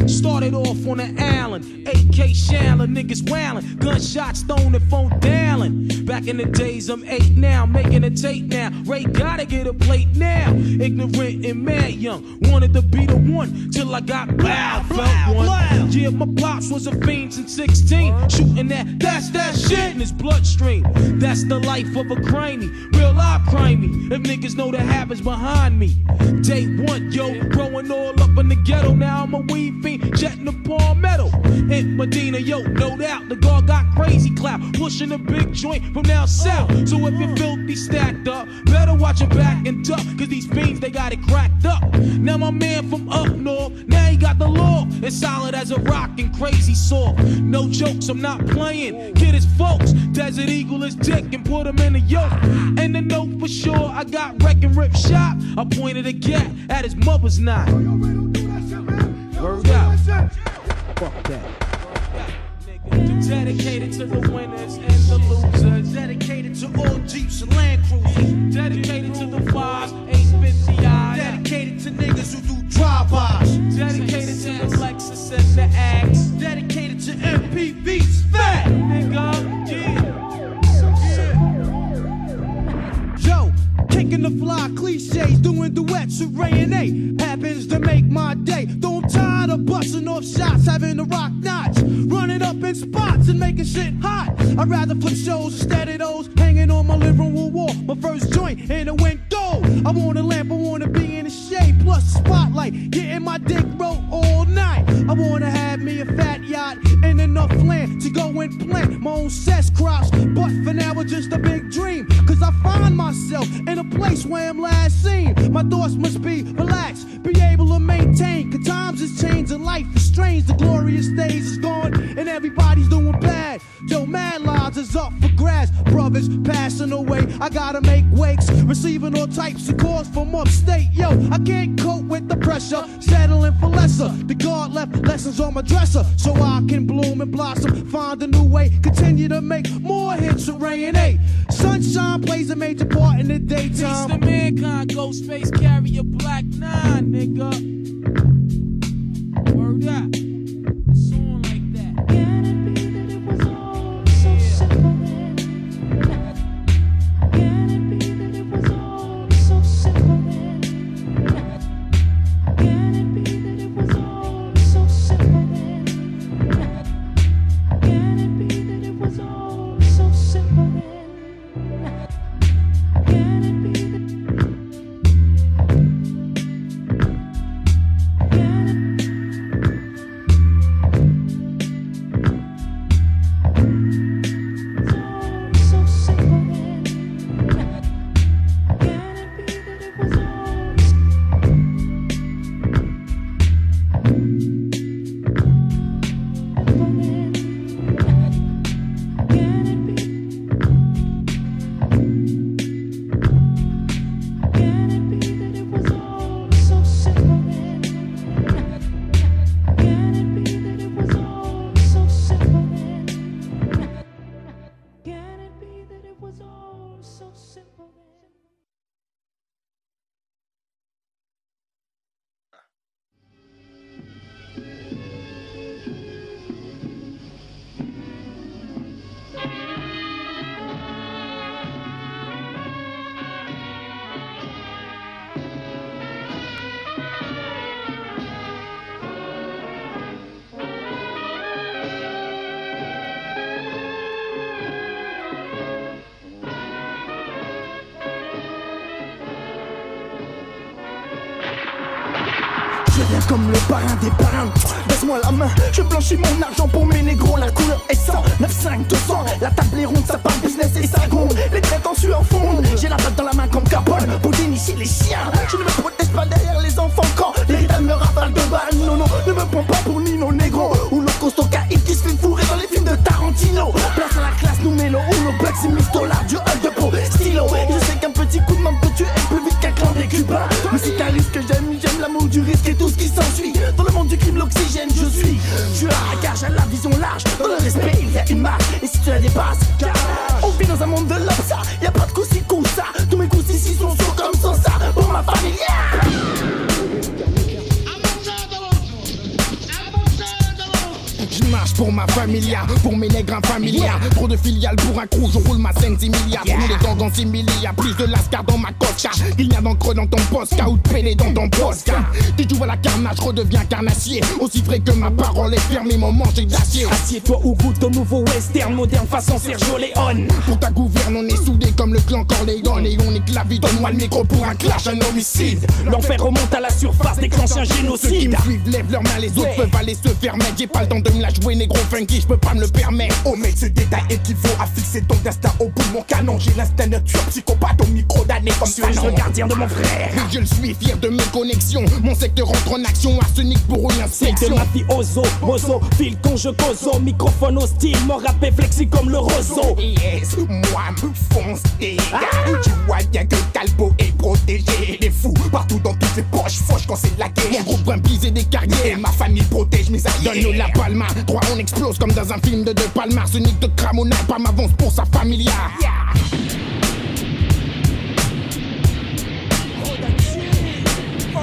Started off on the island, AK Chandler, niggas wailing. Gunshots thrown and phone dialing. Back in the days, I'm eight now, making a tape now. Ray gotta get a plate now. Ignorant and mad young, wanted to be the one till I got loud. Felt one. Yeah, my pops was a fiend since 16, shooting that. That's that shit in his bloodstream. That's the life of a crimey, real life crimey. If niggas know the habits behind me. Day one, yo, growing all up in the ghetto. Now I'm a weed fiend, jetting the palmetto. In Medina, yo, no doubt the guard got crazy clout, pushing a big joint from down south. So if you're filthy stacked up, better watch your back and duck, cause these beans, they got it cracked up. Now my man from up north, now he got the law. It's solid as a rock and crazy soft. No jokes, I'm not playing. Kid is folks, Desert Eagle is dick and put him in a yoke. And the note for sure, I got wreck and rip shot. I pointed a gat at his mother's knot. Word out. Fuck that. Dedicated to the winners and the losers. Dedicated to all Jeeps and Land Cruisers. Dedicated to the fives, 850 eyes. Dedicated to niggas who do drive-bys. Dedicated to the Lexus and the Axe. Dedicated to MPVs. Fat. Nigga, yeah. Kicking the fly cliches, doing duets with Ray and A. Happens to make my day. Though I'm tired of busting off shots, having to rock knots, running up in spots and making shit hot. I'd rather flip shows instead of those hanging on my living room wall. My first joint in went gold. I want a lamp, I wanna be in the shade, plus spotlight, getting my dick wrote all night. I wanna have me a fat yacht and enough land to go and plant my own cess crops. But for now, it's just a big dream. Cause I find myself in a place where I'm last seen. My thoughts must be relaxed, be able to maintain. Cause times is changing, life is strange. The glorious days is gone, and everybody's is up for grabs. Brothers passing away, I gotta make wakes. Receiving all types of calls from upstate. Yo, I can't cope with the pressure, settling for lesser. The guard left lessons on my dresser, so I can bloom and blossom. Find a new way, continue to make more hits with Ray and A. Sunshine plays a major part in the Peace daytime. to mankind, ghost space, carry a black nine, nigga. Word up. Main, je blanchis mon argent pour mes de pélé dans ton poste. Carnage, redeviens carnassier. Aussi vrai que ma parole est fermée, mon manger d'acier. Assieds-toi au goût de nouveau western, moderne façon Sergio Leone. Pour ta gouverne, on est soudés comme le clan Corleone et on est clavier. Donne-moi le micro pour un clash, un homicide. L'enfer remonte à la surface, déclenche un Ceux qui génocide. me suivent lèvent leurs mains, les autres Ouais. peuvent aller se faire mettre. J'ai pas le temps de me la jouer, négro funky, je peux pas me le permettre. Oh mais ce détail équivaut à fixer ton destin au bout de mon canon J'ai l'instinct de tueur psychopathe au micro d'année comme Suis-je Fanon. le gardien de mon frère je le suis, fier de mes connexions. Mon secteur entre en action, arsenic pour une C'est de mafioso, bozo, fil je Microphone hostile, mon rap est flexi comme le roseau Yes, moi me fonce des gars. Tu vois bien que Talbot est protégé. Les fous partout dans toutes les poches, fauche quand c'est la guerre. Mon groupe brisé des carrières. Ma famille protège mes alliés. Donne-nous la palma. Trois, on explose comme dans un film de De Palma. Arsenic de Cramona, pas m'avance pour sa familia.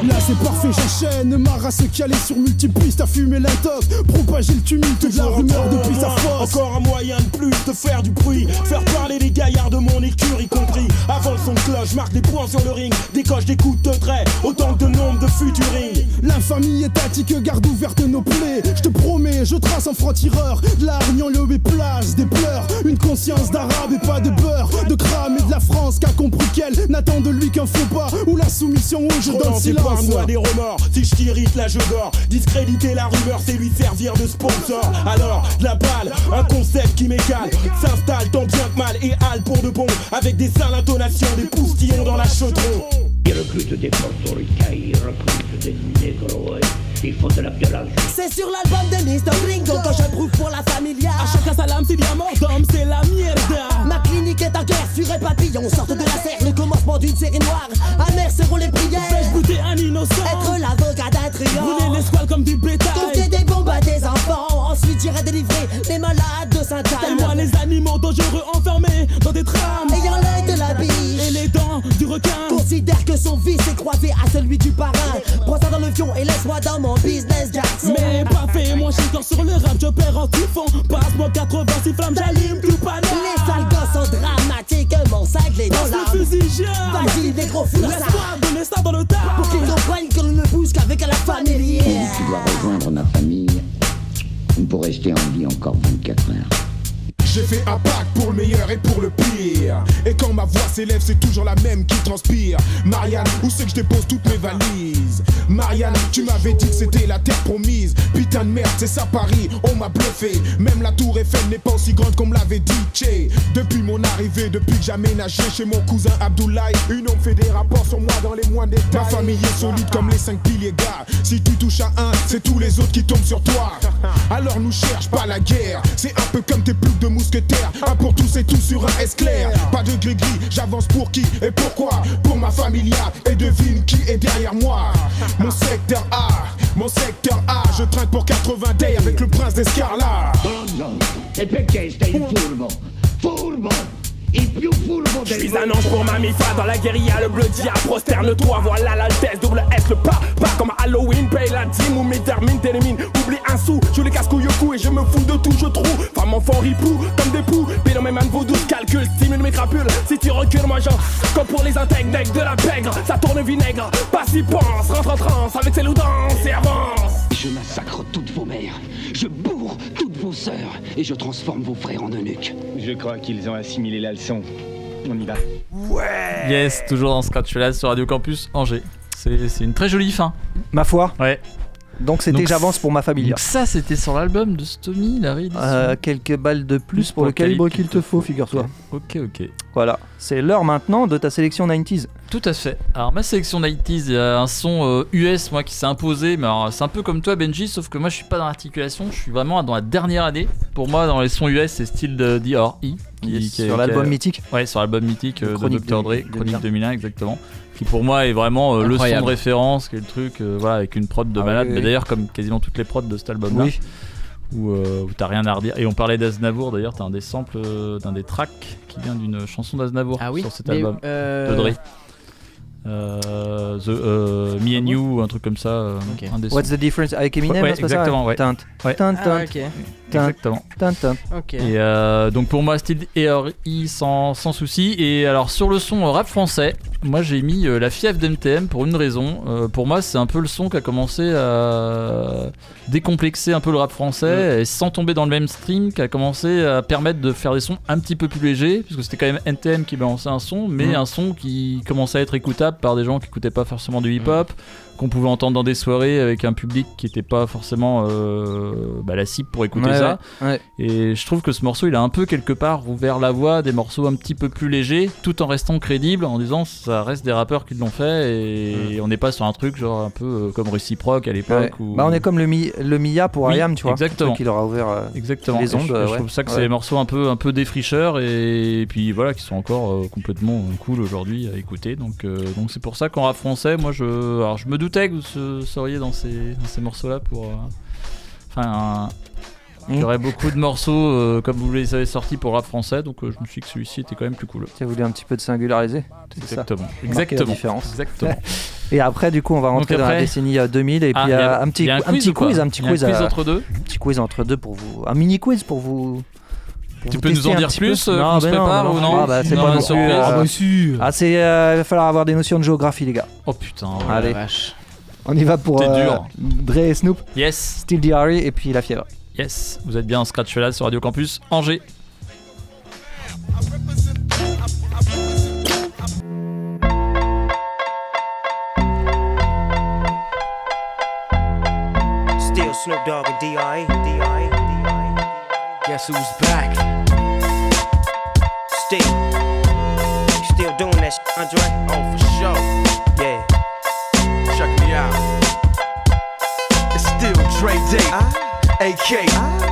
Là c'est parfait, j'enchaîne ma race qui allait sur multipistes à fumer l'intox, propager le tumulte de la rumeur depuis sa force. Encore un moyen de plus de faire du bruit Faire parler les gaillards de mon écurie compris Avant le son de cloche, marque des points sur le ring Décoche des coups de trait, autant que de nombre de futurings L'infamie étatique garde ouverte nos plaies. Je te promets, je trace un franc-tireur. De la le place, des pleurs. Une conscience d'arabe et pas de beurre. De crame et de la France qui a compris qu'elle n'attend de lui qu'un faux pas. Ou la soumission au dans le silence. Moi des remords, si je t'irrite là je dors. Discréditer la rumeur c'est lui servir de sponsor. Alors de la balle, un concept qui m'écale S'installe tant bien que mal et hale pour de bon. Avec des sales intonations, des poustillons dans la chaudron. Ils recrutent des portoricains, ils recrutent des négros, font de la violence. C'est sur l'album de Mr. Gringo que je prouve pour la familia À chacun sa lame, c'est diamant d'homme, c'est la mierda Ma clinique est en guerre, fureur papillon, sorte de la serre, le commencement d'une série noire. Amères seront les prières. Fais-je goûter un innocent? Être l'avocat d'un triomphe. Brûler les squales comme du bétail Confier des bombes à des enfants. Ensuite j'irai délivrer les malades de Sainte-Anne. Telle-moi les animaux dangereux enfermés dans des trames Ayant l'œil de la biche Et les dents du requin Considère que son vice est croisé à celui du parrain. Prends ça dans le fion et laisse-moi dans mon business, Jackson. Mais pas fait, moi je suis sur le rap, je perds en typhon Passe-moi 86 flammes, j'allume tout panneau Les sales gosses sont dramatiquement cinglés dans Passe l'âme. le fusil, Vas-y, négro, fous. Laisse-moi donner ça dans le tas Pour qu'ils comprennent que l'on ne bouge qu'avec la familière. Tu dois rejoindre ma famille pour rester en vie encore 24 heures. J'ai fait un pacte pour le meilleur et pour le pire. Et quand ma voix s'élève, c'est toujours la même qui transpire. Marianne, où c'est que je dépose toutes mes valises? Marianne, tu m'avais dit que c'était la terre promise. Putain de merde, c'est ça Paris, on m'a bluffé. Même la tour Eiffel n'est pas aussi grande qu'on me l'avait dit. Tché. Depuis mon arrivée, depuis que aménagé chez mon cousin Abdoulaye, une homme fait des rapports sur moi dans les moindres détails. Ma famille est solide comme les cinq piliers, gars. Si tu touches à un, c'est tous les autres qui tombent sur toi. Alors nous cherche pas la guerre. C'est un peu comme tes ploucs de mousquetaires. Un pour tous et tout sur un S clair. Pas de gris-gris, j'avance pour qui et pourquoi? Pour ma familia et devine qui est derrière moi. Mon secteur A, mon secteur A. Je trinque pour 80 days avec le prince. E perché stai furbo? Furbo! Je suis un ange pour ma mifa dans la guérilla, le bleu dia prosterne-toi, voilà l'altesse, double S, le pas, pas comme Halloween, paye la dîme ou m'étermine, t'élimine, oublie un sou, je les casse-couilles au cou et je me fous de tout, je trouve, femme enfant ripou, comme des poux, puis dans mes mains de vaudou, je calcule, stimule mes crapules, si tu recules, moi j'en, comme pour les intègres, de la pègre, ça tourne vinaigre, pas si pense, rentre en transe, avec ses loups danse et avance. Je massacre toutes vos mères, je bourre toutes vos sœurs et je transforme vos frères en eunuques. Je crois qu'ils ont assimilé la leçon. On y va. Yes, toujours dans Scratch Là sur Radio Campus Angers. C'est c'est une très jolie fin. Ma foi. Ouais. Donc c'était j'avance pour ma famille. Donc ça, c'était sur l'album de Stomy, la réédition. Euh, quelques balles de plus pour le calibre qu'il te faut, figure-toi. Ok, ok. Voilà, c'est l'heure maintenant de ta sélection 90s. Tout à fait. Alors ma sélection 90s, il y a un son euh, US moi qui s'est imposé, mais c'est un peu comme toi Benji, sauf que moi je suis pas dans l'articulation, je suis vraiment dans la dernière année. Pour moi dans les sons US c'est style de Yes, qui est- sur l'album mythique. Ouais, sur l'album mythique euh, de Chronique Dr. Dre, 2000, Chronique 2001 exactement. Qui pour moi est vraiment euh, le son de référence, qui est le truc, euh, voilà, avec une prod de Ah malade. oui, mais oui. d'ailleurs comme quasiment toutes les prods de cet album-là. Oui. Où, euh, où t'as rien à redire. Et on parlait d'Aznavour d'ailleurs, t'as un des samples euh, d'un des tracks qui vient d'une chanson d'Aznavour Ah oui sur cet Mais, album euh, de Dre. Euh, the, euh, Me and You, un truc comme ça. un des What's the difference avec Eminem Ouais, c'est pas ça exactement, ouais. Tint. Ouais. Tint, Ah. Exactement. Tintin. Ok. Et euh, donc pour moi, style ERI sans, sans souci. Et alors sur le son rap français, moi j'ai mis euh, la fièvre d'MTM pour une raison. Euh, pour moi, c'est un peu le son qui a commencé à décomplexer un peu le rap français et sans tomber dans le mainstream, qui a commencé à permettre de faire des sons un petit peu plus légers, puisque c'était quand même NTM qui balançait un son, mais Mm. un son qui commençait à être écoutable par des gens qui écoutaient pas forcément du hip-hop. Qu'on pouvait entendre dans des soirées avec un public qui n'était pas forcément euh, bah, la cible pour écouter Ouais, ça. ouais. Et je trouve que ce morceau, il a un peu quelque part ouvert la voie à des morceaux un petit peu plus légers, tout en restant crédible, en disant ça reste des rappeurs qui l'ont fait et on n'est pas sur un truc genre un peu euh, comme Réciproque à l'époque. Ou- Bah, on est comme le, Mi- le Mia pour Oui, Ayam, tu vois. exactement. Qui leur a ouvert euh, Exactement. les Et ondes. je, trouve ça que c'est des morceaux un peu, un peu défricheurs et, puis voilà, qui sont encore euh, complètement cool aujourd'hui à écouter. Donc donc c'est pour ça qu'en rap français, moi je, alors je me doutais que vous se- seriez dans ces, dans ces morceaux-là pour. euh, Enfin. Il y aurait beaucoup de morceaux euh, comme vous les avez sortis pour rap français, donc euh, je me suis dit que celui-ci était quand même plus cool. Tu as voulu un petit peu de singulariser ça Exactement. La Exactement. différence. Exactement. Et après, du coup, on va rentrer dans la décennie euh, 2000 et Ah, puis a- un petit, a un un quiz petit quiz, un petit un quiz, quiz entre deux un petit quiz entre deux pour vous, un mini quiz pour vous. Tu peux nous en dire plus, euh, Non, ben non, prépare non, ou non Ah bah c'est Non, pas la non plus. surprise. euh, Ah bah si. Ah c'est, euh, il va falloir avoir des notions de géographie les gars. Oh putain. Allez. vache. On y va pour T'es euh, dur. Dre et Snoop. Yes. Still DRE et puis la fièvre. Yes, vous êtes bien en scratch là sur Radio Campus Angers. Still Snoop Dogg and D.I. D.I. D.I. Guess who's back? Still. You still doing that shit, Andre? Oh, for sure. Yeah. Check me out. It's still Dre Day, AK.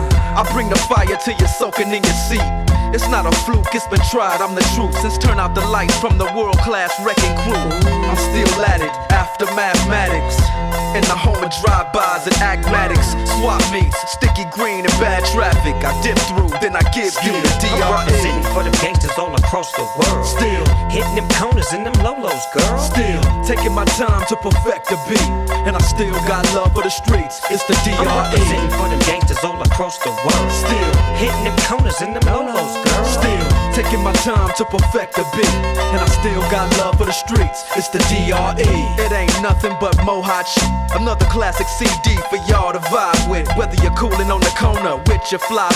I bring the fire till you're soaking in your seat. It's not a fluke, it's been tried, I'm the truth. Since turn out the lights from the world class wrecking crew, I'm still at it after mathematics. In the home of drive-bys and acmatics, swap meets, sticky green and bad traffic. I dip through, then I give you the DRE. For them gangsters all across the world. Still hitting them corners and them lolos, girl. Still taking my time to perfect the beat, and I still got love for the streets. It's the I'm DRE. representing for them gangsters all across the world. Still hitting them corners and them lolos, girl. Still taking my time to perfect the beat, and I still got love for the streets. It's the DRE. It ain't nothing but mohawk shit. Another classic CD for y'all to vibe with. Whether you're cooling on the corner with your fly,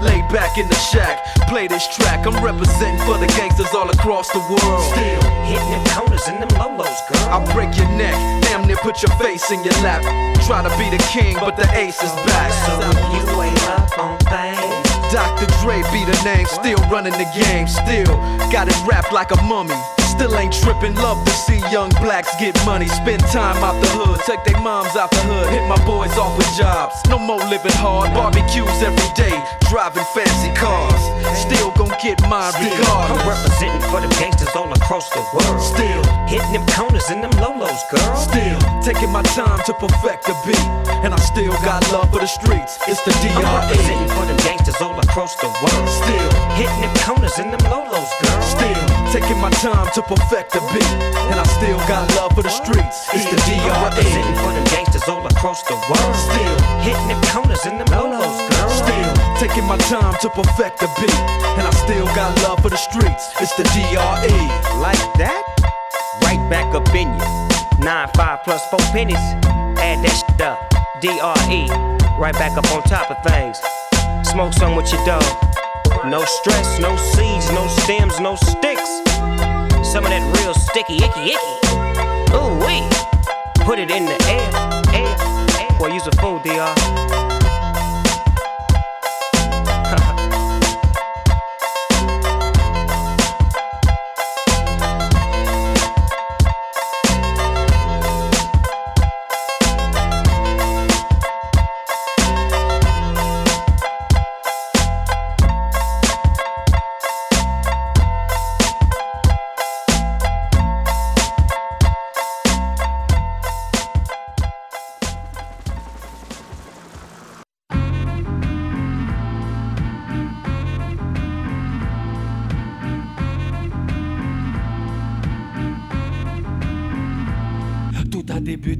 lay back in the shack, play this track. I'm representing for the gangsters all across the world. Still hitting the corners and them lolos, girl. I'll break your neck, damn near put your face in your lap. Try to be the king, but the ace is back. So you ain't up on things. Dr. Dre be the name, still running the game, still got it wrapped like a mummy. Still ain't tripping, love to see young blacks get money. Spend time out the hood, take their moms out the hood, hit my boys off with jobs. No more living hard, barbecues every day, driving fancy cars. Still gon' get my regard. I'm representing for the gangsters all across the world. Still hitting them corners and them lolos, girl. Still taking my time to perfect the beat, and I still got love for the streets. It's the I'm DRE. representing for them gangsters all across the world. Still hitting them corners and them lolos, girl. Still taking my time to perfect the beat, and I still got love for the streets. It's the DRE. representing for them gangsters all across the world. Still hitting them corners and them lolos, girl. Still taking my time to perfect the beat, and I still got love for the streets. It's the DRE. Like that? Right back up in you. Nine, five plus four pennies. Add that shit up. DRE. Right back up on top of things. Smoke some with your dog. No stress, no seeds, no stems, no sticks. Some of that real sticky, icky, icky. Ooh, wee. Put it in the air, air, air. Boy, use a fool, DR.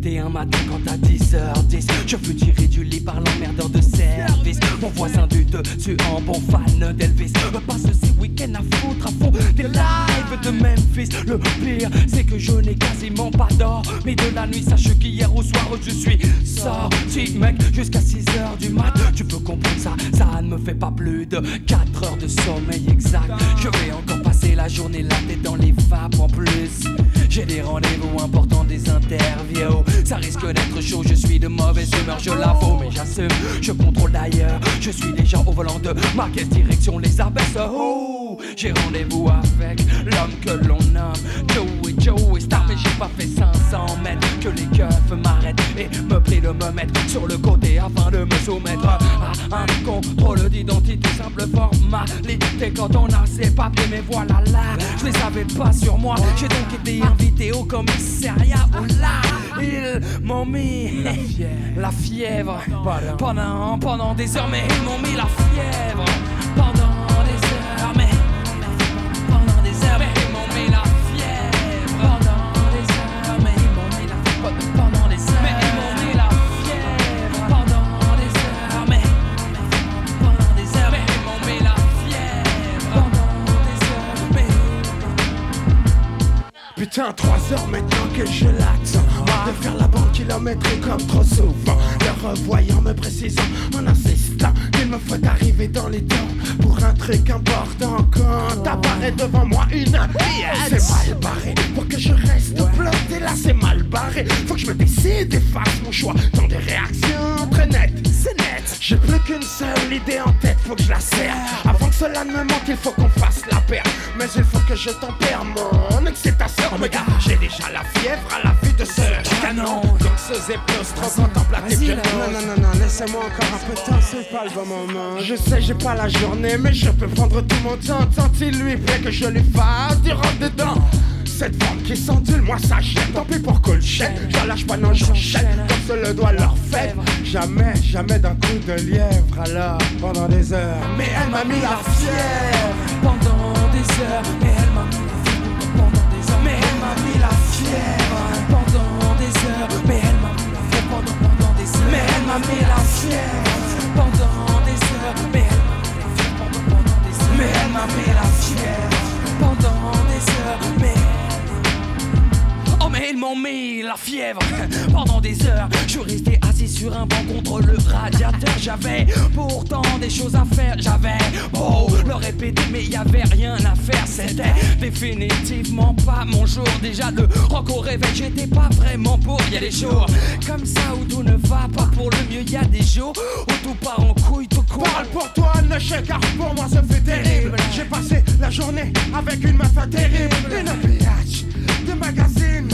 un matin quand à 10h10 Je fus tiré du lit par l'emmerdeur de service. Mon voisin du dessus en bon fan d'Elvis. Passe ces week-ends à foutre à fond des lives de Memphis. Le pire c'est que je n'ai quasiment pas d'or Mais de la nuit. Sache qu'hier au soir je suis sorti mec Jusqu'à 6h du mat. Tu peux comprendre ça, ça ne me fait pas plus de 4 heures de sommeil exact. Je vais encore passer la journée là dans les vapes en plus J'ai des rendez-vous importants, des interviews. Ça risque d'être chaud, je suis de mauvaise humeur, je l'avoue Mais j'assume, je contrôle d'ailleurs Je suis déjà au volant de ma caisse direction les abaisse Oh, j'ai rendez-vous avec l'homme que l'on nomme Joey Joey Star Mais j'ai pas fait 500 mètres Que les keufs m'arrêtent et me prient de me mettre sur le côté Afin de me soumettre à un contrôle d'identité Simple formalité. Quand on a ses papiers Mais voilà là, je les avais pas sur moi. J'ai donc été invité au commissariat où là ils m'ont mis la fièvre. Pendant, pendant des heures Mais ils m'ont mis la fièvre. Pendant Putain, trois heures maintenant que je l'attends De faire la banque kilomètre comme trop souvent. Le revoyant me précisant en insistant Qu'il me faut arriver dans les temps Pour un truc important. Quand apparaît devant moi une C'est mal barré. Pour que je reste bloqué là c'est mal barré. Faut que je me décide et fasse mon choix. Dans des réactions très nettes C'est net. J'ai plus qu'une seule idée en tête Faut que je la serre. Avant cela ne me manque il faut qu'on fasse la paire. Mais il faut que je tempère mon excitation. Regarde, j'ai déjà la fièvre à la vue de ce canon. Donc ce plus trop là. non, non, non, non, laissez-moi encore un peu de temps, c'est pas le bon moment. Je sais, j'ai pas la journée, mais je peux prendre tout mon temps. Tant il lui plaît que je lui fasse du rentre dedans cette forme qui s'endule, moi ça gêne Tant pis pour Colchette, je lâche pas, non j'enchaîne Comme se le doit leur fête. Jamais, jamais d'un coup de lièvre. Alors, pendant des heures. Mais elle m'a mis la fièvre. Pendant des heures. Mais elle m'a mis la fièvre. Pendant des heures. Mais elle m'a mis la fièvre. Pendant des heures. Mais elle m'a mis la fièvre. Pendant, pendant des heures. Mais elle m'a mis la fièvre. Pendant des heures. Mais elle m'a mis la fièvre. Pendant, pendant des heures. Mais elle m'a mis la fièvre. Pendant des heures. Mais mais ils m'ont mis la fièvre. Pendant des heures Je restais assis sur un banc contre le radiateur. J'avais pourtant des choses à faire. J'avais beau le répéter mais y avait rien à faire. C'était définitivement pas mon jour. Déjà le rock au réveil j'étais pas vraiment pour Y a des jours comme ça où tout ne va pas pour le mieux Y a des jours où tout part en couille tout court. Parle pour toi, ne chèque, car pour moi ça fait terrible. J'ai passé la journée avec une meuf terrible. Une biatch de magazine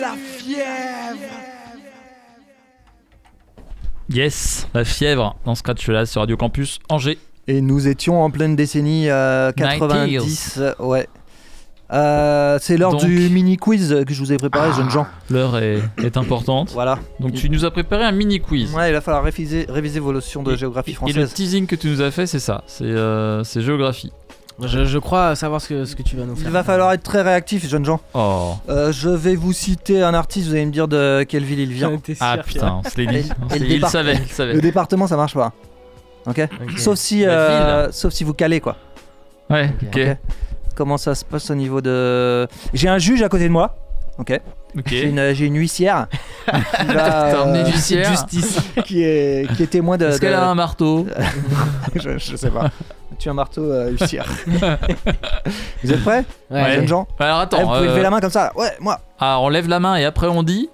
La fièvre. Yes, la fièvre dans Scratch là sur Radio Campus Angers. Et nous étions en pleine décennie euh, 90. euh, ouais. Euh, c'est l'heure du mini quiz que je vous ai préparé, jeunes gens. L'heure est, est importante. Voilà. Donc tu nous as préparé un mini quiz. Ouais, il va falloir réviser, réviser vos notions de géographie Et le française. teasing que tu nous as fait, c'est ça. C'est euh, c'est géographie. Je, je crois savoir ce que, ce que tu vas nous faire. Il va falloir être très réactif, jeunes gens. Oh. Euh, je vais vous citer un artiste, vous allez me dire de quelle ville il vient. Ah putain, on se l'est dit. Et- et le il départ- savait, il savait. Le département, ça marche pas. Ok. Sauf si, euh, sauf si vous calez quoi. Ouais, ok. Comment ça se passe au niveau de. J'ai un juge à côté de moi. Ok. Ok. J'ai une, j'ai une huissière. qui va, T'as emmené euh, une huissière Justice. qui est qui est témoin de. Est-ce qu'elle a un marteau je, je sais pas. Tu as un marteau euh, huissière. vous êtes prêts Ouais. Jeunes gens Alors attends. Eh, Vous pouvez euh, lever la main comme ça. Ouais, moi. Ah, on lève la main et après on dit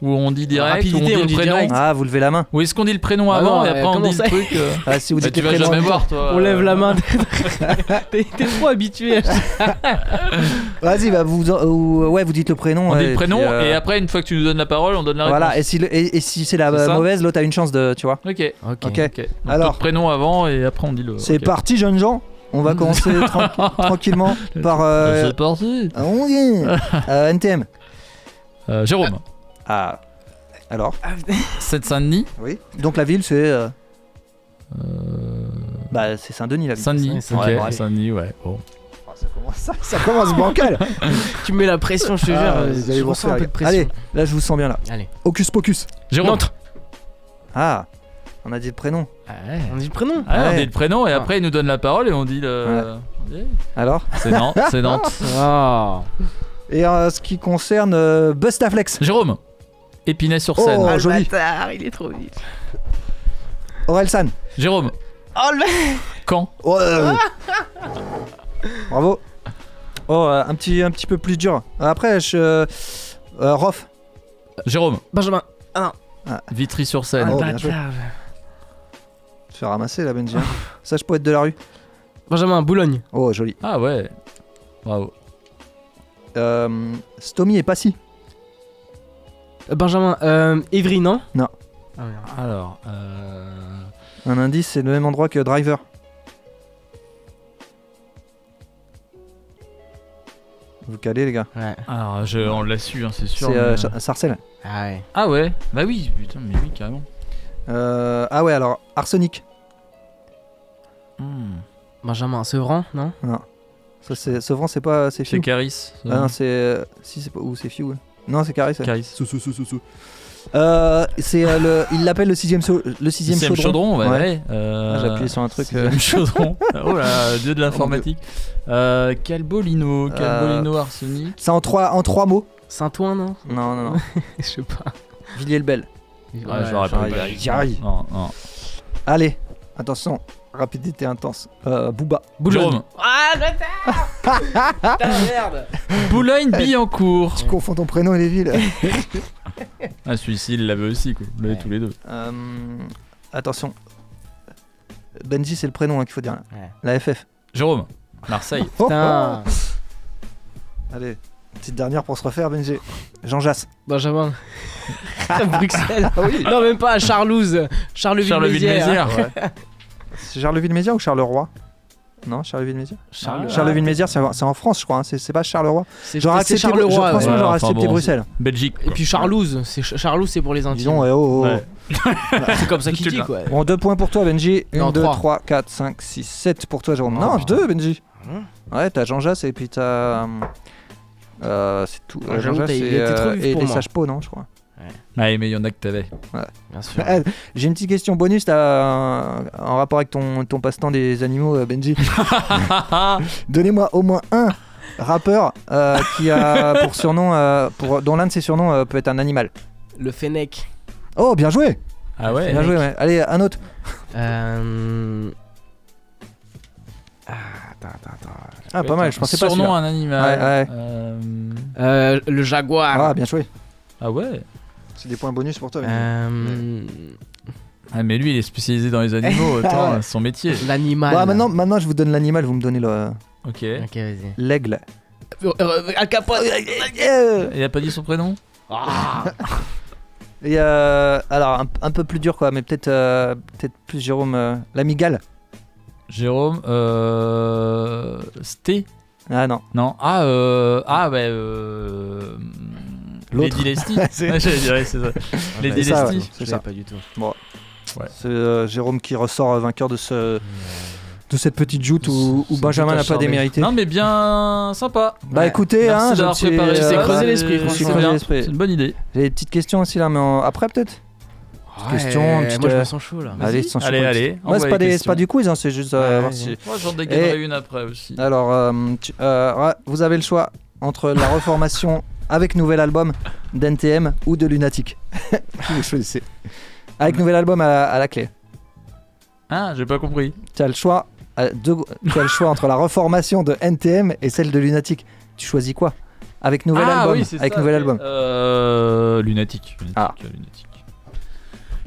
Ou on dit direct Rapidité, ou on dit on le dit prénom direct. Ah, vous levez la main. Ou est-ce qu'on dit le prénom Ah avant non, et après euh, on dit le truc euh, Ah, si vous bah, dites Tu vas prénom. jamais voir toi. On euh, lève la main. T'es trop habitué. Vas-y, bah vous, euh, ou- ouais, vous dites le prénom. On dit le prénom puis, euh, et après une fois que tu nous donnes la parole, on donne la réponse. Voilà, et si, le- et, et si c'est la mauvaise, l'autre a une chance de. Tu vois Ok. Ok. Ok. Ok. Donc, Alors. le prénom avant et après on dit le. C'est parti, jeunes gens. On va commencer tran- tranquillement par. euh, C'est parti. ah, on dit. Euh, NTM. Euh, Jérôme. Ah. Alors Seine-Saint-Denis. Oui. Donc la ville, c'est. euh, Bah, c'est Saint-Denis la ville. Saint-Denis. Ouais, Ok. Saint-Denis, ouais. Bon. Oh, ça, commence, ça, ça commence bancal. tu me mets la pression, je te jure. Ah, euh, vous allez je vous ressens un peu de pression. Allez, là je vous sens bien là. Allez. Hocus pocus. Jérôme. Nantes. Ah, on a dit le prénom. Ouais. On dit le prénom. Ah, on Ouais. dit le prénom et Ah. après il nous donne la parole et on dit le. dit- Alors C'est Nantes. C'est Nantes. Ah. Et euh, ce qui concerne euh, Bustaflex. Jérôme. Épinay-sur-Seine. Oh, joli. bâtard, il est trop vite. Orelsan. Jérôme. Oh le mec Quand? Oh, euh, Bravo. Oh, euh, un, petit, un petit peu plus dur. Après, je. Euh, Rof. Jérôme. Benjamin. Ah Vitry-sur-Seine. Oh, bien joué. bâtard. Je fais ramasser la Benji. hein. Sage poète de la rue. Benjamin, Boulogne. Oh, joli. Ah ouais. Bravo. Euh, Stomy et Passy. Euh, Benjamin, euh, Évry, non Non. Ah, merde. Alors. Euh... Un indice, c'est le même endroit que Driver. Vous calez, les gars Ouais. Alors, je, on l'a su, hein, c'est sûr. C'est euh, mais- Cha- Sarcelles. Ah ouais. Ah ouais Bah oui, putain, mais oui, carrément. Euh, ah ouais, alors, Arsenic. Hmm. Benjamin, Sevran, non Ça, c'est, Sevran, c'est pas. C'est C'est. Caris. Ah non, c'est. euh, Si, c'est pas. Ou c'est Fiu, ouais. Non, c'est Caris. ouais. Caris. Sou, sou, sou, sou, sou. Euh, c'est euh, le. Il l'appelle le sixième, sau- le sixième, Sixième chaudron. chaudron, ouais. Ouais. ouais. Euh, Ah, j'ai appuyé sur un truc, euh. Sixième chaudron. oh là, dieu de l'informatique. Euh, Calbolino, Calbolino Euh, Arsenic. C'est en trois, en trois mots. Saint-Ouen, non? Non, non, non. Je sais pas. Villiers-le-Bel. Ouais, j'aurais pas j'aurais- eu. j'y arrive. Non, non. Allez, attention, rapidité intense. Euh, Booba. Jérôme. Ah, Putain, merde Boulogne-Billancourt. Tu confonds ton prénom et les villes. Ah, celui-ci, il l'avait aussi, quoi. Vous l'avez tous les deux. Euh, attention. Benji, c'est le prénom hein, qu'il faut dire. là. Ouais. La FF. Jérôme. Marseille. Oh, Putain oh. Allez, petite dernière pour se refaire, Benji. Jean Jass. Benjamin. Bruxelles. Ah oui. Non, même pas à Charlouse. Charleville-Mézières. Charleville-Mézières. Ouais. C'est Charleville-Mézières ou Charleroi? Non, Charleville-Mézières? Charle- Charleville-Mézières, c'est en- c'est en France, je crois. hein. C'est c'est pas Charleroi. C'est J'aurais c'est accepté, Charleroi. je- ouais. franchement, ouais. j'aurais Enfin accepté bon, Bruxelles. Belgique. Et puis Charlouse. C'est Ch- Charlouse, c'est pour les Dis intimes. donc, ouais, oh, oh. Ouais. C'est comme ça qu'il dit, quoi. Bon, deux points pour toi, Benji. Non, 1, 2, trois. 3, 4, 5, 6, 7 pour toi, Jérôme. Oh, non, putain. deux, Benji. Hein Ouais, t'as Jean Jass et puis t'as. Euh, c'est tout. Ah, Euh, j'avoue, Jean t'as- Jass il et, euh, et les sages non, je crois. Ouais, mais il y en a que t'avais. Bien sûr. J'ai une petite question bonus t'as, en rapport avec ton, ton passe-temps des animaux, euh, Benji. Donnez-moi au moins un rappeur euh, qui a pour surnom, euh, pour, dont l'un de ses surnoms euh, peut être un animal. Le Fennec. Oh, bien joué Ah ouais Bien joué, ouais. Allez, un autre. Euh... Attends, attends, attends. Ah, pas mal, je pensais pas Surnom celui-là. un animal. Ouais, ouais. Euh, Euh, le jaguar. Ah, bien joué. Ah ouais C'est des points bonus pour toi. Euh, Ah mais lui il est spécialisé dans les animaux, ouais. son métier. L'animal. Bon, maintenant, maintenant, je vous donne l'animal, vous me donnez le Ok. Ok, vas-y. l'aigle. Euh, euh, Al Capone. Il a pas dit son prénom Ah. Et euh, alors, un, un peu plus dur, quoi, mais peut-être euh, peut-être plus Jérôme. euh, l'amigale Jérôme, euh... Sté Ah non. Non, ah, euh... ah ouais, euh... Lesty C'est- Ouais, j'allais dire, ouais, c'est ça. Lesty ouais, c'est Je ça. pas du tout. Bon. Ouais. C'est euh, Jérôme qui ressort euh, vainqueur de ce de cette petite joute où, Benjamin n'a pas démérité. Non mais bien sympa. Bah écoutez, Merci hein, je d'avoir préparé euh, ça. C'est creusé l'esprit, c'est une bonne idée. J'ai des petites questions aussi là, mais en- après peut-être. Ouais, questions, une petite, moi je euh, me sens chaud là. Allez, sans Allez, chocolat. allez, Ouais, c'est les pas, des- c'est questions. pas du quiz, hein, c'est juste euh, Ouais, voir si. Moi j'en dégainerai Et- une après aussi. Alors, euh, tu- euh, ouais, vous avez le choix entre la reformation avec nouvel album d'NTM ou de Lunatic. Vous choisissez Avec nouvel album à, à la clé. Ah, j'ai pas compris. Tu as le choix. euh, de- tu as le choix entre la reformation de NTM et celle de Lunatic. Tu choisis quoi? Avec nouvel ah, album. oui, c'est avec ça, nouvel ok. album. Euh, lunatique. Lunatique, Ah. lunatique.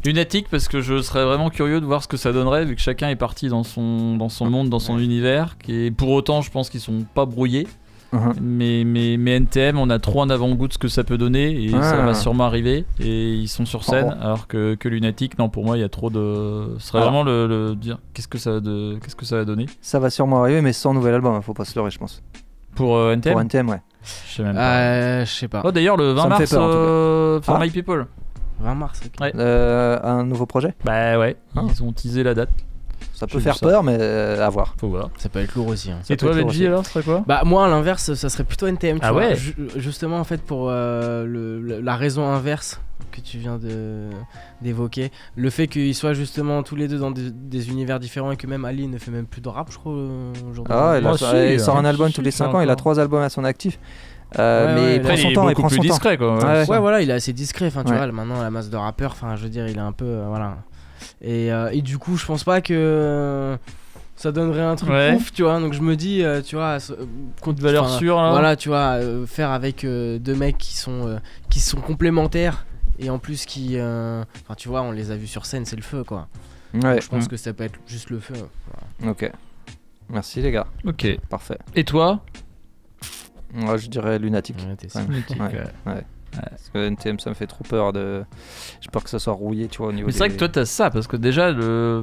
Lunatique parce que je serais vraiment curieux de voir ce que ça donnerait vu que chacun est parti dans son, dans son monde, dans son univers. Qui est, pour autant, je pense qu'ils sont pas brouillés. Mhm. Mais, mais, mais NTM, on a trop un avant-goût de ce que ça peut donner et ça Ah. va sûrement arriver. Et ils sont sur scène, Oh. alors que, que Lunatic, non, pour moi, il y a trop de. Ce serait Alors. vraiment le, le dire qu'est-ce que ça va de, qu'est-ce que ça va donner? Ça va sûrement arriver, mais sans nouvel album. Faut pas se leurrer, je pense. pour euh, NTM. Pour NTM, ouais. Je sais même pas. Euh, je sais pas. Oh, d'ailleurs, le 20 Ça me fait mars, peur, euh, For Ah. My People. 20 mars, ok. Ouais. Euh, un nouveau projet? Bah ouais, Ah. ils ont teasé la date. Ça peut faire ça. peur, mais euh, à voir. Faut voir. Ça peut être lourd aussi. hein. Et toi, Benji, alors, ce serait quoi? Bah moi à l'inverse ça serait plutôt NTM tu Ah vois. ouais. Ju- justement en fait pour euh, le- le- la raison inverse que tu viens de d'évoquer le fait qu'ils soient justement tous les deux dans des, des univers différents et que même Ali ne fait même plus de rap je crois euh, aujourd'hui. Ah, il, a- si, il sort un hein. album tous les si, 5 ans, il a encore. 3 albums à son actif. Euh, Ouais, mais ouais, il prend Après, son il est temps, il beaucoup prend plus son temps. discret, quoi. Ouais, Ouais, ouais. voilà, il est assez discret. Enfin, tu Ouais. vois, maintenant, la masse de rappeurs, enfin, je veux dire, il est un peu. euh, voilà. Et, euh, et du coup, je pense pas que euh, ça donnerait un truc Ouais. ouf, tu vois. Donc, je me dis, euh, tu vois, euh, compte- De valeur enfin, sûre, là. Voilà, tu vois, euh, faire avec euh, deux mecs qui sont, euh, qui sont complémentaires et en plus qui. euh, Enfin, tu vois, on les a vus sur scène, c'est le feu, quoi. Ouais. Donc, je pense Mm. que ça peut être juste le feu. voilà. Ok. Merci les gars. Ok. Parfait. Et toi? Moi je dirais lunatique. Ouais, Ouais. Parce que NTM ça me fait trop peur de. J'ai peur que ça soit rouillé, tu vois, au niveau Mais c'est vrai que toi, t'as ça, parce que déjà, le...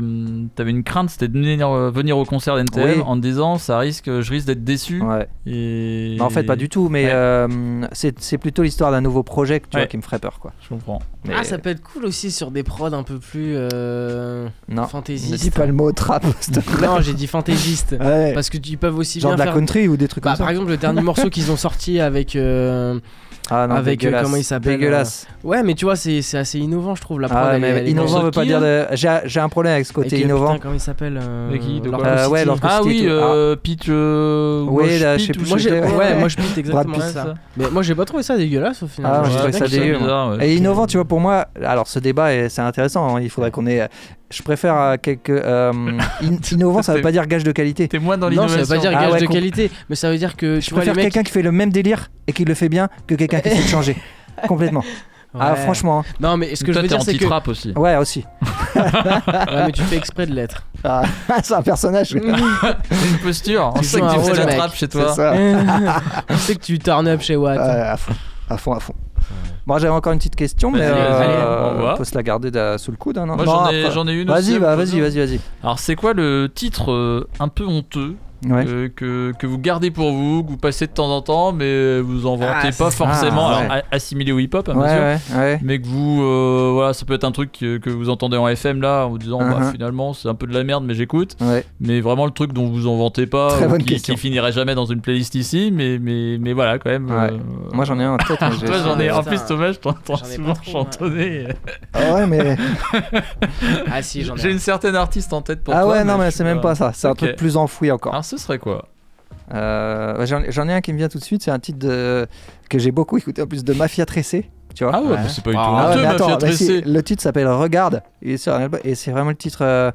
t'avais une crainte, c'était de venir, euh, venir au concert d'NTM Oui. en te disant, ça risque, je risque d'être déçu. Ouais. Et... Non, en fait, pas du tout, mais Ouais. euh, c'est plutôt l'histoire d'un nouveau projet tu vois, qui me ferait peur, quoi. Je comprends. Mais Ah, ça peut être cool aussi sur des prods un peu plus. Euh, non, fantaisistes. ne dis pas le mot trap. Non, j'ai dit fantaisiste. Ouais. Parce que tu peuvent aussi Genre bien de la faire. country ou des trucs Bah, comme ça. par exemple, le dernier morceau qu'ils ont sorti avec. euh, Ah non, avec euh, dégueulasse. comment il s'appelle Dégueulasse. euh, Ouais, mais tu vois, c'est c'est assez innovant, je trouve. La prod, Ah, elle mais elle innovant veut pas dire. de- J'ai j'ai un problème avec ce côté Avec, euh, innovant. putain, comment il s'appelle euh, qui, de quoi Euh, ouais, Ah oui, euh, euh, Oui, Wash là, je sais plus Moi, j'ai- Ouais, ouais, ouais. moi je pite exactement ça. Ouais, ça. Mais moi j'ai pas trouvé ça dégueulasse au final. Ah, j'ai Ouais, trouvé ça je trouve dégueu. bizarre, ouais. Et innovant, tu vois, pour moi, alors ce débat, est- c'est intéressant. hein, Il faudrait qu'on ait. Je préfère euh, quelques. euh, in- innovant, ça veut pas dire gage de qualité. T'es moins dans Non, ça l'innovation. veut pas dire Ah gage ouais, de qualité, mais ça veut dire que Je vois préfère mecs. quelqu'un qui fait le même délire et qui le fait bien que quelqu'un qui essaie de changer. Complètement. Ah, Ouais. franchement. Non, mais ce que je Toi, veux t'es dire, c'est que. aussi. Ouais, aussi. Ouais, mais tu fais exprès de l'être. Ah, c'est un personnage. C'est une posture. On Tu sait que un tu fais la trappe chez toi. ça. On sait que tu turn up chez Watt. Ouais, à fond, à fond, à fond. Bon, j'avais encore une petite question, mais euh, on peut se la garder de- sous le coude. hein, Moi, j'en ai, une aussi. Vas-y, bah, vous vas-y, vas-y, vas-y. Alors, c'est quoi le titre euh, un peu honteux Ouais. euh, que, que vous gardez pour vous, que vous passez de temps en temps, mais vous en vantez Ah, pas forcément, ah, ouais. assimilé au hip-hop, hein, bien Ouais, sûr, ouais, ouais. mais que vous, euh, voilà, ça peut être un truc que, que vous entendez en FM là, en vous disant, bah, Uh-huh. finalement, c'est un peu de la merde, mais j'écoute. Ouais. Mais vraiment le truc dont vous en vantez pas, ou qui, qui finirait jamais dans une playlist ici, mais, mais, mais voilà, quand même. Ouais. euh, Moi, j'en ai un en tête. Toi, j'en ai. En plus, Thomas, je t'entends souvent trop, chantonner. Ah ouais, mais. Ah si, j'en ai. J'ai un. une certaine artiste en tête pour ah toi. ouais, non, mais c'est même pas ça. C'est un truc plus enfoui encore. Ce serait quoi? Euh, J'en j'en ai un qui me vient tout de suite. C'est un titre de... que j'ai beaucoup écouté en plus de Mafia Tressé. Tu vois Ah ouais, Ouais. bah, c'est pas du tout Ah Ah ouais, honteux, mais Mafia Tressé. si, le titre s'appelle Regarde. Et c'est vraiment le titre. euh,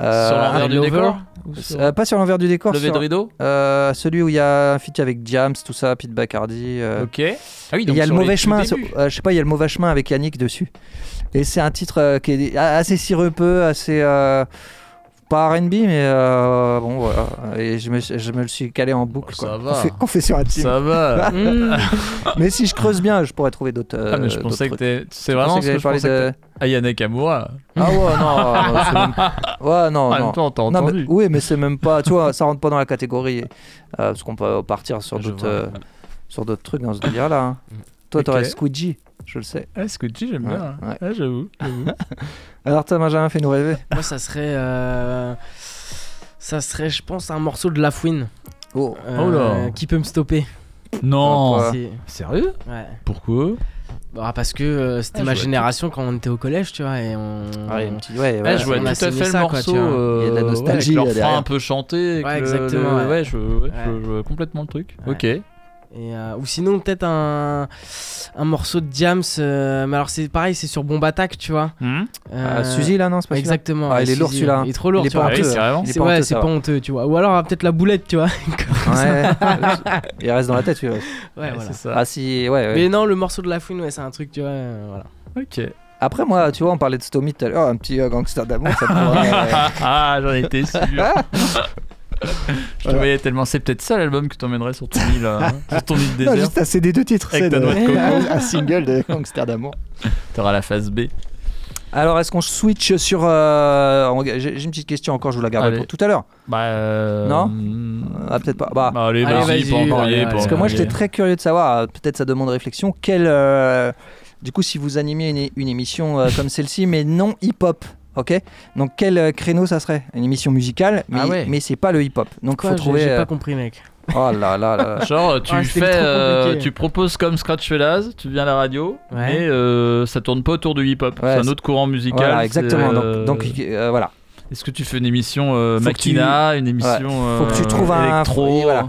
Euh, Sur l'envers du décor sur- Euh, Pas sur l'envers du décor. Levé sur- de rideau? euh, Celui où il y a un feat avec Jams, tout ça, Pete Bacardi. euh. Ok. Ah oui, Et donc il y a le mauvais tout chemin. euh, je sais pas, il y a le mauvais chemin avec Yannick dessus. Et c'est un titre euh, qui est assez sirupeux, assez. Pas RB, mais euh, bon, voilà. Et je me, je me le suis calé en boucle. Ça quoi. va. Confé- Confession intime. Ça va. Mais si je creuse bien, je pourrais trouver d'autres. Ah, mais je euh, pensais que t'es. C'est vraiment ce que je que t'es- Ayane Kamura. Ah ouais, non, non, c'est même- Ouais, non, En même non. temps, t'as Non, mais- entendu. oui, mais c'est même pas, tu vois, ça rentre pas dans la catégorie. euh, parce qu'on peut partir sur d'autres, euh, sur d'autres trucs dans ce délire-là. hein. Toi, Ok. t'aurais Squidgy, je le sais. Ah, Squidgy, j'aime Ouais, bien. ouais. Ah, j'avoue. Alors, toi, Benjamin, fais-nous rêver. Moi, ça serait. euh, Ça serait, je pense, un morceau de La Fouine. Oh, Oh là. Qui peut me stopper Non. C'est- Sérieux? Ouais. Pourquoi? Bah, parce que euh, c'était Ah, ma je génération quand on était au collège, tu vois, et on. Ah, il y a une petite- ouais, Ouais, ouais, je vois tout à fait ça, le quoi, morceau. tu vois. euh, Il y a de la ouais, nostalgie, avec leur frein derrière. un peu chanté. avec Ouais, exactement, le- ouais. Ouais, je, ouais, je- Ouais. je vois complètement le truc. Ouais. Ok. Et, euh, ou sinon, peut-être un, un morceau de Diams. euh, mais alors, c'est pareil, c'est sur Bomb Attack, tu vois. Ah, Suzy, là, non, c'est pas Exactement. Ah, ouais, il est lourd, celui-là. Il est trop lourd, Il est tu pas vois. honteux, Ah C'est pas ouais, honteux, c'est pas honteux, tu vois. Ou alors, peut-être la boulette, tu vois. Ouais, il reste dans la tête, celui-là. Ouais, Ouais, voilà. c'est ça. Ah, si, ouais, ouais. Mais non, le morceau de la fouine, ouais, c'est un truc, tu vois. euh, voilà. Ok. Après, moi, tu vois, on parlait de Stomy tout à l'heure, un petit euh, gangster d'amour, ça pourrait. euh, ah, j'en étais sûr. Je te voyais tellement. C'est peut-être ça l'album que t'emmènerais sur ton île, euh, sur ton île Non, désert. juste un CD de titres, Avec c'est ta de- noix de coco. un single de gangster d'amour. T'auras la phase B. Alors, est-ce qu'on switch sur. euh, on- J'ai j'ai une petite question encore, je vous la garderai Allez. pour tout à l'heure. Bah. euh, Non hmm. Ah, peut-être pas. Bah, Allez, Allez, vas-y, vas-y, pas allez, embrouiller, allez. pas Parce que moi, j'étais très curieux de savoir, euh, peut-être ça demande réflexion, quel. euh, du coup, si vous animiez une, une émission euh, comme celle-ci, mais non hip-hop, ok Donc, quel euh, créneau ça serait? Une émission musicale, mais, Ah ouais. mais c'est pas le hip-hop. Donc, Quoi, faut trouver. J'ai euh, pas compris, mec. Oh là là là. Genre, tu Ah, fais, euh, tu proposes comme Scratch Fellas, tu viens à la radio, Ouais. mais euh, ça tourne pas autour du hip-hop. Ouais, c'est un autre courant musical. Voilà, exactement. euh, Donc, donc euh, voilà. est-ce que tu fais une émission euh, que tu- Makina, une émission Faut que tu euh, trouves un- électro oui, voilà.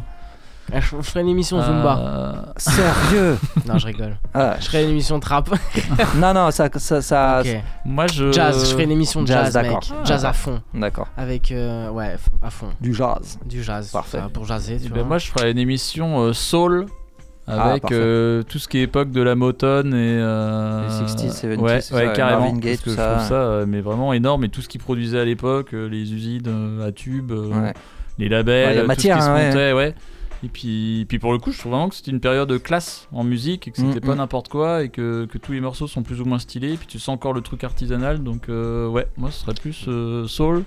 Ah, Je ferais une émission Zumba. euh, Sérieux Non, je rigole. Ah, Je ferais une émission trap. Non, non, ça. ça, ça-. Moi, je. Jazz, je ferais une émission Jazz, jazz, d'accord. mec. Ah, Jazz à fond. D'accord. Avec. euh, ouais, à fond. Du jazz. Du jazz. Parfait. pour jaser, tu Eh vois. ben, moi, je ferais une émission euh, soul. Ah, Avec euh, tout ce qui est époque de la Motown et euh, Les 60s, 70s, ouais, tout ouais, ça, carrément Marvin Gaye, parce tout que je trouve ça mais vraiment énorme et tout ce qu'ils produisaient à l'époque les usines à tubes Ouais. les labels Ouais, euh, matière, tout ce qui hein, se ouais. montait ouais et puis, puis pour le coup je trouve vraiment que c'était une période de classe en musique et que c'était Mm, pas mm. n'importe quoi et que, que tous les morceaux sont plus ou moins stylés et puis tu sens encore le truc artisanal donc euh, ouais moi ce serait plus euh, soul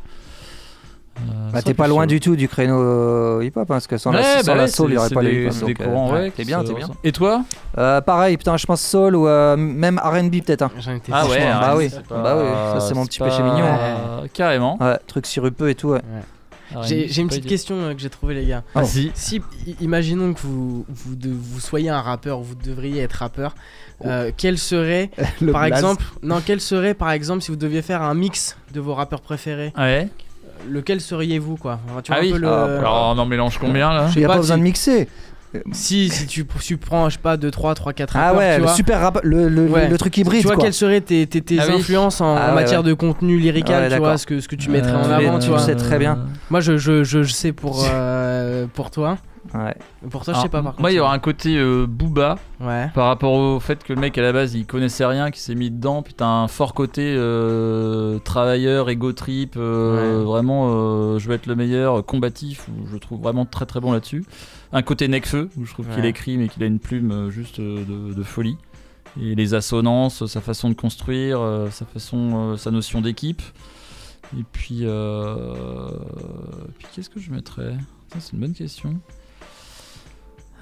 Euh, Bah, t'es pas loin soul. du tout du créneau euh, hip-hop, hein, parce que sans Ouais, la, sans bah la soul, il y aurait pas des- le hip-hop. c'est des donc, euh, courants, ouais, T'es bien, t'es bien. Et toi? Euh, Pareil, putain, je pense soul ou euh, même R&B peut-être. hein. J'en étais Ah ouais, bah oui, bah oui, ça c'est mon petit péché mignon. Euh, Carrément. Ouais, truc sirupeux et tout. Ouais. R&B, J'ai une petite question euh, que j'ai trouvée, les gars. Si, i- imaginons que vous, vous, de- vous soyez un rappeur, vous devriez être rappeur. euh, quel serait, Le par exemple, non, quel serait, par exemple, si vous deviez faire un mix de vos rappeurs préférés Ouais. Lequel seriez-vous, quoi? Enfin, tu Ah un peu le- Ah, Alors on en mélange combien là? Je Il sais n'y a pas pas besoin de mixer. Si, si tu, tu prends, je sais pas, 2, 3, 3, 4 Ah rappeurs, ouais, tu le vois. super rap, le, le, Ouais. le truc hybride Tu vois, quoi. quelles seraient tes, tes, tes Ah oui. influences en, Ah en ouais, matière ouais. de contenu lyrical, Ouais, tu vois, ce que, ce que tu mettrais en Euh, avant, tu tu vois. sais très bien. Moi, je, je, je, je sais pour, euh, pour toi. Ouais. Pour toi, je sais pas, par contre. Moi il y aura un côté euh, Booba Ouais. par rapport au fait que le mec à la base il connaissait rien, qui s'est mis dedans. Puis t'as un fort côté euh, travailleur, ego trip, euh, Ouais. vraiment euh, je veux être le meilleur, euh, combatif, je le trouve vraiment très très bon là-dessus. Un côté Necfeu où je trouve qu'il écrit mais qu'il a une plume euh, juste euh, de, de folie. Et les assonances, sa façon de construire, euh, sa façon, sa notion d'équipe. Et puis, euh, puis qu'est-ce que je mettrais? Ça, C'est une bonne question.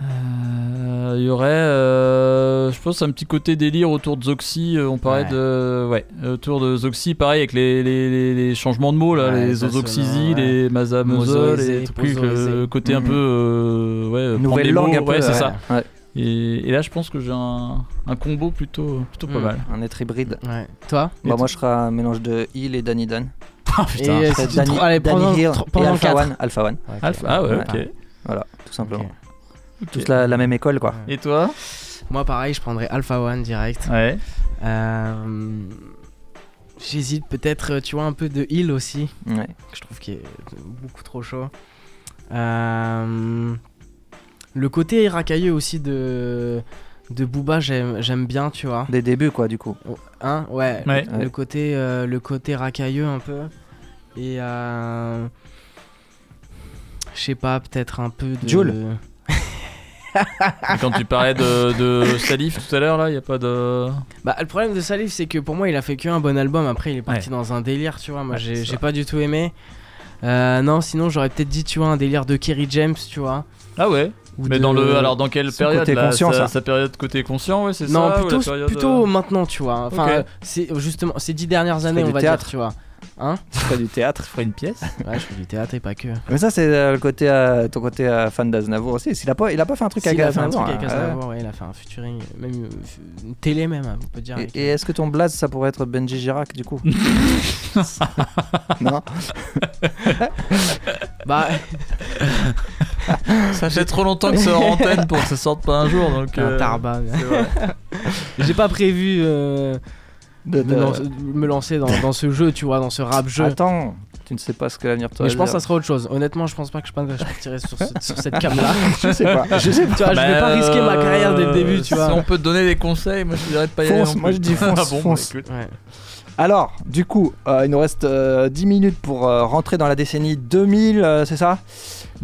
Euh, Il y aurait, euh, je pense, un petit côté délire autour de Zoxy. euh, on parlait Ouais. de, ouais, autour de Zoxy, pareil avec les, les, les- les changements de mots là, Ouais, les ouais. les Maza Muzzle, Mozoisé, les trucs, le côté un Mhm. peu, euh, ouais, Nouvelle langue mots, un peu. ouais, c'est ouais. ça. Ouais. Et, et là, je pense que j'ai un, un combo plutôt, plutôt pas Mhm. mal. Un être hybride. Ouais. Toi Bah, moi je serai un mélange de Hill et Danny Dunn. Ah Et putain. tu Danny, te- allez, Danny pendant, Hill et Alpha 4. One. Alpha One. Alpha- ah ouais, Ouais. ok. Voilà, tout simplement. Tous la, la même école quoi. Et toi Moi, pareil, je prendrais Alpha One direct. Ouais. Euh, J'hésite peut-être, tu vois, un peu de Hill aussi. Ouais. Que je trouve qui est beaucoup trop chaud. Euh, le côté racailleux aussi de, de Booba, j'aime j'aime bien, tu vois. Des débuts, quoi, du coup. Hein ouais, Ouais. Le, côté, euh, le côté racailleux un peu. Et. Euh, je sais pas, peut-être un peu de. Jul. Et quand tu parlais de, de Salif tout à l'heure, là, il a pas de. Bah, le problème de Salif, c'est que pour moi, il a fait qu'un bon album. Après, il est parti dans un délire, tu vois. Moi, Ouais, j'ai pas du tout aimé. Euh, non, sinon, j'aurais peut-être dit, tu vois, un délire de Kerry James, tu vois. Ah ouais Ou Mais de- dans le. Alors, dans quelle période côté là, conscient, sa, ça. sa période côté conscient, ouais, c'est ça Non, ou la plutôt, période, plutôt euh, maintenant, tu vois. Enfin, euh, c'est justement ces dix dernières années, on va théâtre. dire, tu vois. Hein Tu fais du théâtre. ferait une pièce? Ouais, je fais du théâtre et pas que. Mais ça, c'est euh, le côté, euh, ton côté euh, fan d'Aznavour aussi. Il a, pas, il a pas fait un truc Si, avec il a fait un Aznavour. truc avec hein. Aznavour, ouais, il a fait un featuring, même euh, une télé même, on peut dire. Et, avec- et est-ce que ton blaze, ça pourrait être Benji Girac, du coup? Non Bah, Ça fait trop longtemps que c'est en antenne pour que ça sorte pas un jour, donc. un euh, tarba. c'est vrai. J'ai pas prévu euh, De- me lancer dans, dans ce jeu, tu vois, dans ce rap jeu. Attends, tu ne sais pas ce que l'avenir te Mais je pense que ça sera autre chose. Honnêtement, je pense pas que je partirai sur, ce- sur cette cam là. Je sais pas. Je sais Tu vois, je vais pas risquer ma carrière dès le début, tu Bah, euh, Si vois. on peut te donner des conseils, moi je dirais de pas y aller. Fonce, moi je dis fonce, Ah bon, bah, fonce. Ouais. Alors, du coup, euh, il nous reste euh, 10 minutes pour euh, rentrer dans la décennie 2000, euh, c'est ça?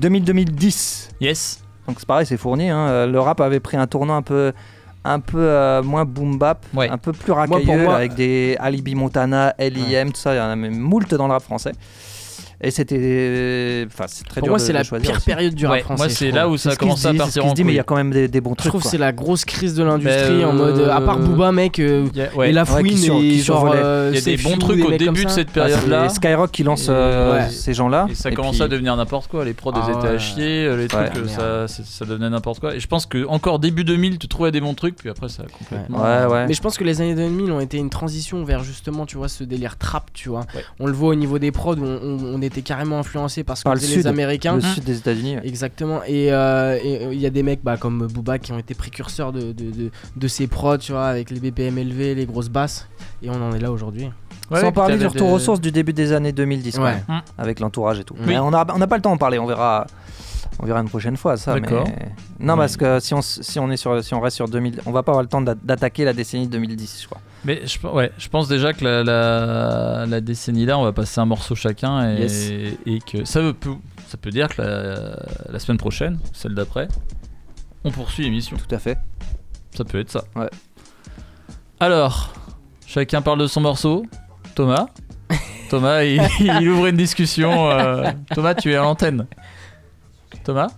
2000-2010. Yes. Donc c'est pareil, c'est fourni. hein. Le rap avait pris un tournant un peu, un peu euh, moins boom bap, Ouais. un peu plus racailleux, moi- avec des Alibi Montana, L.I.M., tout ça. Il y en a même moult dans le rap français. Et c'était, enfin, c'est très Pour dur moi, de- c'est de la choisir pire aussi. période du rap Ouais, français. moi je c'est trouve. là où ça a commencé à partir en dit, mais il y a quand même des, des bons Je trucs. trouve que quoi. c'est la grosse crise de l'industrie Bah, en mode euh, à part Booba mec euh, Y a- ouais. et la Ouais, fouine qui sur- et qui genre survolait. euh, Il y a des Sefiu, bons trucs des au mecs comme début de ça. cette Ah, période-là. c'est Skyrock qui lance Et- euh, Ouais. ces gens-là. Et ça Et commençait puis- à devenir n'importe quoi. Les prods Ah ils étaient à chier, euh, les trucs, euh, ça, c'est- ça devenait n'importe quoi. Et je pense que encore début 2000, tu trouvais des bons trucs, puis après ça a complètement. Ouais, ouais. Mais je pense que les années 2000 ont été une transition vers justement, tu vois, ce délire trap, tu vois. Ouais. On le voit au niveau des prods où on, on- on était carrément influencé par ce que le sud, les Américains. le sud des États-Unis. ouais. Exactement. Et euh, et, euh, il y a des mecs bah, comme Booba qui ont été précurseurs de, de, de, de ces prods, tu vois, avec les BPM élevés, les grosses basses. Et on en est là aujourd'hui. Ouais, Sans parler du retour aux sources du début des années 2010, quand Ouais. Mm. avec l'entourage et tout. Oui. Mais on n'a on n'a pas le temps d'en parler, on verra, on verra une prochaine fois ça. Mais... Non, parce que si on, si on est sur, si on reste sur 2000, on va pas avoir le temps d'a- d'attaquer la décennie 2010, je crois. Mais je, ouais, je pense déjà que la, la, la décennie là, on va passer un morceau chacun et, Yes. et que ça peut, ça peut dire que la, la semaine prochaine, celle d'après, on poursuit l'émission. Tout à fait. Ça peut être ça. Ouais. Alors, chacun parle de son morceau. Thomas. Thomas, il, il ouvre une discussion. euh, Thomas, tu es à l'antenne. Thomas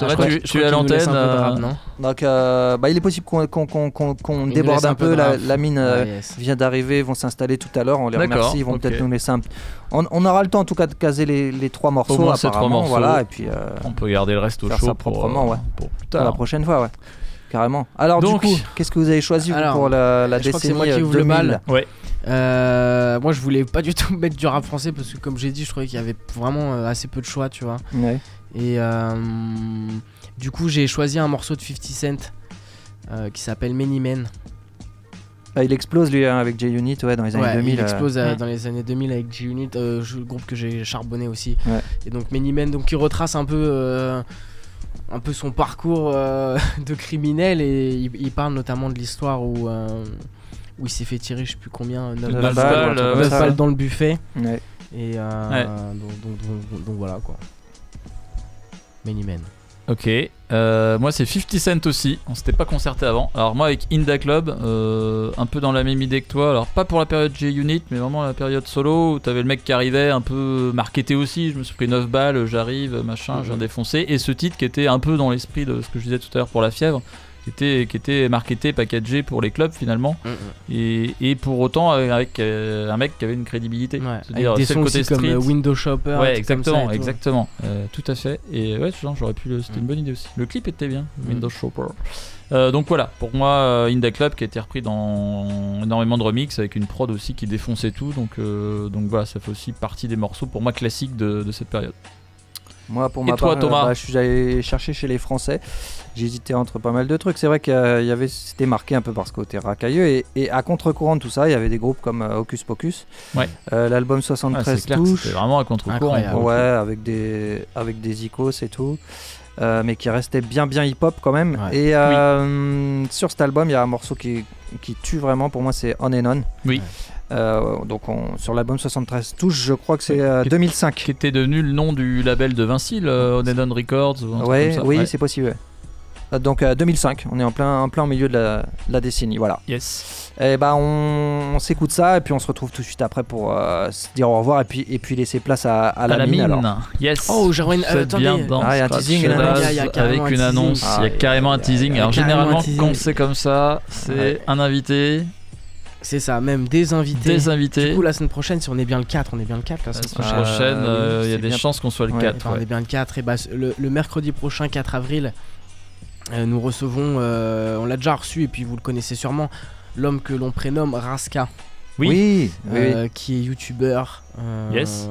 Thomas, je crois tu, tu es à l'antenne. euh, non Donc, euh, bah, il est possible qu'on déborde un peu La, mine euh, Ouais, yes. vient d'arriver, ils vont s'installer tout à l'heure. On les remercie. Ils vont peut-être nous laisser un. On, on aura le temps en tout cas de caser les, les trois morceaux. moins ces trois morceaux. Voilà, et puis euh, On peut garder le reste au faire chaud ça pour, proprement, euh, ouais. pour plus pour la prochaine fois, ouais. Carrément. Alors Donc- du coup, qu'est-ce que vous avez choisi Alors, pour la, la je crois que c'est décennie moi qui euh, ouvre le 2000 bal. Ouais. Euh, moi, je voulais pas du tout mettre du rap français parce que, comme j'ai dit, je trouvais qu'il y avait vraiment euh, assez peu de choix, tu vois. Ouais. Et euh, du coup, j'ai choisi un morceau de 50 Cent euh, qui s'appelle Many Men. Ah, il explose lui hein, avec J-Unit ouais, dans les années Ouais, 2000. il explose euh, dans les années 2000 avec G-Unit, euh, groupe que j'ai charbonné aussi. Ouais. Et donc Many Men, donc qui retrace un peu, euh, un peu son parcours euh, de criminel et il, il parle notamment de l'histoire où, euh, où il s'est fait tirer, je sais plus combien, 9 Neuf balles, dans le buffet. Ouais. Et euh, Ouais. donc, donc- donc- donc voilà quoi. Many Men. Ok, euh, moi c'est 50 Cent aussi, on s'était pas concerté avant. Alors moi avec Inda Club, euh, un peu dans la même idée que toi, alors pas pour la période G-Unit, mais vraiment la période solo, où t'avais le mec qui arrivait un peu marketé aussi, je me suis pris 9 balles, j'arrive, machin, je viens Mhm. défoncer, et ce titre qui était un peu dans l'esprit de ce que je disais tout à l'heure pour la fièvre, qui était, qui était marketé, packagé pour les clubs finalement, et, et pour autant avec, avec, euh, un mec qui avait une crédibilité. Ouais, C'est-à-dire, avec des sons côté aussi comme street. euh, Window Shopper. Ouais, comme exactement, tout. exactement. Euh, tout à fait. Et ouais, genre, j'aurais pu. le- C'était Mm. une bonne idée aussi. Le clip était bien, Mm. Windows Shopper. Euh, donc voilà, pour moi, euh, Inda Club qui a été repris dans énormément de remix avec une prod aussi qui défonçait tout. Donc, euh, donc voilà, ça fait aussi partie des morceaux pour moi classiques de, de cette période. Moi, pour Et ma toi, part, euh, Thomas bah, je suis allé chercher chez les Français. J'hésitais entre pas mal de trucs. C'est vrai qu'il y avait, c'était marqué un peu par ce côté racailleux. Et, et à contre-courant de tout ça, il y avait des groupes comme euh, Hocus Pocus. Ouais. Euh, L'album Ah, 73 c'est clair que touches. c'était vraiment à contre-courant. Ouais, avec des, avec des icos et tout. Euh, mais qui restait bien bien hip-hop quand même. Ouais. Et euh, sur cet album, il y a un morceau qui, qui tue vraiment pour moi, c'est On and On. Oui. Euh, donc on- sur l'album 73 touches, je crois que c'est euh, Qui- 2005. Qui était devenu le nom du label de Vinci, le Records ou un truc Ouais, comme ça. oui, Ouais. c'est possible. Euh, Donc euh, 2005, on est en plein, en plein au milieu de la, de la décennie, voilà. Yes. Et bah on, on s'écoute ça et puis on se retrouve tout de suite après pour euh, se dire au revoir et puis, et puis laisser place à, à la, mine. alors. Yes. Oh, Jarwin, euh, attendez. bien dans Ah, il y a un teasing, y a- y avec un une annonce. Ah, il y a il y a- carrément un teasing. Alors généralement, quand c'est comme ça, c'est Ouais. un invité, C'est ça, même des invités. des invités. Du coup, la semaine prochaine, si on est bien le 4, on est bien le 4 la La semaine prochaine. euh, il y a des bien. chances qu'on soit le Ouais, 4. Enfin, on est bien le 4. Et bah, le, le mercredi prochain, 4 avril, euh, nous recevons, euh, on l'a déjà reçu et puis vous le connaissez sûrement, l'homme que l'on prénomme Raska. Oui. euh, qui est youtubeur euh, Yes.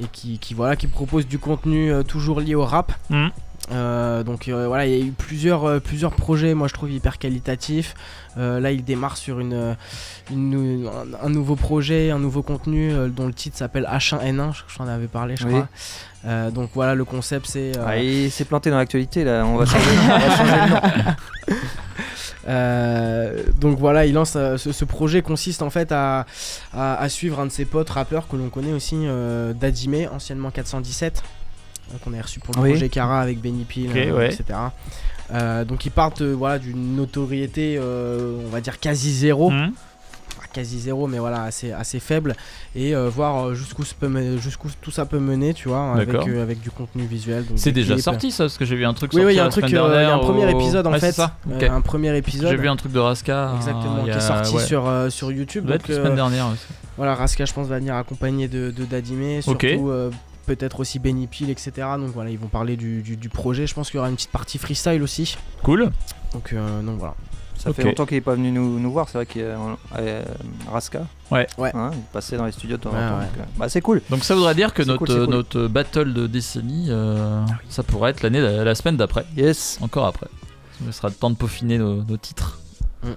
et qui, qui, voilà qui propose du contenu euh, toujours lié au rap. Euh, donc euh, voilà il y a eu plusieurs, euh, plusieurs projets moi je trouve hyper qualitatifs Euh, là il démarre sur une, une- un, un nouveau projet un nouveau contenu euh, dont le titre s'appelle H1N1 je, je t'en avais parlé je Oui. crois Euh, donc voilà le concept c'est euh, Ah, il s'est planté dans l'actualité là, on va changer, on va changer le nom. Euh, donc voilà, il lance euh, ce, ce projet consiste en fait à, à- à suivre un de ses potes rappeurs que l'on connaît aussi, Dadime, anciennement 417, euh, qu'on a reçu pour le Oui. projet Cara avec Benny Peel, ouais. etc. Donc ils partent voilà d'une notoriété, on va dire quasi zéro, Mhm. Quasi zéro, mais voilà assez assez faible, et euh, voir euh, jusqu'où jusqu'où tout ça peut mener, tu vois, avec, euh, avec du contenu visuel. donc C'est déjà clips. sorti ça, parce que j'ai vu un truc Oui, sortir oui, il y a un truc, il y a un premier au- épisode en Ouais, fait, un premier épisode. J'ai vu un truc de Raska. Exactement, il qui est sorti ouais. sur, sur YouTube. Donc, la semaine dernière aussi. Voilà, Raska, je pense, va venir accompagné de, de Dadime, surtout peut-être aussi Benny Peel, etc. Donc voilà, ils vont parler du, du- du projet. Je pense qu'il y aura une petite partie freestyle aussi. Cool. Donc, euh, donc voilà. Ça fait longtemps qu'il est pas venu nous, nous voir, c'est vrai qu'il y a euh, Raska. Ouais. Ouais. Hein, il passait dans les studios de temps en temps, ouais. donc, euh, bah, c'est cool. Donc ça voudrait dire que notre, cool, c'est cool. notre battle de décennie, euh, ça pourrait être l'année la, la semaine d'après. Yes. Encore après. Ce sera le temps de peaufiner nos, nos titres. Mm.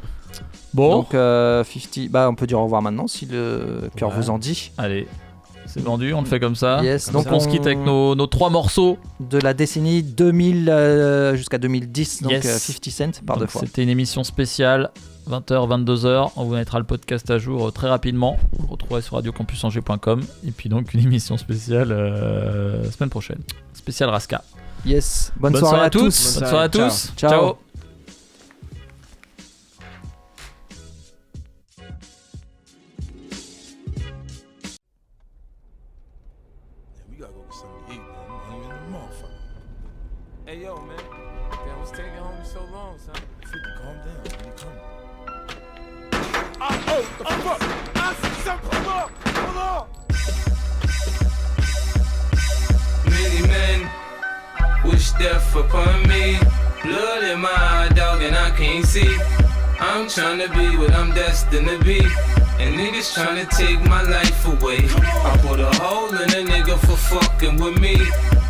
Bon, Donc euh, 50, bah on peut dire au revoir maintenant si le cœur Ouais. vous en dit. allez, c'est vendu, on le fait comme ça. Yes, Comme donc ça, on se quitte avec nos, nos trois morceaux. De la décennie 2000 euh, jusqu'à 2010, donc Yes. euh, 50 Cent par Donc, deux fois. C'était une émission spéciale, 20h, 22h. On vous mettra le podcast à jour euh, très rapidement. Vous le retrouverez sur radiocampusangers.com. Et puis donc une émission spéciale euh, semaine prochaine. Spéciale Raska. Yes, bonne, soirée, à tous. Bonne soirée à tous. Ciao. Ciao. Upon me. Blood in my eye, dog, and I can't see. I'm trying to be what I'm destined to be. And niggas trying to take my life away. I put a hole in a nigga for fucking with me.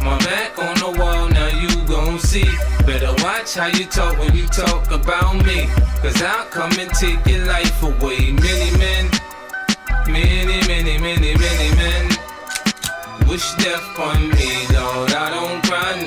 My back on the wall, now you gon' see. Better watch how you talk when you talk about me. Cause I'll come and take your life away. Many men, many, many, many, many men wish death on me, Lord. I don't cry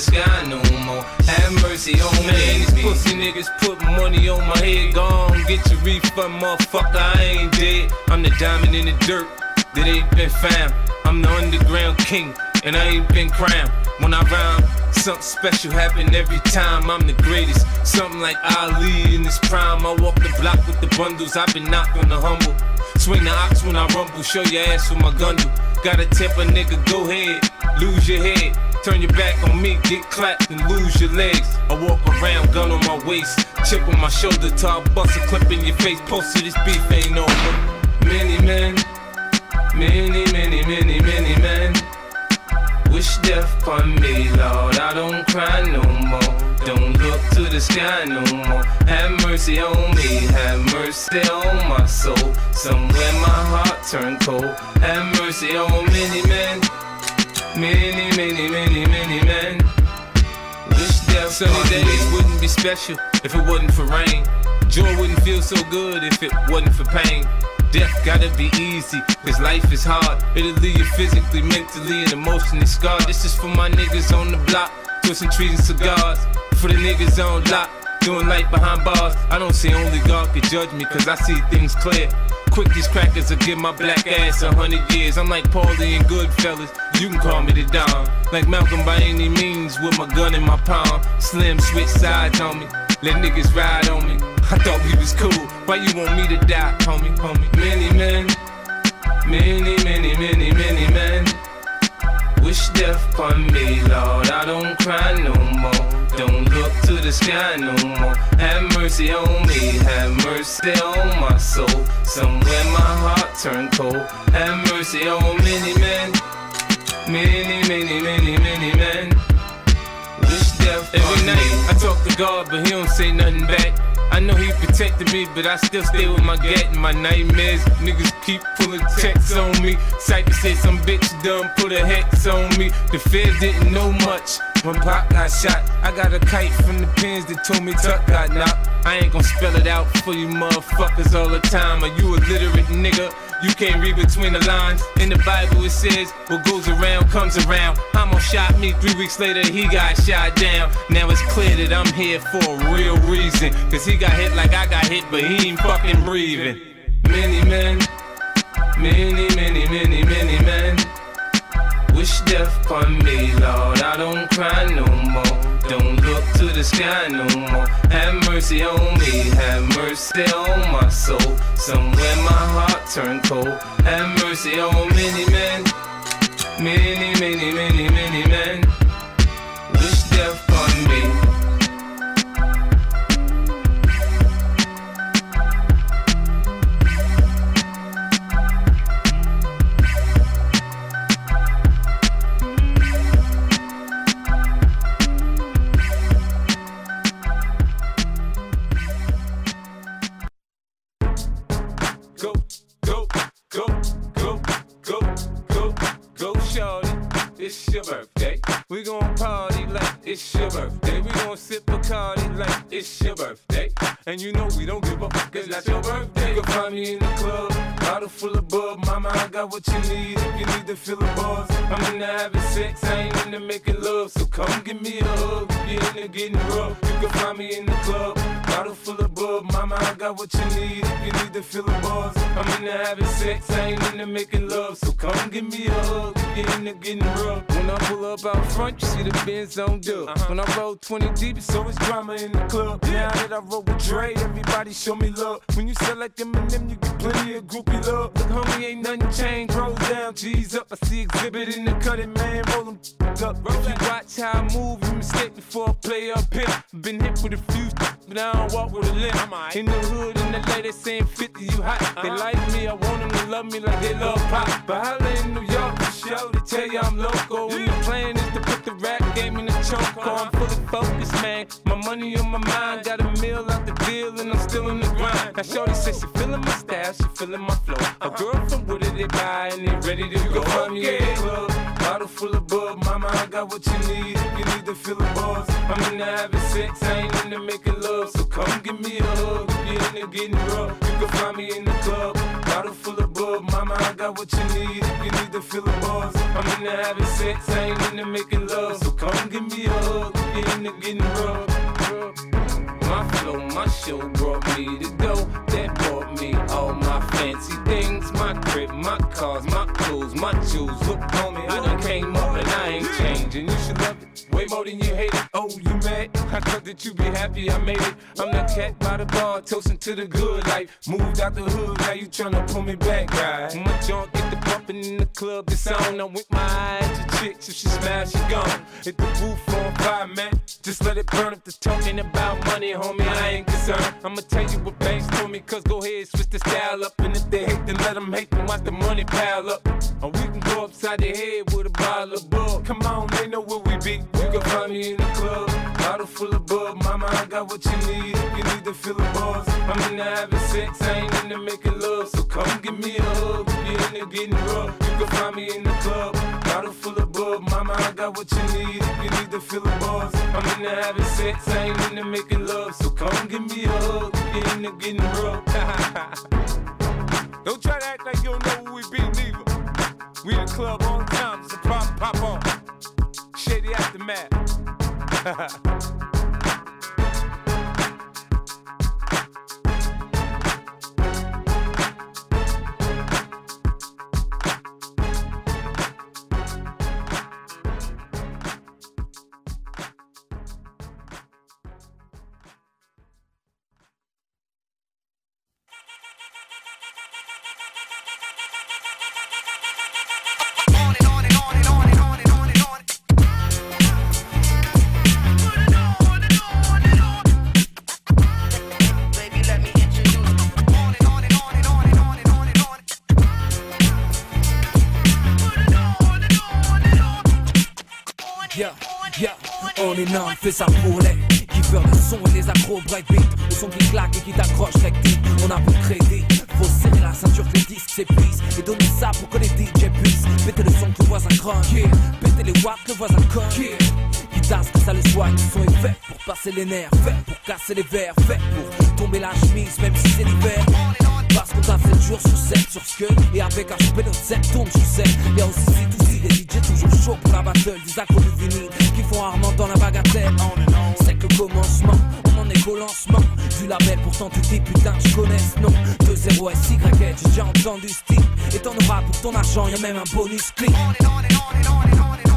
the sky no more. Have mercy on Man, me. these pussy niggas put money on my head. Gone, get your refund, motherfucker. I ain't dead. I'm the diamond in the dirt that ain't been found. I'm the underground king, and I ain't been crowned. When I rhyme, something special happen every time. I'm the greatest. Something like Ali in his prime. I walk the block with the bundles. I've been knocked on the humble. Swing the ox when I rumble. Show your ass with my gun do. Tip a nigga, go ahead. Lose your head. Turn your back on me, get clapped and lose your legs. I walk around, gun on my waist, chip on my shoulder, I bust a clip in your face. Posted this beef ain't over. Many men, many, many, many, many men wish death upon me, Lord. I don't cry no more. Don't look to the sky no more. Have mercy on me, have mercy on my soul. Somewhere my heart turned cold. Have mercy on many men, Many, many, many, many men wish death Sunny days wouldn't be special if it wasn't for rain. Joy wouldn't feel so good if it wasn't for pain. Death gotta be easy, cause life is hard. It'll leave you physically, mentally, and emotionally scarred. This is for my niggas on the block, twisting trees and cigars. For the niggas on lock, doing life behind bars. I don't say only God can judge me, cause I see things clear. Quick, these crackers will give my black ass a hundred years. I'm like Paulie and Goodfellas, you can call me the Don. Like Malcolm by any means, with my gun in my palm. Slim switch sides on me, let niggas ride on me. I thought we was cool, why you want me to die, homie, homie? Many men, many, many, many, many men wish death upon me, Lord. Don't cry no more. Don't look to the sky no more. Have mercy on me, have mercy on my soul. Somewhere my heart turned cold. Have mercy on many men, many, many, many, many men. Wish death Every night I talk to God, but He don't say nothing back. I know he protected me, but I still stay with my gat and my nightmares. Niggas keep pulling checks on me. Cypher said some bitch done put a hex on me. The feds didn't know much when Pop got shot. I got a kite from the pins that told me Tuck got knocked. I ain't gon' spell it out for you motherfuckers all the time. Are you a literate nigga? You can't read between the lines. In the Bible it says, what goes around comes around. Homo shot me, three weeks later he got shot down. Now it's clear that I'm here for a real reason. Cause he got hit like I got hit, but he ain't fucking breathing. Many men, many, many, many, many men wish death upon me, Lord. I don't cry no more. Don't look to the sky no more. Have mercy on me, have mercy on my soul. Somewhere my heart turned cold. Have mercy on many men, many, many, many, many men. It's your birthday. We gon' party like it's your birthday. We gon' sip Bacardi like it's your birthday. And you know we don't give a fuck, that's your birthday. You can find me in the club, bottle full of bub. Mama, I got what you need if you need to feel the buzz. I'm into having sex, I ain't into making love. So come give me a hug if you're into getting rough. You can find me in the club, bottle full of bub. Mama, I got what you need if you need to feel the buzz. I'm into having sex, I ain't into making love. So come give me a hug if you're into getting rough. When I pull up out front, you see the Benz on dub. Uh-huh. When I roll 20 deep, it's always drama in the club. Now that I roll with Dre, everybody show me love. When you sell like Eminem, you get plenty of groupie love. Look, homie, ain't nothing changed. Roll down, G's up. I see exhibit in the cutting, man. Roll them up. If you watch how I move, you mistake before I play up here. Been hit with a few, but I don't walk with a limp. In the hood, in the lady saying 50, you hot. They like me, I want them to love me like they love pop. But holla in New York for show, they tell you I'm local. And the plan is to put the rap game in the choke. I'm fully focused, man. My money on my mind, got a meal out the deal, and I'm still in the grind. Now, Shorty says she feeling my style, she feeling my flow. A girl from Wooded, they buy, and they ready to go. Find me in the club, bottle full of bub. Mama, I got what you need if you need to feel the buzz. I'm into having sex, I ain't into making love. So come give me a hug if you're into getting rough. You can find me in the club, bottle full of bub. Mama, I got what you need if you need to feel the buzz. I'm into having sex, I ain't into making love. So come give me a hug if you're into getting rough. My flow, my show brought me to go. That brought me all my fancy things. My crib, my cars, my clothes, my jewels. Look, homie, I done came way more than you hate it. Oh, you mad? I thought that you be happy I made it. I'm that cat by the bar, toasting to the good life. Moved out the hood, now you tryna pull me back, right? My junk get the bumping in the club, it's on. I'm with my eyes to chicks, if she smash, she gone. Hit the roof on fire, man. Just let it burn if the talking about money, homie. I ain't concerned. I'ma tell you what banks told me, cause go ahead, switch the style up. And if they hate, then let them hate, then watch the money pile up. Or we can go upside the head with a bottle of bug. Come on, they know where we be. You can find me in the club, bottle full of bug. Mama, I got what you need if you need to feel the buzz. I'm into having sex, I ain't into making love. So come give me a hug if you're into getting rough. You can find me in the club. Bottle full of bub, mama, I got what you need. If you need to feel the buzz, I'm into having sex, I ain't into making love. So come give me a hug, if you're into getting rough. don't try to act like you don't know who we be, neither. We in the club all the time, it's a problem, pop on. Shady aftermath. fait ça pour les kiffeurs de son et les accros breakbeat. Le son qui claque et qui t'accroche rectique. On a beau crédit, faut la ceinture que les disques s'épuisent. Et donner ça pour que les DJ puissent péter le son que le voisin. Yeah. Péter les watts que le voisin cogne. Yeah. Guitare, que ça le soigne, le son est fait pour passer les nerfs, fait pour casser les verres, fait pour la chemise, même si c'est l'hiver. Parce qu'on t'a 7 jours sur 7 sur ce que Et avec un chopé notre 7 tourne sur 7 Y'a aussi c'est aussi des DJ toujours chaud pour la battle Des accros de vinyle qui font rarement dans la bagatelle. C'est que le commencement, on en est qu'au lancement. Du label pourtant tu dis putain je connais ce nom. 2-0 SY, j'ai déjà entendu ce type. Et t'en auras pour ton argent, y'a même un bonus clip. Yeah.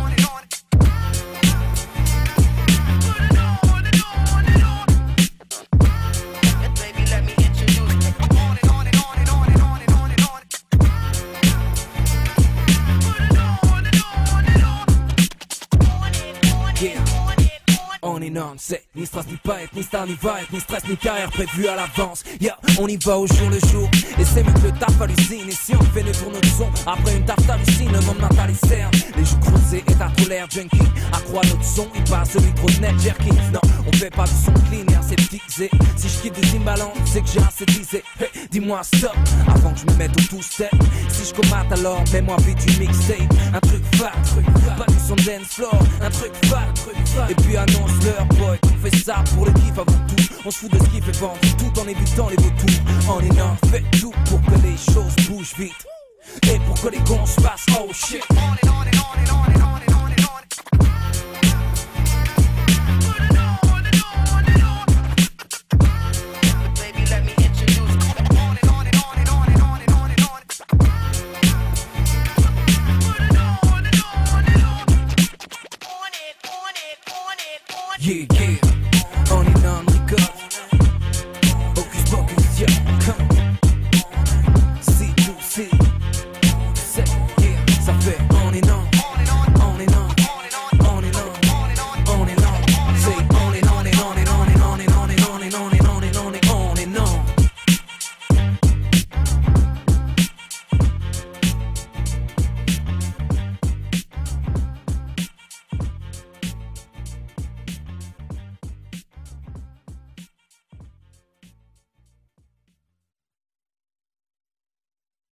Ni stress ni pas être, ni star ni va être, ni stress ni carrière prévue à l'avance. Yeah, on y va au jour le jour. Et c'est même que le taf hallucine. Et si on fait le tour notre son, après une taf t'hallucines, le mental il cerne. Les joues creusées et ta colère junkie. Accroît notre son, il passe celui trop net, jerky. Non, on fait pas du son clean et aseptisé. Si je quitte des imbalans, c'est que j'ai aseptisé. Hey, dis-moi stop, avant que je me mette au tout step. Si je commate alors, mets-moi vite une mixtape. Un truc fat, truc pas du son dance floor. Un truc fat, truc fat. Et puis annonce leur boy, on fait ça pour le kiff avant tout. On se fout de ce qui fait vendre, tout en évitant les vautours. On est non, fait tout pour que les choses bougent vite. Et pour que les cons se passent, oh shit. Yeah, yeah. On est non,